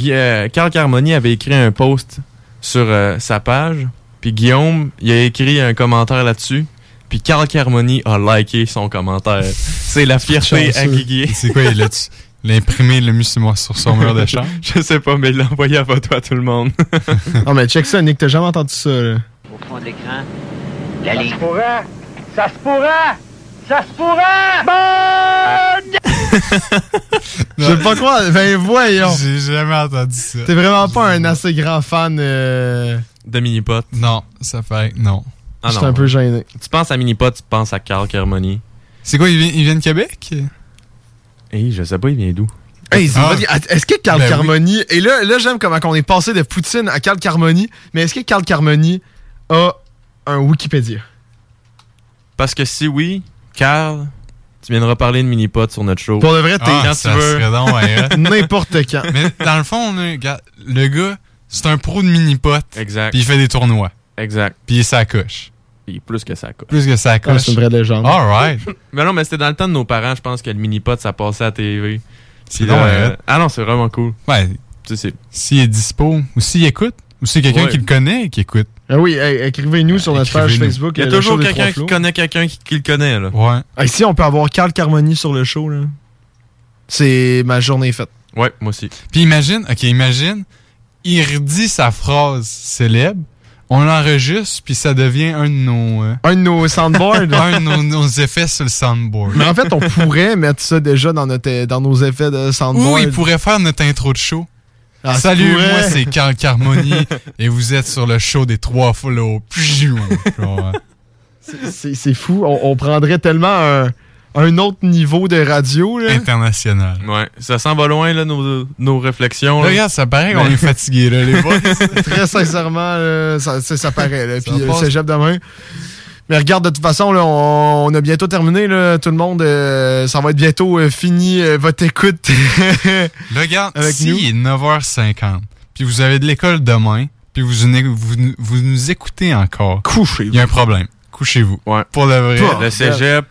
euh, Carl Carmoni avait écrit un post sur euh, sa page, puis Guillaume, il a écrit un commentaire là-dessus, puis Carl Carmoni a liké son commentaire. C'est la fierté à. Guigui. C'est quoi, il a il l'a mis sur, moi- sur son mur de chambre? Je sais pas, mais il l'a envoyé à photo à tout le monde. non, mais check ça, Nick, t'as jamais entendu ça, là. Au fond de l'écran, Ça se pourrait! Ça se pourrait! Ça se pourrait! Je sais pas quoi. Ben, voyons. J'ai jamais entendu ça. T'es vraiment pas un assez grand fan. euh, De Minipot? Non, ça fait non. Ah J'étais non. un peu gêné. Tu penses à Minipot, tu penses à Carl Carmoni. C'est quoi, il vient, il vient de Québec? Hey, je sais pas, il vient d'où? Hey, c'est Ah. dit- Est-ce que Carl Ben oui. Carmoni. Et là, là j'aime comment on est passé de Poutine à Carl Carmoni. Mais est-ce que Carl Carmoni a un Wikipédia? Parce que si oui, Carl, tu viendras parler de Minipot sur notre show. Pour de vrai, t'es. Ah, quand ça tu veux. N'importe quand. Mais dans le fond, le gars, c'est un pro de mini-pot. Exact. Puis il fait des tournois. Exact. Puis il est sa coche. Puis plus que ça, quoi. Plus que Ah, coche. c'est une vraie légende. Alright. mais non, mais c'était dans le temps de nos parents, je pense que le Minipot, ça passait à la TV. C'est Puis là, euh. Ah non, c'est vraiment cool. Ouais. Tu sais, c'est- S'il est dispo, ou s'il écoute, ou s'il y a quelqu'un Ouais. qui le connaît et qui écoute. Ah oui, hey, écrivez-nous sur notre page. Facebook. Il y a euh, toujours quelqu'un qui connaît quelqu'un qui, qui le connaît, là. Ouais. Hey, si on peut avoir Carl Carmoni sur le show, là. C'est ma journée faite. Ouais, moi aussi. Puis imagine, ok, imagine, il redit sa phrase célèbre, on l'enregistre, puis ça devient un de nos... euh, Un de nos soundboards. un de nos, nos effets sur le soundboard. Mais en fait, on pourrait mettre ça déjà dans, notre, dans nos effets de soundboard. Ou il pourrait faire notre intro de show. Ah, Salut, moi c'est Carl Carmoni et vous êtes sur le show des trois. Genre, C'est- fou. On, on prendrait tellement un, un autre niveau de radio. Là. International. Ouais, ça s'en va loin, là, nos, nos réflexions. là. Regarde, ça paraît qu'on est fatigué, là, les boys. Très sincèrement, là, ça, ça, paraît. Là. Puis euh, cégep demain. Mais regarde, de toute façon, là, on, on a bientôt terminé. Là, tout le monde, euh, ça va être bientôt euh, fini euh, votre écoute. Là, regarde, Avec si nous. il est 9h50, puis vous avez de l'école demain, puis vous, vous, vous nous écoutez encore, couchez il y a un problème. Couchez-vous. Ouais. Pour le vrai. Le cégep.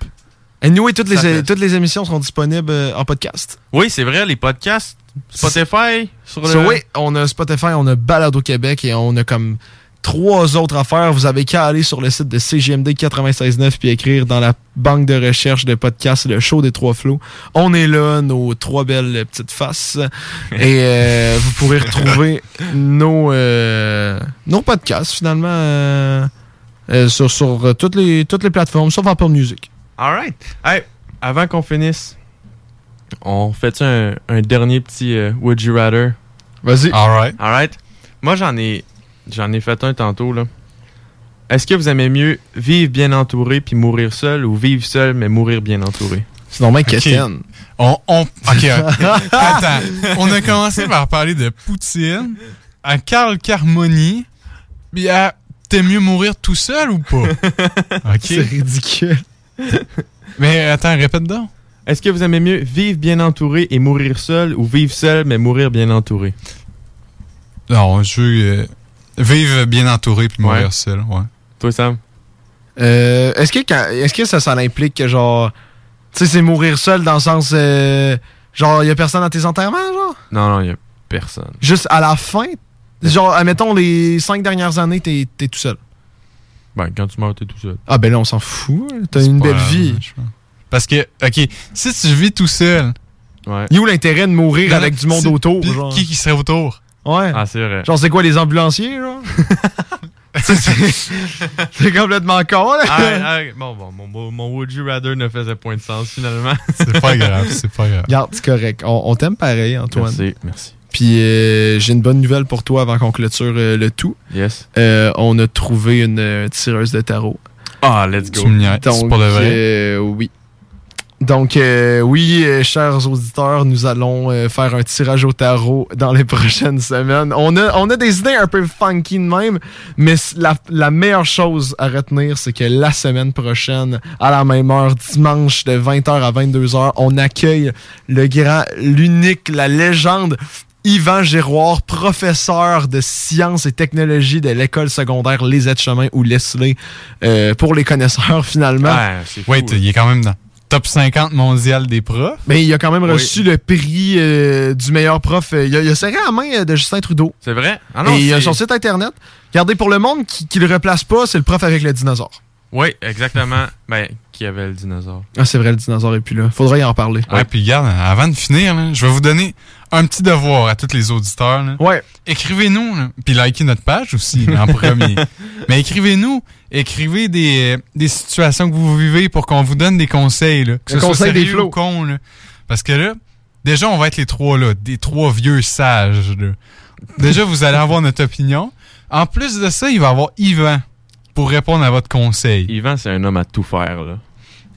Et nous, et toutes, Ça les, fait- toutes les émissions seront disponibles euh, en podcast. Oui, c'est vrai, les podcasts. Spotify. Sur le... So, oui, on a Spotify, on a Balado Québec et on a comme trois autres affaires. Vous avez qu'à aller sur le site de CGMD 96.9 puis écrire dans la banque de recherche de podcasts le show des trois flots. On est là, nos trois belles petites faces. et euh, vous pourrez retrouver nos, euh, nos podcasts finalement euh, euh, sur, sur toutes, les, toutes les plateformes, sauf Apple Music. Alright. Hey, avant qu'on finisse, on fait un, un dernier petit euh, Would You Rather? Vas-y. Alright. Alright. Moi, j'en ai, j'en ai fait un tantôt, là. Est-ce que vous aimez mieux vivre bien entouré puis mourir seul ou vivre seul mais mourir bien entouré? C'est normal question. On, on, ok, ok. Attends. On a commencé par parler de Poutine, à Carl Carmoni, puis à t'es mieux mourir tout seul ou pas? Ok. C'est ridicule. Mais attends, répète donc. Est-ce que vous aimez mieux vivre bien entouré et mourir seul ou vivre seul mais mourir bien entouré? Non, je veux euh, vivre bien entouré puis mourir Ouais. seul, ouais. Toi, Sam? Euh, est-ce que quand- est-ce que ça, ça implique que genre tu sais c'est mourir seul dans le sens euh, genre y a personne à tes enterrements genre? Non, non, il y a personne. juste à la fin? Genre admettons les cinq dernières années t'es t'es tout seul Ben, quand tu meurs, t'es tout seul. ah ben là on s'en fout hein. t'as une belle vie pense. Parce que, ok, si tu vis tout seul, Ouais. Il est où l'intérêt de mourir avec du monde autour? genre? Qui qui serait autour? Ouais. Ah, c'est vrai. Genre, c'est quoi, les ambulanciers, genre? C'est complètement con, là. Ah, ah, bon, bon, mon, mon, Would You Rather ne faisait point de sens finalement. C'est pas grave, c'est pas grave. Regarde, c'est correct. On, on t'aime pareil, Antoine. Merci, merci. Puis euh, j'ai une bonne nouvelle pour toi avant qu'on clôture euh, le tout. Yes. Euh, on a trouvé une euh, tireuse de tarot. Ah, let's go. C'est Donc, pour de vrai. euh, oui. Donc, euh, oui, euh, chers auditeurs, nous allons euh, faire un tirage au tarot dans les prochaines semaines. On a, on a des idées un peu funky de même, mais la, la meilleure chose à retenir, c'est que la semaine prochaine, à la même heure, dimanche de 20h à 22h, on accueille le grand, l'unique, la légende Yvan Giroir, professeur de sciences et technologies de l'école secondaire Les Aides-Chemins ou Leslie, euh, pour les connaisseurs finalement. Ouais. Wait, il est quand même dans top 50 mondial des profs. Mais il a quand même Oui. reçu le prix euh, du meilleur prof. Euh, Il a, il a serré la main euh, de Justin Trudeau. C'est vrai? Ah non, et il a son site internet. Regardez, pour le monde qui, qui le replace pas, c'est le prof avec le dinosaure. Oui, exactement. Ben, qui avait le dinosaure? Ah, c'est vrai, le dinosaure est plus là. Faudrait y en parler. Ouais, puis regarde, avant de finir, là, je vais vous donner un petit devoir à tous les auditeurs. là. Ouais. Écrivez-nous, là, puis likez notre page aussi en premier. Mais écrivez-nous, écrivez des, des situations que vous vivez pour qu'on vous donne des conseils. Là, que Le ce soit conseil des sérieux flots. ou con. Là. Parce que là, déjà, on va être les trois là, des trois vieux sages. Là. Déjà, vous allez avoir notre opinion. En plus de ça, il va y avoir Yvan pour répondre à votre conseil. Yvan, c'est un homme à tout faire, là.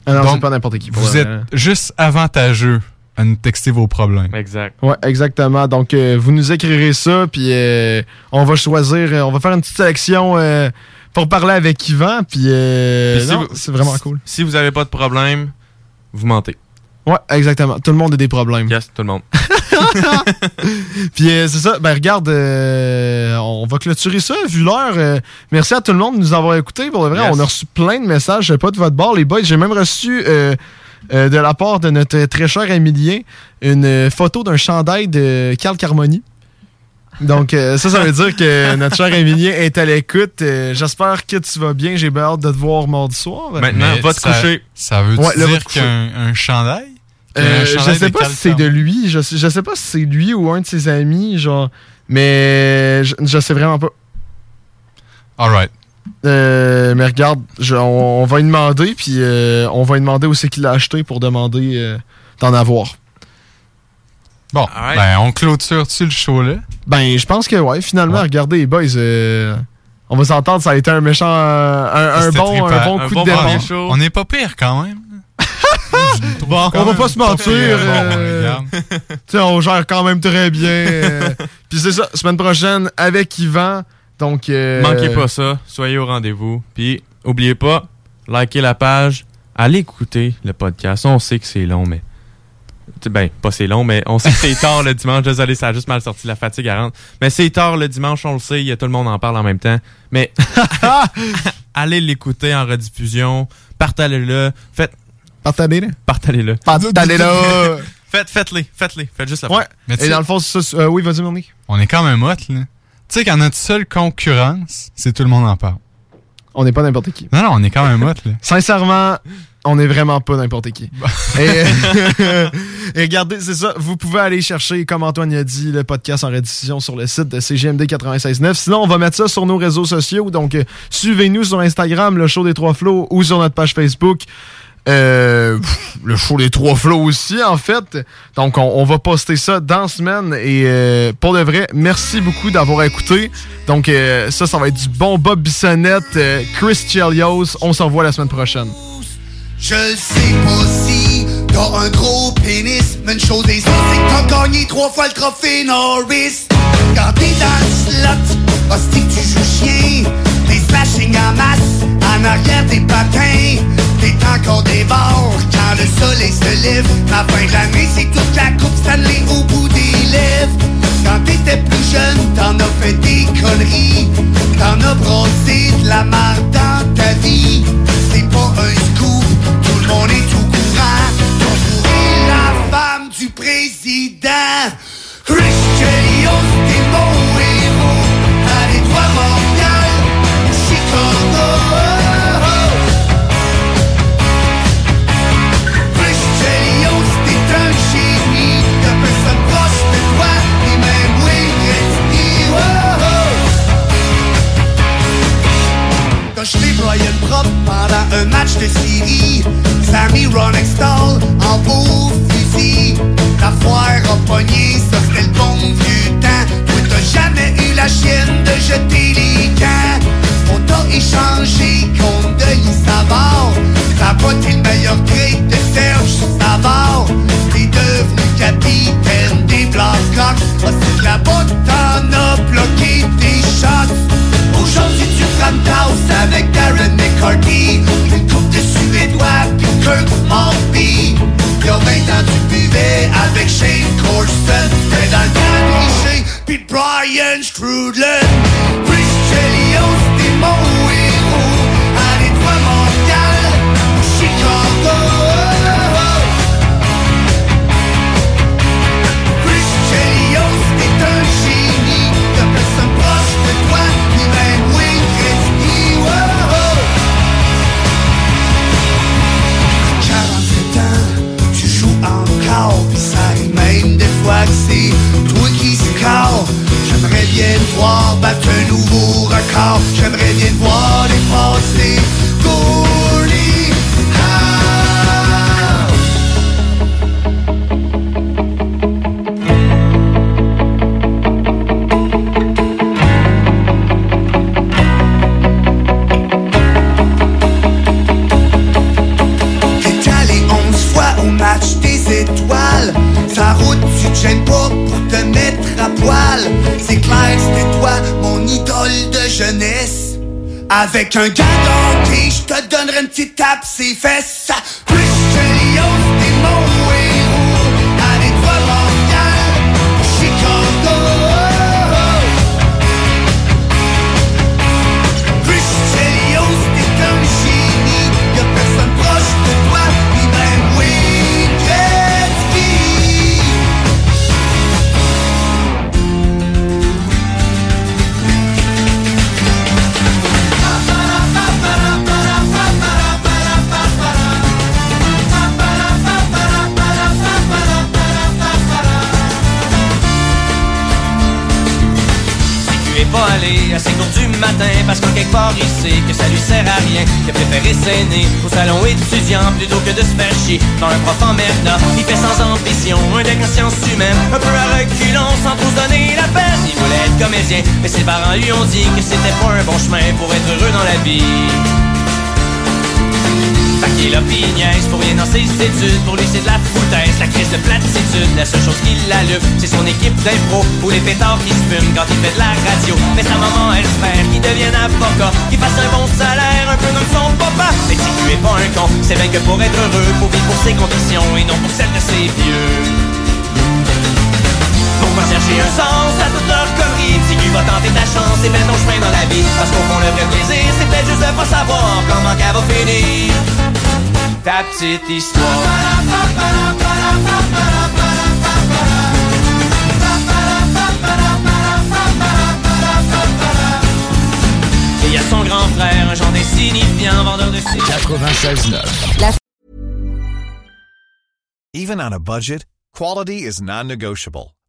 Ah non, Donc, c'est pas n'importe qui. pour Vous êtes juste avantageux à nous texter vos problèmes. Exact. Ouais, exactement. Donc, euh, vous nous écrirez ça, puis euh, on va choisir, euh, on va faire une petite sélection euh, pour parler avec Yvan, puis euh, Puis si non, vous- c'est vraiment cool. Si vous avez pas de problème, vous mentez. Ouais, exactement. Tout le monde a des problèmes. Yes, tout le monde. Puis euh, c'est ça, ben regarde, euh, on va clôturer ça, vu l'heure. euh, merci à tout le monde de nous avoir écoutés. Pour le vrai, Yes. on a reçu plein de messages, je sais pas de votre bord, les boys. J'ai même reçu euh, euh, de la part de notre très cher Emilien une euh, photo d'un chandail de Carl Carmoni. Donc euh, ça, ça veut dire que notre cher Emilien est à l'écoute. Euh, J'espère que tu vas bien. J'ai bien hâte de te voir mardi soir. Maintenant, Mais va te ça- coucher. Ça veut Ouais, dire qu'un un chandail? Euh, je sais pas si c'est de lui. Je sais, je sais pas si c'est lui ou un de ses amis, genre. Mais je, je sais vraiment pas. Alright. Euh, mais regarde, je- on, on va lui demander, puis euh, on va lui demander où c'est qu'il l'a acheté pour demander euh, d'en avoir. Bon, ben on clôture-tu le show là? Ben, je pense que ouais, finalement, regardez, les boys, euh, on va s'entendre, ça a été un méchant, un, bon, un bon Un coup bon de show. On n'est pas pire quand même. Bon, on va pas se mentir. euh, on gère quand même très bien. euh, puis c'est ça, semaine prochaine avec Yvan. Donc, euh, Manquez pas ça. Soyez au rendez-vous. Puis, oubliez pas, likez la page. Allez écouter le podcast. On sait que c'est long, mais. Ben, pas c'est long, mais on sait que c'est tard le dimanche. Désolé, ça a juste mal sorti la fatigue à rendre. Mais c'est tard le dimanche, on le sait. Il y a tout le monde en parle en même temps. Mais allez l'écouter en rediffusion. Partagez-le. Faites. Partagez-le. Partagez-le. Partagez-le. Faites, faites-les. Faites-les. Faites juste la Ouais. Mais Et dans le fond, c'est ça. euh, oui, vas-y, Monique. On est quand même hot, là. Tu sais, quand notre seule concurrence, c'est tout le monde en parle. On n'est pas n'importe qui. Non, non, on est quand même hot, là. Sincèrement, on n'est vraiment pas n'importe qui. et, et regardez, c'est ça. Vous pouvez aller chercher, comme Antoine a dit, le podcast en rediffusion sur le site de CGMD 96.9. Sinon, on va mettre ça sur nos réseaux sociaux. Donc, euh, suivez-nous sur Instagram, le show des trois flots, ou sur notre page Facebook. Euh, le show des trois flots aussi, en fait. Donc, on, on va poster ça dans la semaine. Et euh, pour de vrai, merci beaucoup d'avoir écouté. Donc, euh, ça, ça va être du bon Bob Bissonnette, euh, Chris Chelios. On se revoit la semaine prochaine. Je sais pas si t'as un gros pénis, mais une chose est sûre, c'est que t'as gagné trois fois le trophée Norris. Quand t'es dans le slot, hostie tu joues chien, des slashing en masse, en arrière des patins, t'es encore des bords quand le soleil se lève. La fin de l'année, c'est toute la coupe Stanley au bout des lèvres. Quand t'étais plus jeune, t'en as fait des conneries, t'en as brossé de la marde dans ta vie. C'est pas un scoop, tout le monde est au courant. Fourré, la femme du président. Match de Syrie. Sammy Ron Extall en beau fusil. La foire a pogné, ça c'était le bon vieux temps. T'as jamais eu la chienne de jeter les camps. On t'a échangé contre Denis Savard. T'as pas le meilleur grade McCarthy Une coupe de Suédois puis Kirk Maltby Il y a 20 ans tu buvais avec Shane Corson T'es dans le temps Brian Strudlin fois que c'est toi qui score J'aimerais bien te voir battre un nouveau record. J'aimerais bien te voir dépasser Goalie Avec un gars d'hockey, je te donnerai une petite tape ses fesses il sait que ça lui sert à rien Il a préféré s'aîner au salon étudiant plutôt que de se faire chier dans un prof en merda. Il fait sans ambition un deck en sciences humaines Un peu à reculons sans trop donner la peine. Il voulait être comédien mais ses parents lui ont dit que c'était pas un bon chemin pour être heureux dans la vie fait qu'il a pour rien dans ses études Pour lui c'est de la foutaise, la crise de platitude. La seule chose qui l'allume, c'est son équipe d'impro Ou les pétards qui se fument quand il fait de la radio. Mais sa maman espère qu'il devienne avocat Qu'il fasse un bon salaire, un peu comme son papa. Mais si tu es pas un con, c'est bien que pour être heureux Faut vivre pour ses convictions et non pour celles de ses vieux pourquoi chercher un sens à toute leur connerie. Si tu vas tenter ta chance et mets ton chemin dans la vie. Parce qu'au fond le vrai plaisir c'est peut-être juste de pas savoir comment qu'elle va finir. Ta petite histoire. Il y a son grand frère, un genre d'insignifiant vendeur de 96.9. Even on a budget, quality is non-negotiable.